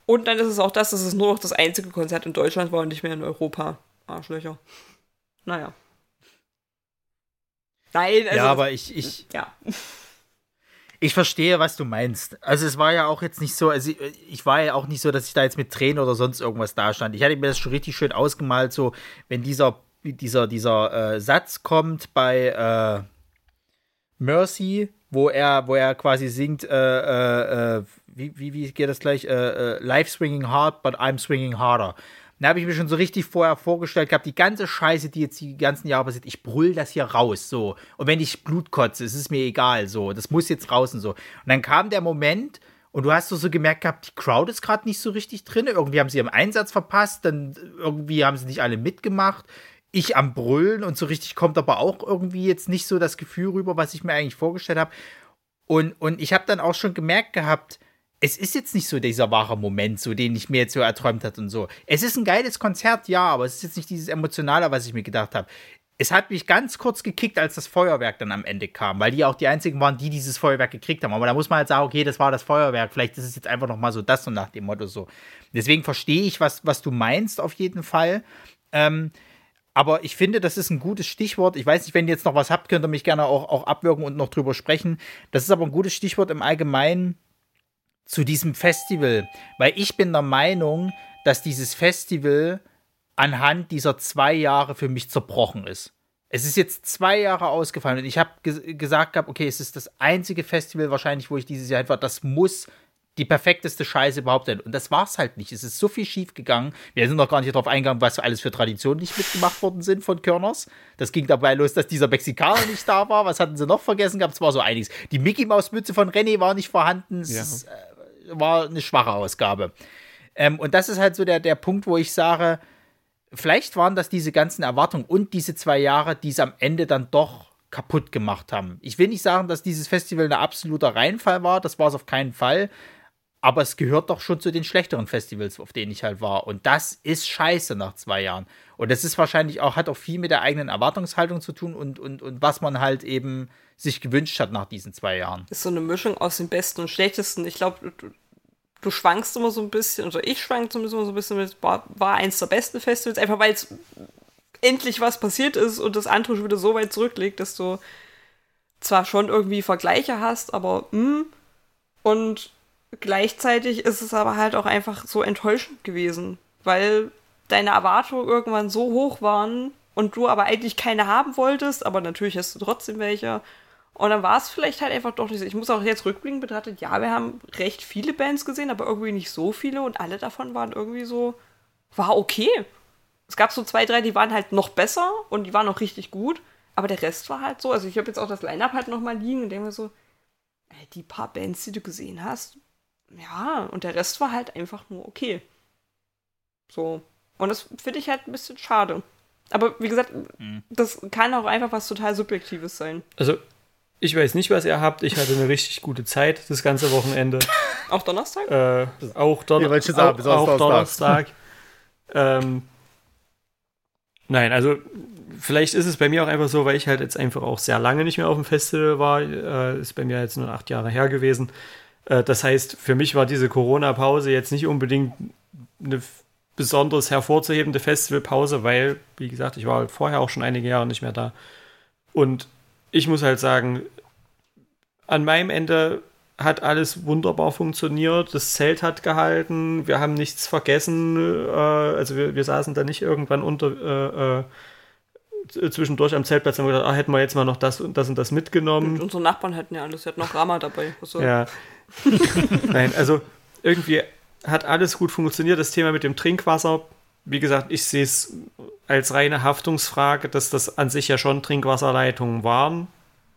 Und dann ist es auch das, dass es nur noch das einzige Konzert in Deutschland war und nicht mehr in Europa. Arschlöcher. Naja. Nein, also. Ja, aber ich, ich. Ja. Ich verstehe, was du meinst. Also es war ja auch jetzt nicht so, also ich, ich, war ja auch nicht so, dass ich da jetzt mit Tränen oder sonst irgendwas da stand. Ich hatte mir das schon richtig schön ausgemalt, so wenn dieser, dieser, dieser äh, Satz kommt bei äh, Mercy, wo er, wo er quasi singt, äh, äh, äh wie, wie, wie geht das gleich? Äh, Life swinging hard, but I'm swinging harder. Da habe ich mir schon so richtig vorher vorgestellt gehabt, die ganze Scheiße, die jetzt die ganzen Jahre passiert, ich brüll das hier raus, so. Und wenn ich Blut kotze, es ist mir egal, so. Das muss jetzt raus und so. Und dann kam der Moment, und du hast so, so gemerkt gehabt, die Crowd ist gerade nicht so richtig drin. Irgendwie haben sie ihren Einsatz verpasst, dann irgendwie haben sie nicht alle mitgemacht. Ich am Brüllen und so richtig kommt aber auch irgendwie jetzt nicht so das Gefühl rüber, was ich mir eigentlich vorgestellt habe. Und, und ich habe dann auch schon gemerkt gehabt, es ist jetzt nicht so dieser wahre Moment, so den ich mir jetzt so erträumt hat und so. Es ist ein geiles Konzert, ja, aber es ist jetzt nicht dieses Emotionale, was ich mir gedacht habe. Es hat mich ganz kurz gekickt, als das Feuerwerk dann am Ende kam, weil die auch die einzigen waren, die dieses Feuerwerk gekriegt haben. Aber da muss man halt sagen, okay, das war das Feuerwerk. Vielleicht ist es jetzt einfach noch mal so das und nach dem Motto so. Deswegen verstehe ich, was, was du meinst auf jeden Fall. Ähm, aber ich finde, das ist ein gutes Stichwort. Ich weiß nicht, wenn ihr jetzt noch was habt, könnt ihr mich gerne auch, auch abwirken und noch drüber sprechen. Das ist aber ein gutes Stichwort im Allgemeinen zu diesem Festival, weil ich bin der Meinung, dass dieses Festival anhand dieser zwei Jahre für mich zerbrochen ist. Es ist jetzt zwei Jahre ausgefallen und ich habe ge gesagt gehabt, okay, es ist das einzige Festival wahrscheinlich, wo ich dieses Jahr war. Das muss die perfekteste Scheiße überhaupt. Und das war es halt nicht. Es ist so viel schief gegangen. Wir sind noch gar nicht darauf eingegangen, was alles für Traditionen nicht mitgemacht worden sind von Körners. Das ging dabei los, dass dieser Mexikaner nicht da war. Was hatten sie noch vergessen gehabt? Es war so einiges. Die Mickey Maus Mütze von René war nicht vorhanden. Es ja. Äh, war eine schwache Ausgabe. Ähm, und das ist halt so der, der Punkt, wo ich sage, vielleicht waren das diese ganzen Erwartungen und diese zwei Jahre, die es am Ende dann doch kaputt gemacht haben. Ich will nicht sagen, dass dieses Festival ein absoluter Reinfall war, das war es auf keinen Fall aber es gehört doch schon zu den schlechteren Festivals, auf denen ich halt war. Und das ist scheiße nach zwei Jahren. Und das ist wahrscheinlich auch, hat auch viel mit der eigenen Erwartungshaltung zu tun und, und, und was man halt eben sich gewünscht hat nach diesen zwei Jahren. Ist so eine Mischung aus dem Besten und Schlechtesten. Ich glaube, du, du, schwankst immer so ein bisschen, oder ich schwank zumindest immer so ein bisschen, mit, war, war eins der besten Festivals, einfach weil es endlich was passiert ist und das andere schon wieder so weit zurückliegt, dass du zwar schon irgendwie Vergleiche hast, aber mh, hm, und Gleichzeitig ist es aber halt auch einfach so enttäuschend gewesen, weil deine Erwartungen irgendwann so hoch waren und du aber eigentlich keine haben wolltest, aber natürlich hast du trotzdem welche. Und dann war es vielleicht halt einfach doch nicht so. Ich muss auch jetzt rückblickend betrachtet, ja, wir haben recht viele Bands gesehen, aber irgendwie nicht so viele und alle davon waren irgendwie so, war okay. Es gab so zwei, drei, die waren halt noch besser und die waren auch richtig gut, aber der Rest war halt so. Also ich habe jetzt auch das Line-Up halt nochmal liegen und denke mir so, die paar Bands, die du gesehen hast, ja, und der Rest war halt einfach nur okay. So. Und das finde ich halt ein bisschen schade. Aber wie gesagt, mhm. das kann auch einfach was total Subjektives sein. Also, ich weiß nicht, was ihr habt. Ich hatte eine richtig gute Zeit das ganze Wochenende. auch Donnerstag? Äh, auch, Don ja, sagen, auch, auch Donnerstag. ähm, nein, also vielleicht ist es bei mir auch einfach so, weil ich halt jetzt einfach auch sehr lange nicht mehr auf dem Festival war. Äh, ist bei mir jetzt nur acht Jahre her gewesen. Äh, das heißt, für mich war diese Corona-Pause jetzt nicht unbedingt eine besonders hervorzuhebende Festivalpause, weil, wie gesagt, ich war halt vorher auch schon einige Jahre nicht mehr da. Und ich muss halt sagen, an meinem Ende hat alles wunderbar funktioniert. Das Zelt hat gehalten. Wir haben nichts vergessen. Äh, also wir, wir saßen da nicht irgendwann unter äh, zwischendurch am Zeltplatz haben wir gedacht, ah, hätten wir jetzt mal noch das und das und das mitgenommen. Und unsere Nachbarn hatten ja alles, sie hatten noch Rama dabei. Also. Ja. <laughs> Nein, also irgendwie hat alles gut funktioniert. Das Thema mit dem Trinkwasser, wie gesagt, ich sehe es als reine Haftungsfrage, dass das an sich ja schon Trinkwasserleitungen waren.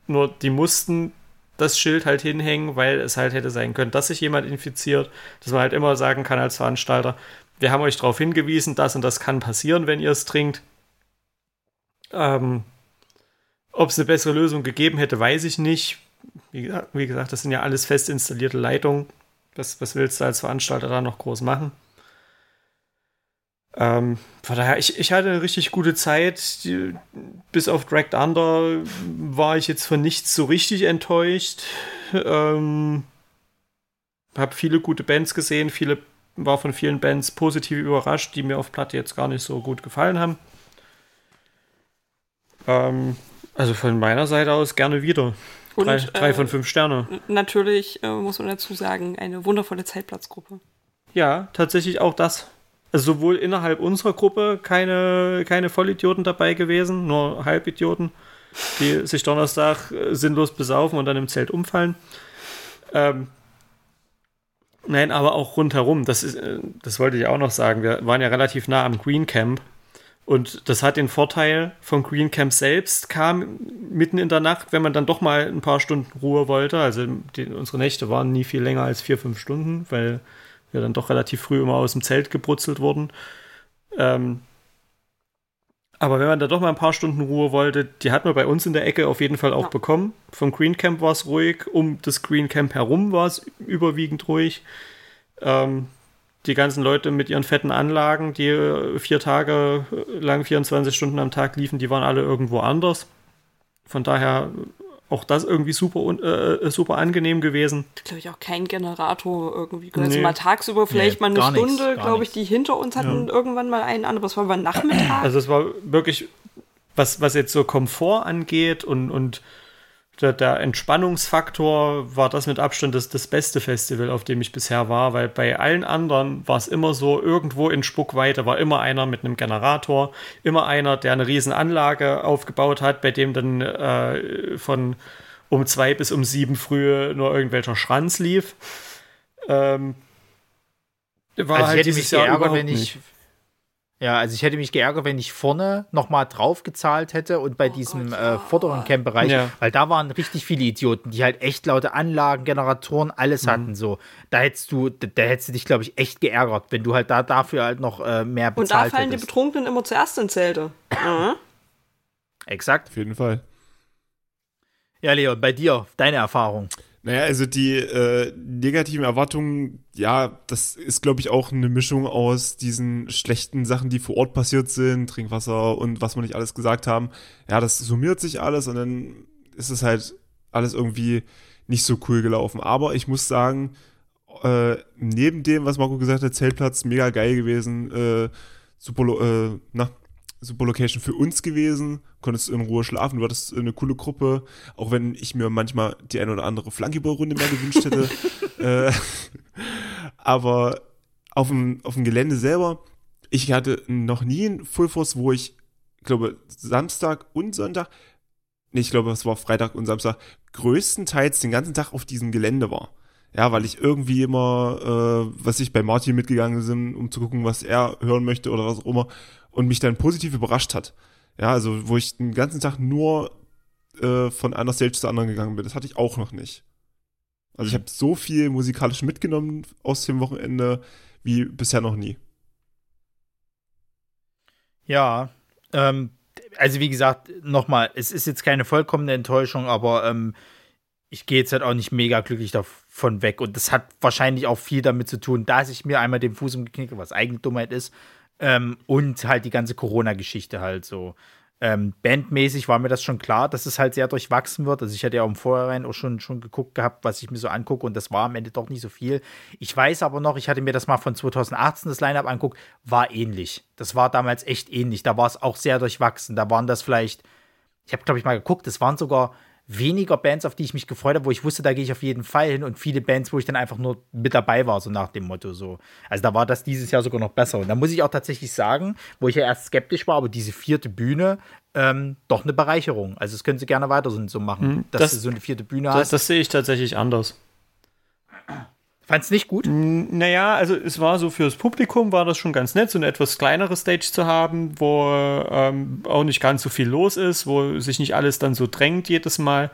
Nur die mussten das Schild halt hinhängen, weil es halt hätte sein können, dass sich jemand infiziert, dass man halt immer sagen kann als Veranstalter, wir haben euch darauf hingewiesen, das und das kann passieren, wenn ihr es trinkt. Ähm, Ob es eine bessere Lösung gegeben hätte, weiß ich nicht. Wie, wie, gesagt, das sind ja alles fest installierte Leitungen. Was, was willst du als Veranstalter da noch groß machen? Ähm, von daher, ich, ich hatte eine richtig gute Zeit. Die, bis auf Dragged Under war ich jetzt von nichts so richtig enttäuscht. Ähm, habe viele gute Bands gesehen, viele war von vielen Bands positiv überrascht, die mir auf Platte jetzt gar nicht so gut gefallen haben. Ähm, also von meiner Seite aus gerne wieder. Und, drei, drei äh, von fünf Sterne. Natürlich äh, muss man dazu sagen, eine wundervolle Zeitplatzgruppe. Ja, tatsächlich auch das. Also sowohl innerhalb unserer Gruppe keine, keine Vollidioten dabei gewesen, nur Halbidioten, die sich Donnerstag äh, sinnlos besaufen und dann im Zelt umfallen. Ähm, nein, aber auch rundherum. Das, ist, äh, das wollte ich auch noch sagen. Wir waren ja relativ nah am Green Camp und das hat den Vorteil vom Green Camp selbst, kam mitten in der Nacht, wenn man dann doch mal ein paar Stunden Ruhe wollte. Also die, unsere Nächte waren nie viel länger als vier, fünf Stunden, weil wir dann doch relativ früh immer aus dem Zelt gebrutzelt wurden. Ähm, aber wenn man da doch mal ein paar Stunden Ruhe wollte, die hat man bei uns in der Ecke auf jeden Fall auch ja. bekommen. Vom Green Camp war es ruhig, um das Green Camp herum war es überwiegend ruhig. Ähm, die ganzen Leute mit ihren fetten Anlagen, die äh, vier Tage lang 24 Stunden am Tag liefen, die waren alle irgendwo anders. Von daher auch das irgendwie super, äh, super angenehm gewesen. Glaube ich auch kein Generator irgendwie. Also nee. mal tagsüber vielleicht nee, mal eine Stunde, glaube ich, die hinter uns hatten ja. irgendwann mal einen anderen. Das war aber Nachmittag. Also es war wirklich, was, was jetzt so Komfort angeht und, und der, der, Entspannungsfaktor war das mit Abstand das, das beste Festival, auf dem ich bisher war, weil bei allen anderen war es immer so, irgendwo in Spuckweite war immer einer mit einem Generator, immer einer, der eine riesen Anlage aufgebaut hat, bei dem dann äh, von um zwei bis um sieben früh nur irgendwelcher Schranz lief. Ähm, war also halt ich hätte mich geärgert, wenn ich. Nicht. Ja, also ich hätte mich geärgert, wenn ich vorne nochmal drauf gezahlt hätte und bei oh diesem Gott, äh, vorderen Camp-Bereich, ja. weil da waren richtig viele Idioten, die halt echt laute Anlagen, Generatoren, alles mhm. hatten so. Da hättest du, da hättest du dich, glaube ich, echt geärgert, wenn du halt da dafür halt noch äh, mehr bezahlt Und da fallen hättest. die Betrunkenen immer zuerst in Zelte. Mhm. Exakt. Auf jeden Fall. Ja, Leon, bei dir, deine Erfahrung. Naja, also die äh, negativen Erwartungen, ja, das ist, glaube ich, auch eine Mischung aus diesen schlechten Sachen, die vor Ort passiert sind, Trinkwasser und was wir nicht alles gesagt haben. Ja, das summiert sich alles und dann ist es halt alles irgendwie nicht so cool gelaufen. Aber ich muss sagen, äh, neben dem, was Marco gesagt hat, Zeltplatz mega geil gewesen, äh, super, äh, na, super Location für uns gewesen, konntest in Ruhe schlafen, du hattest eine coole Gruppe, auch wenn ich mir manchmal die eine oder andere Flankyball-Runde mehr gewünscht hätte. <laughs> äh, aber auf dem, auf dem Gelände selber, ich hatte noch nie einen Full Force, wo ich, glaube, Samstag und Sonntag, nee, ich glaube, es war Freitag und Samstag, größtenteils den ganzen Tag auf diesem Gelände war. Ja, weil ich irgendwie immer, äh, was ich bei Martin mitgegangen bin, um zu gucken, was er hören möchte oder was auch immer und mich dann positiv überrascht hat. Ja, also wo ich den ganzen Tag nur äh, von einer Stage zur anderen gegangen bin. Das hatte ich auch noch nicht. Also ich habe so viel musikalisch mitgenommen aus dem Wochenende wie bisher noch nie. Ja, ähm, also wie gesagt, nochmal, es ist jetzt keine vollkommene Enttäuschung, aber ähm, ich gehe jetzt halt auch nicht mega glücklich davon weg. Und das hat wahrscheinlich auch viel damit zu tun, dass ich mir einmal den Fuß umgeknickt habe, was eigene Dummheit ist, ähm, und halt die ganze Corona-Geschichte halt so. Ähm, bandmäßig war mir das schon klar, dass es halt sehr durchwachsen wird. Also ich hatte ja im Vorhinein auch schon, schon geguckt gehabt, was ich mir so angucke und das war am Ende doch nicht so viel. Ich weiß aber noch, ich hatte mir das mal von 2018 das Line-Up anguckt, war ähnlich. Das war damals echt ähnlich. Da war es auch sehr durchwachsen. Da waren das vielleicht, ich habe glaube ich mal geguckt, es waren sogar weniger Bands, auf die ich mich gefreut habe, wo ich wusste, da gehe ich auf jeden Fall hin und viele Bands, wo ich dann einfach nur mit dabei war, so nach dem Motto so. Also da war das dieses Jahr sogar noch besser. Und da muss ich auch tatsächlich sagen, wo ich ja erst skeptisch war, aber diese vierte Bühne, ähm, doch eine Bereicherung. Also das können sie gerne weiter so machen, hm, dass das, du so eine vierte Bühne das, hast. Das sehe ich tatsächlich anders. Fand's nicht gut? Naja, also es war so fürs Publikum war das schon ganz nett, so eine etwas kleinere Stage zu haben, wo ähm, auch nicht ganz so viel los ist, wo sich nicht alles dann so drängt jedes Mal.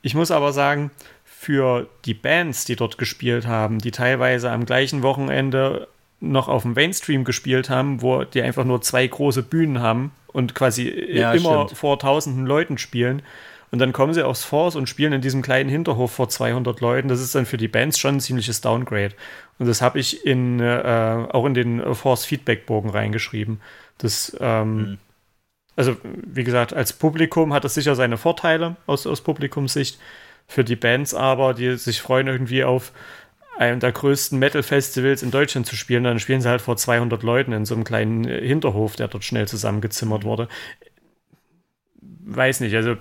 Ich muss aber sagen, für die Bands, die dort gespielt haben, die teilweise am gleichen Wochenende noch auf dem Mainstream gespielt haben, wo die einfach nur zwei große Bühnen haben und quasi ja, immer stimmt. vor tausenden Leuten spielen, und dann kommen sie aufs Force und spielen in diesem kleinen Hinterhof vor 200 Leuten. Das ist dann für die Bands schon ein ziemliches Downgrade. Und das habe ich in, äh, auch in den Force Feedback-Bogen reingeschrieben. Das, ähm, mhm. also wie gesagt, als Publikum hat das sicher seine Vorteile aus, aus Publikumssicht. Für die Bands aber, die sich freuen irgendwie auf einem der größten Metal-Festivals in Deutschland zu spielen, dann spielen sie halt vor 200 Leuten in so einem kleinen Hinterhof, der dort schnell zusammengezimmert wurde. Weiß nicht, also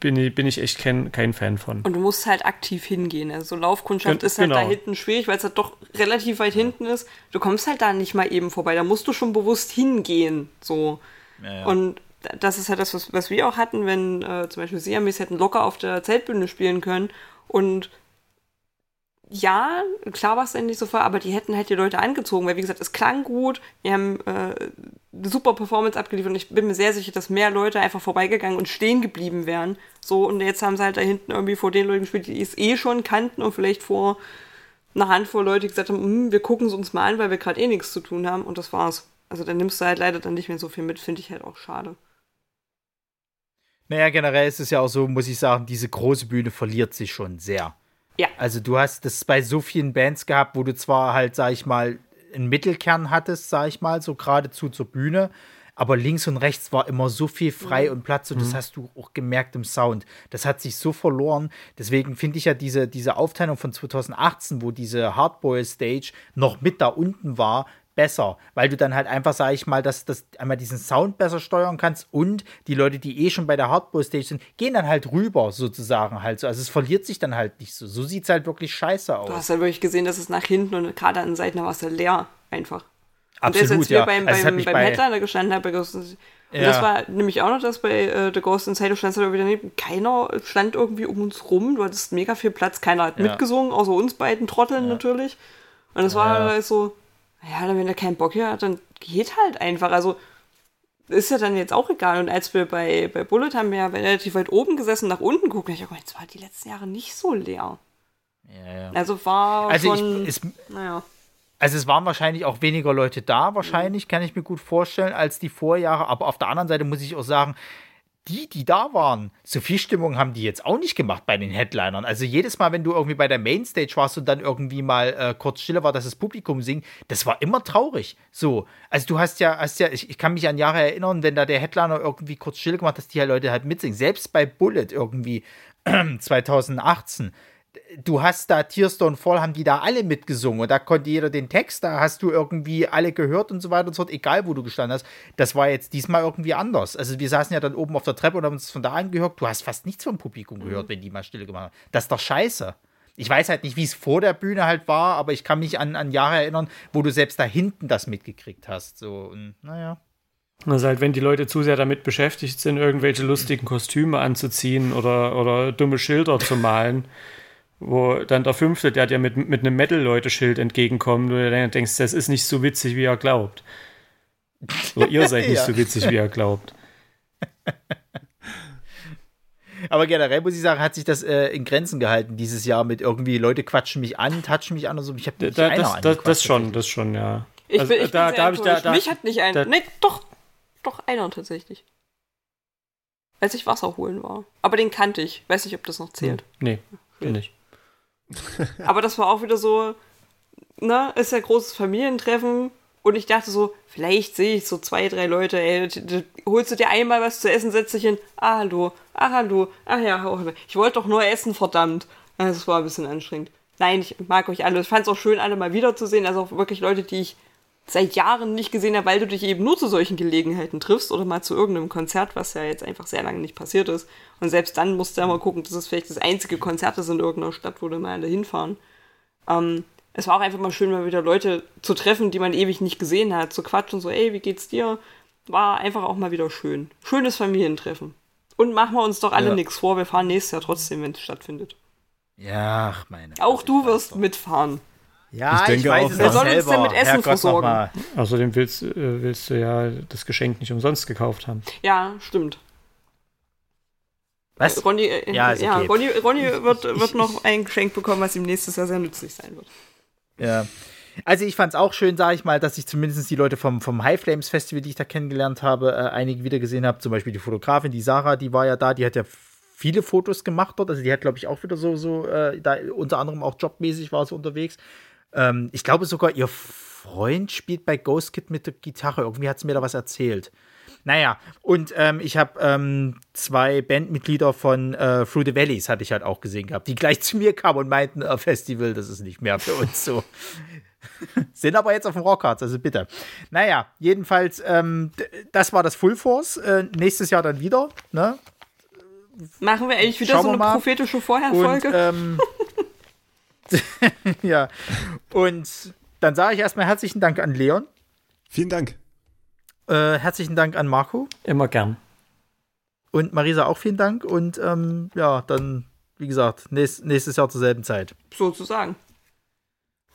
bin ich, bin ich echt kein, kein Fan von. Und du musst halt aktiv hingehen. Also Laufkundschaft Gen ist halt genau. da hinten schwierig, weil es halt doch relativ weit hinten ist. Du kommst halt da nicht mal eben vorbei. Da musst du schon bewusst hingehen. So. Ja, ja. Und das ist halt das, was, was wir auch hatten, wenn äh, zum Beispiel Siamis hätten locker auf der Zeltbühne spielen können und ja, klar war es nicht so voll, aber die hätten halt die Leute angezogen, weil wie gesagt, es klang gut, wir haben äh, eine super Performance abgeliefert und ich bin mir sehr sicher, dass mehr Leute einfach vorbeigegangen und stehen geblieben wären. So, und jetzt haben sie halt da hinten irgendwie vor den Leuten gespielt, die es eh schon kannten und vielleicht vor einer Handvoll Leute gesagt haben, hm, wir gucken es uns mal an, weil wir gerade eh nichts zu tun haben und das war's. Also dann nimmst du halt leider dann nicht mehr so viel mit, finde ich halt auch schade. Naja, generell ist es ja auch so, muss ich sagen, diese große Bühne verliert sich schon sehr. Ja. Also du hast das bei so vielen Bands gehabt, wo du zwar halt, sag ich mal, einen Mittelkern hattest, sag ich mal, so geradezu zur Bühne, aber links und rechts war immer so viel frei mhm. und Platz und das mhm. hast du auch gemerkt im Sound. Das hat sich so verloren. Deswegen finde ich ja diese, diese Aufteilung von 2018, wo diese Hardboil Stage noch mit da unten war, besser, weil du dann halt einfach, sag ich mal, dass, dass einmal diesen Sound besser steuern kannst und die Leute, die eh schon bei der Hardball-Stage sind, gehen dann halt rüber sozusagen halt so. Also es verliert sich dann halt nicht so. So sieht es halt wirklich scheiße aus. Du hast ja wirklich gesehen, dass es nach hinten und gerade an den Seiten war es ja leer einfach. Absolut, und das, als wir ja. beim, also beim, beim bei Headliner gestanden haben, Und das war nämlich auch noch das bei äh, The Ghost Inside, du standst da wieder neben. Keiner stand irgendwie um uns rum, du hattest mega viel Platz, keiner hat Ja. mitgesungen, außer uns beiden Trotteln natürlich. Und es war Ja. halt so, ja, dann, wenn er keinen Bock hier hat, dann geht halt einfach. Also ist ja dann jetzt auch egal. Und als wir bei, bei Bullet haben wir ja relativ weit oben gesessen, nach unten gucken, ich dachte, jetzt war die letzten Jahre nicht so leer. Ja, ja. Also war Also, schon, ich, es, naja. also es waren wahrscheinlich auch weniger Leute da, wahrscheinlich, kann ich mir gut vorstellen, als die Vorjahre. Aber auf der anderen Seite muss ich auch sagen, die, die da waren, so viel Stimmung haben die jetzt auch nicht gemacht bei den Headlinern. Also jedes Mal, wenn du irgendwie bei der Mainstage warst und dann irgendwie mal äh, kurz stille war, dass das Publikum singt, das war immer traurig. So, also du hast ja, hast ja, ich, ich kann mich an Jahre erinnern, wenn da der Headliner irgendwie kurz still gemacht hat, dass die halt Leute halt mitsingen. Selbst bei Bullet irgendwie <clears throat> 2018 du hast da Tears Don't Fall, haben die da alle mitgesungen und da konnte jeder den Text, da hast du irgendwie alle gehört und so weiter und so fort, egal wo du gestanden hast. Das war jetzt diesmal irgendwie anders. Also wir saßen ja dann oben auf der Treppe und haben uns von da angehört. Du hast fast nichts vom Publikum gehört, wenn die mal Stille gemacht haben. Das ist doch scheiße. Ich weiß halt nicht, wie es vor der Bühne halt war, aber ich kann mich an, an Jahre erinnern, wo du selbst da hinten das mitgekriegt hast. So, und naja. Das ist halt, wenn die Leute zu sehr damit beschäftigt sind, irgendwelche lustigen Kostüme anzuziehen oder, oder dumme Schilder zu malen, wo dann der Fünfte, der dir mit, mit einem Metal-Leute-Schild entgegenkommt, und du dann denkst, das ist nicht so witzig, wie er glaubt. Oder ihr seid <laughs> nicht Ja. so witzig, wie er glaubt. Aber generell muss ich sagen, hat sich das äh, in Grenzen gehalten dieses Jahr mit irgendwie Leute quatschen mich an, touchen mich an und so. Ich habe Da, nicht da, einer das, das, das schon, das schon, ja. Ich Also, bin, ich da- bin da sehr da- enttäuscht. da- Mich hat nicht ein. da- nee, doch. Doch einer tatsächlich. Als ich Wasser holen war. Aber den kannte ich. Weiß nicht, ob das noch zählt. Nee, finde ich. <laughs> Aber das war auch wieder so, ne, ist ja großes Familientreffen. Und ich dachte so, vielleicht sehe ich so zwei, drei Leute, ey, holst du dir einmal was zu essen, setzt dich hin, ah, hallo, ah, hallo, ach ja, ich wollte doch nur essen, verdammt. Also, es war ein bisschen anstrengend. Nein, ich mag euch alle. Ich fand es auch schön, alle mal wiederzusehen. Also auch wirklich Leute, die ich seit Jahren nicht gesehen habe, weil du dich eben nur zu solchen Gelegenheiten triffst oder mal zu irgendeinem Konzert, was ja jetzt einfach sehr lange nicht passiert ist. Und selbst dann musst du ja mal gucken, dass es vielleicht das einzige Konzert ist in irgendeiner Stadt, wo du mal alle hinfahren. Ähm, es war auch einfach mal schön, mal wieder Leute zu treffen, die man ewig nicht gesehen hat, zu quatschen, so, ey, wie geht's dir? War einfach auch mal wieder schön. Schönes Familientreffen. Und machen wir uns doch alle Ja. nichts vor, wir fahren nächstes Jahr trotzdem, wenn es stattfindet. Ja, ach, meine. Auch du wirst mitfahren. Ja, Ich ich, denke weiß auch, es Wer soll uns denn mit Essen Herrgott, versorgen? Außerdem willst, äh, willst du ja das Geschenk nicht umsonst gekauft haben. Ja, stimmt. Was? Ronny, äh, Ja, ja okay. Ronny, Ronny wird, Ich- wird noch ein Geschenk bekommen, was ihm nächstes Jahr sehr nützlich sein wird. Ja. Also ich fand es auch schön, sage ich mal, dass ich zumindest die Leute vom, vom High Flames Festival, die ich da kennengelernt habe, äh, einige wieder gesehen habe. Zum Beispiel die Fotografin, die Sarah, die war ja da, die hat ja viele Fotos gemacht dort. Also die hat, glaube ich, auch wieder so, so äh, da unter anderem auch jobmäßig war sie unterwegs. Ähm, ich glaube sogar, ihr Freund spielt bei Ghost Kid mit der Gitarre. Irgendwie hat sie mir da was erzählt. Naja, und ähm, ich habe ähm, zwei Bandmitglieder von äh, Through the Valleys, hatte ich halt auch gesehen gehabt, die gleich <laughs> zu mir kamen und meinten, äh, Festival, das ist nicht mehr für uns so. <laughs> Sind aber jetzt auf dem Rockharz, also bitte. Naja, jedenfalls, ähm, das war das Full Force. Äh, nächstes Jahr dann wieder. Ne? Machen wir eigentlich wieder Schauen so eine mal. prophetische Und, Vorherfolge? ähm, <laughs> <laughs> ja, und dann sage ich erstmal herzlichen Dank an Leon. Vielen Dank. Äh, herzlichen Dank an Marco. Immer gern. Und Marisa auch vielen Dank. Und ähm, ja, dann, wie gesagt, nächst, nächstes Jahr zur selben Zeit. Sozusagen.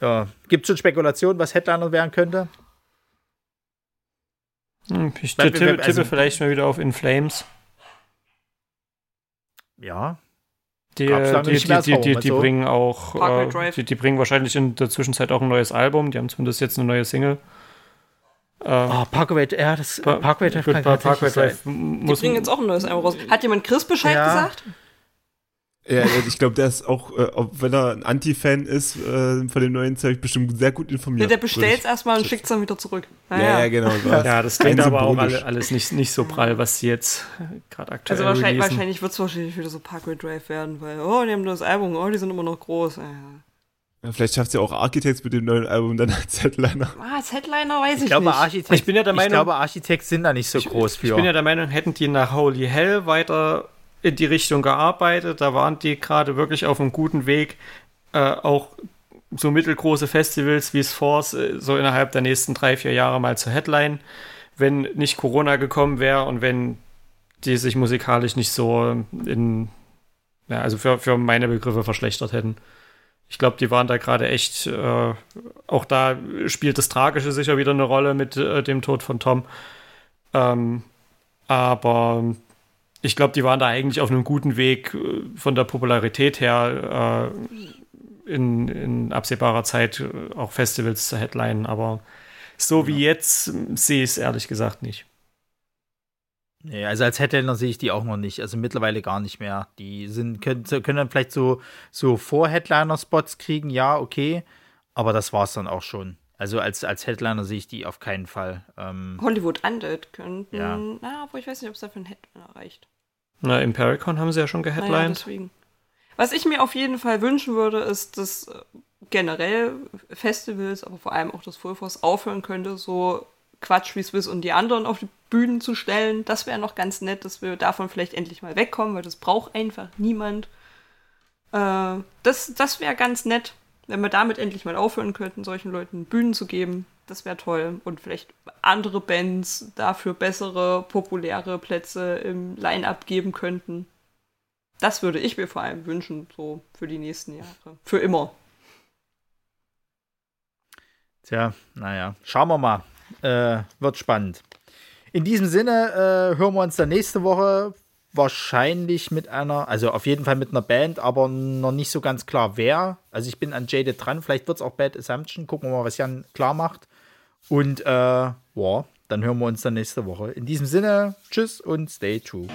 Ja. Gibt es schon Spekulationen, was Headliner werden könnte? Hm, Ich tippe, also- tippe vielleicht mal wieder auf In Flames. Ja. Die, die, die, die, die, als die so. bringen auch, äh, die, die bringen wahrscheinlich in der Zwischenzeit auch ein neues Album. Die haben zumindest jetzt eine neue Single. Äh, Oh, Parkway, ja, das Pa- Parkway Drive gut, kann Parkway. Drive Die muss, bringen jetzt auch ein neues Album raus. Hat jemand Chris Bescheid Ja. gesagt? Ja, ich glaube, der ist auch, äh, wenn er ein Anti-Fan ist äh, von dem neuen Zeug, bestimmt sehr gut Ja, informiert. der bestellt es erstmal und schickt es dann wieder zurück. ich- Ja, ja, genau. <laughs> Ja, das klingt aber auch alle, alles nicht, nicht so prall, was sie jetzt gerade aktuell Also wahrscheinlich, releasen. wahrscheinlich wird es wahrscheinlich wieder so Parkway Drive werden, weil, oh, die haben das Album, oh, die sind immer noch groß. Ja. Ja, vielleicht schafft sie auch Architects mit dem neuen Album dann als Headliner. Ah, als Headliner weiß ich, Ich glaube, nicht. Architekt, Ich bin ja der Meinung- ich glaube, Architekt sind da nicht so groß für. Ich bin ja der Meinung, hätten die nach Holy Hell weiter in die Richtung gearbeitet, da waren die gerade wirklich auf einem guten Weg, äh, auch so mittelgroße Festivals wie Force äh, so innerhalb der nächsten drei, vier Jahre mal zu Headline. wenn nicht Corona gekommen wäre und wenn die sich musikalisch nicht so in, ja, also für, für meine Begriffe verschlechtert hätten. Ich glaube, die waren da gerade echt, äh, auch da spielt das Tragische sicher wieder eine Rolle mit äh, dem Tod von Tom. Ähm, aber ich glaube, die waren da eigentlich auf einem guten Weg äh, von der Popularität her äh, in, in, absehbarer Zeit äh, auch Festivals zu headlinen. Aber so wie jetzt sehe ich es ehrlich gesagt nicht. Nee, also als Headliner sehe ich die auch noch nicht. Also mittlerweile gar nicht mehr. Die sind, können, können dann vielleicht so, so Vor-Headliner-Spots kriegen, ja, okay. Aber das war es dann auch schon. Also als, als Headliner sehe ich die auf keinen Fall. Ähm, Hollywood Undead könnten. Ja. Na, aber ich weiß nicht, ob es dafür ein Headliner reicht. Na, im Pericon haben sie ja schon Naja, geheadlined. deswegen. Was ich mir auf jeden Fall wünschen würde, ist, dass äh, generell Festivals, aber vor allem auch das Full Force aufhören könnte, so Quatsch wie Swiss und die anderen auf die Bühnen zu stellen. Das wäre noch ganz nett, dass wir davon vielleicht endlich mal wegkommen, weil das braucht einfach niemand. Äh, das das wäre ganz nett, wenn wir damit endlich mal aufhören könnten, solchen Leuten Bühnen zu geben. Das wäre toll. Und vielleicht andere Bands dafür bessere, populäre Plätze im Line-Up geben könnten. Das würde ich mir vor allem wünschen, so für die nächsten Jahre. Für immer. Tja, naja, schauen wir mal. Äh, wird spannend. In diesem Sinne äh, hören wir uns dann nächste Woche wahrscheinlich mit einer, also auf jeden Fall mit einer Band, aber noch nicht so ganz klar wer. Also ich bin an Jaded dran, vielleicht wird es auch Bad Assumption. Gucken wir mal, was Jan klar macht. Und äh, ja, dann hören wir uns dann nächste Woche. In diesem Sinne, tschüss und stay true.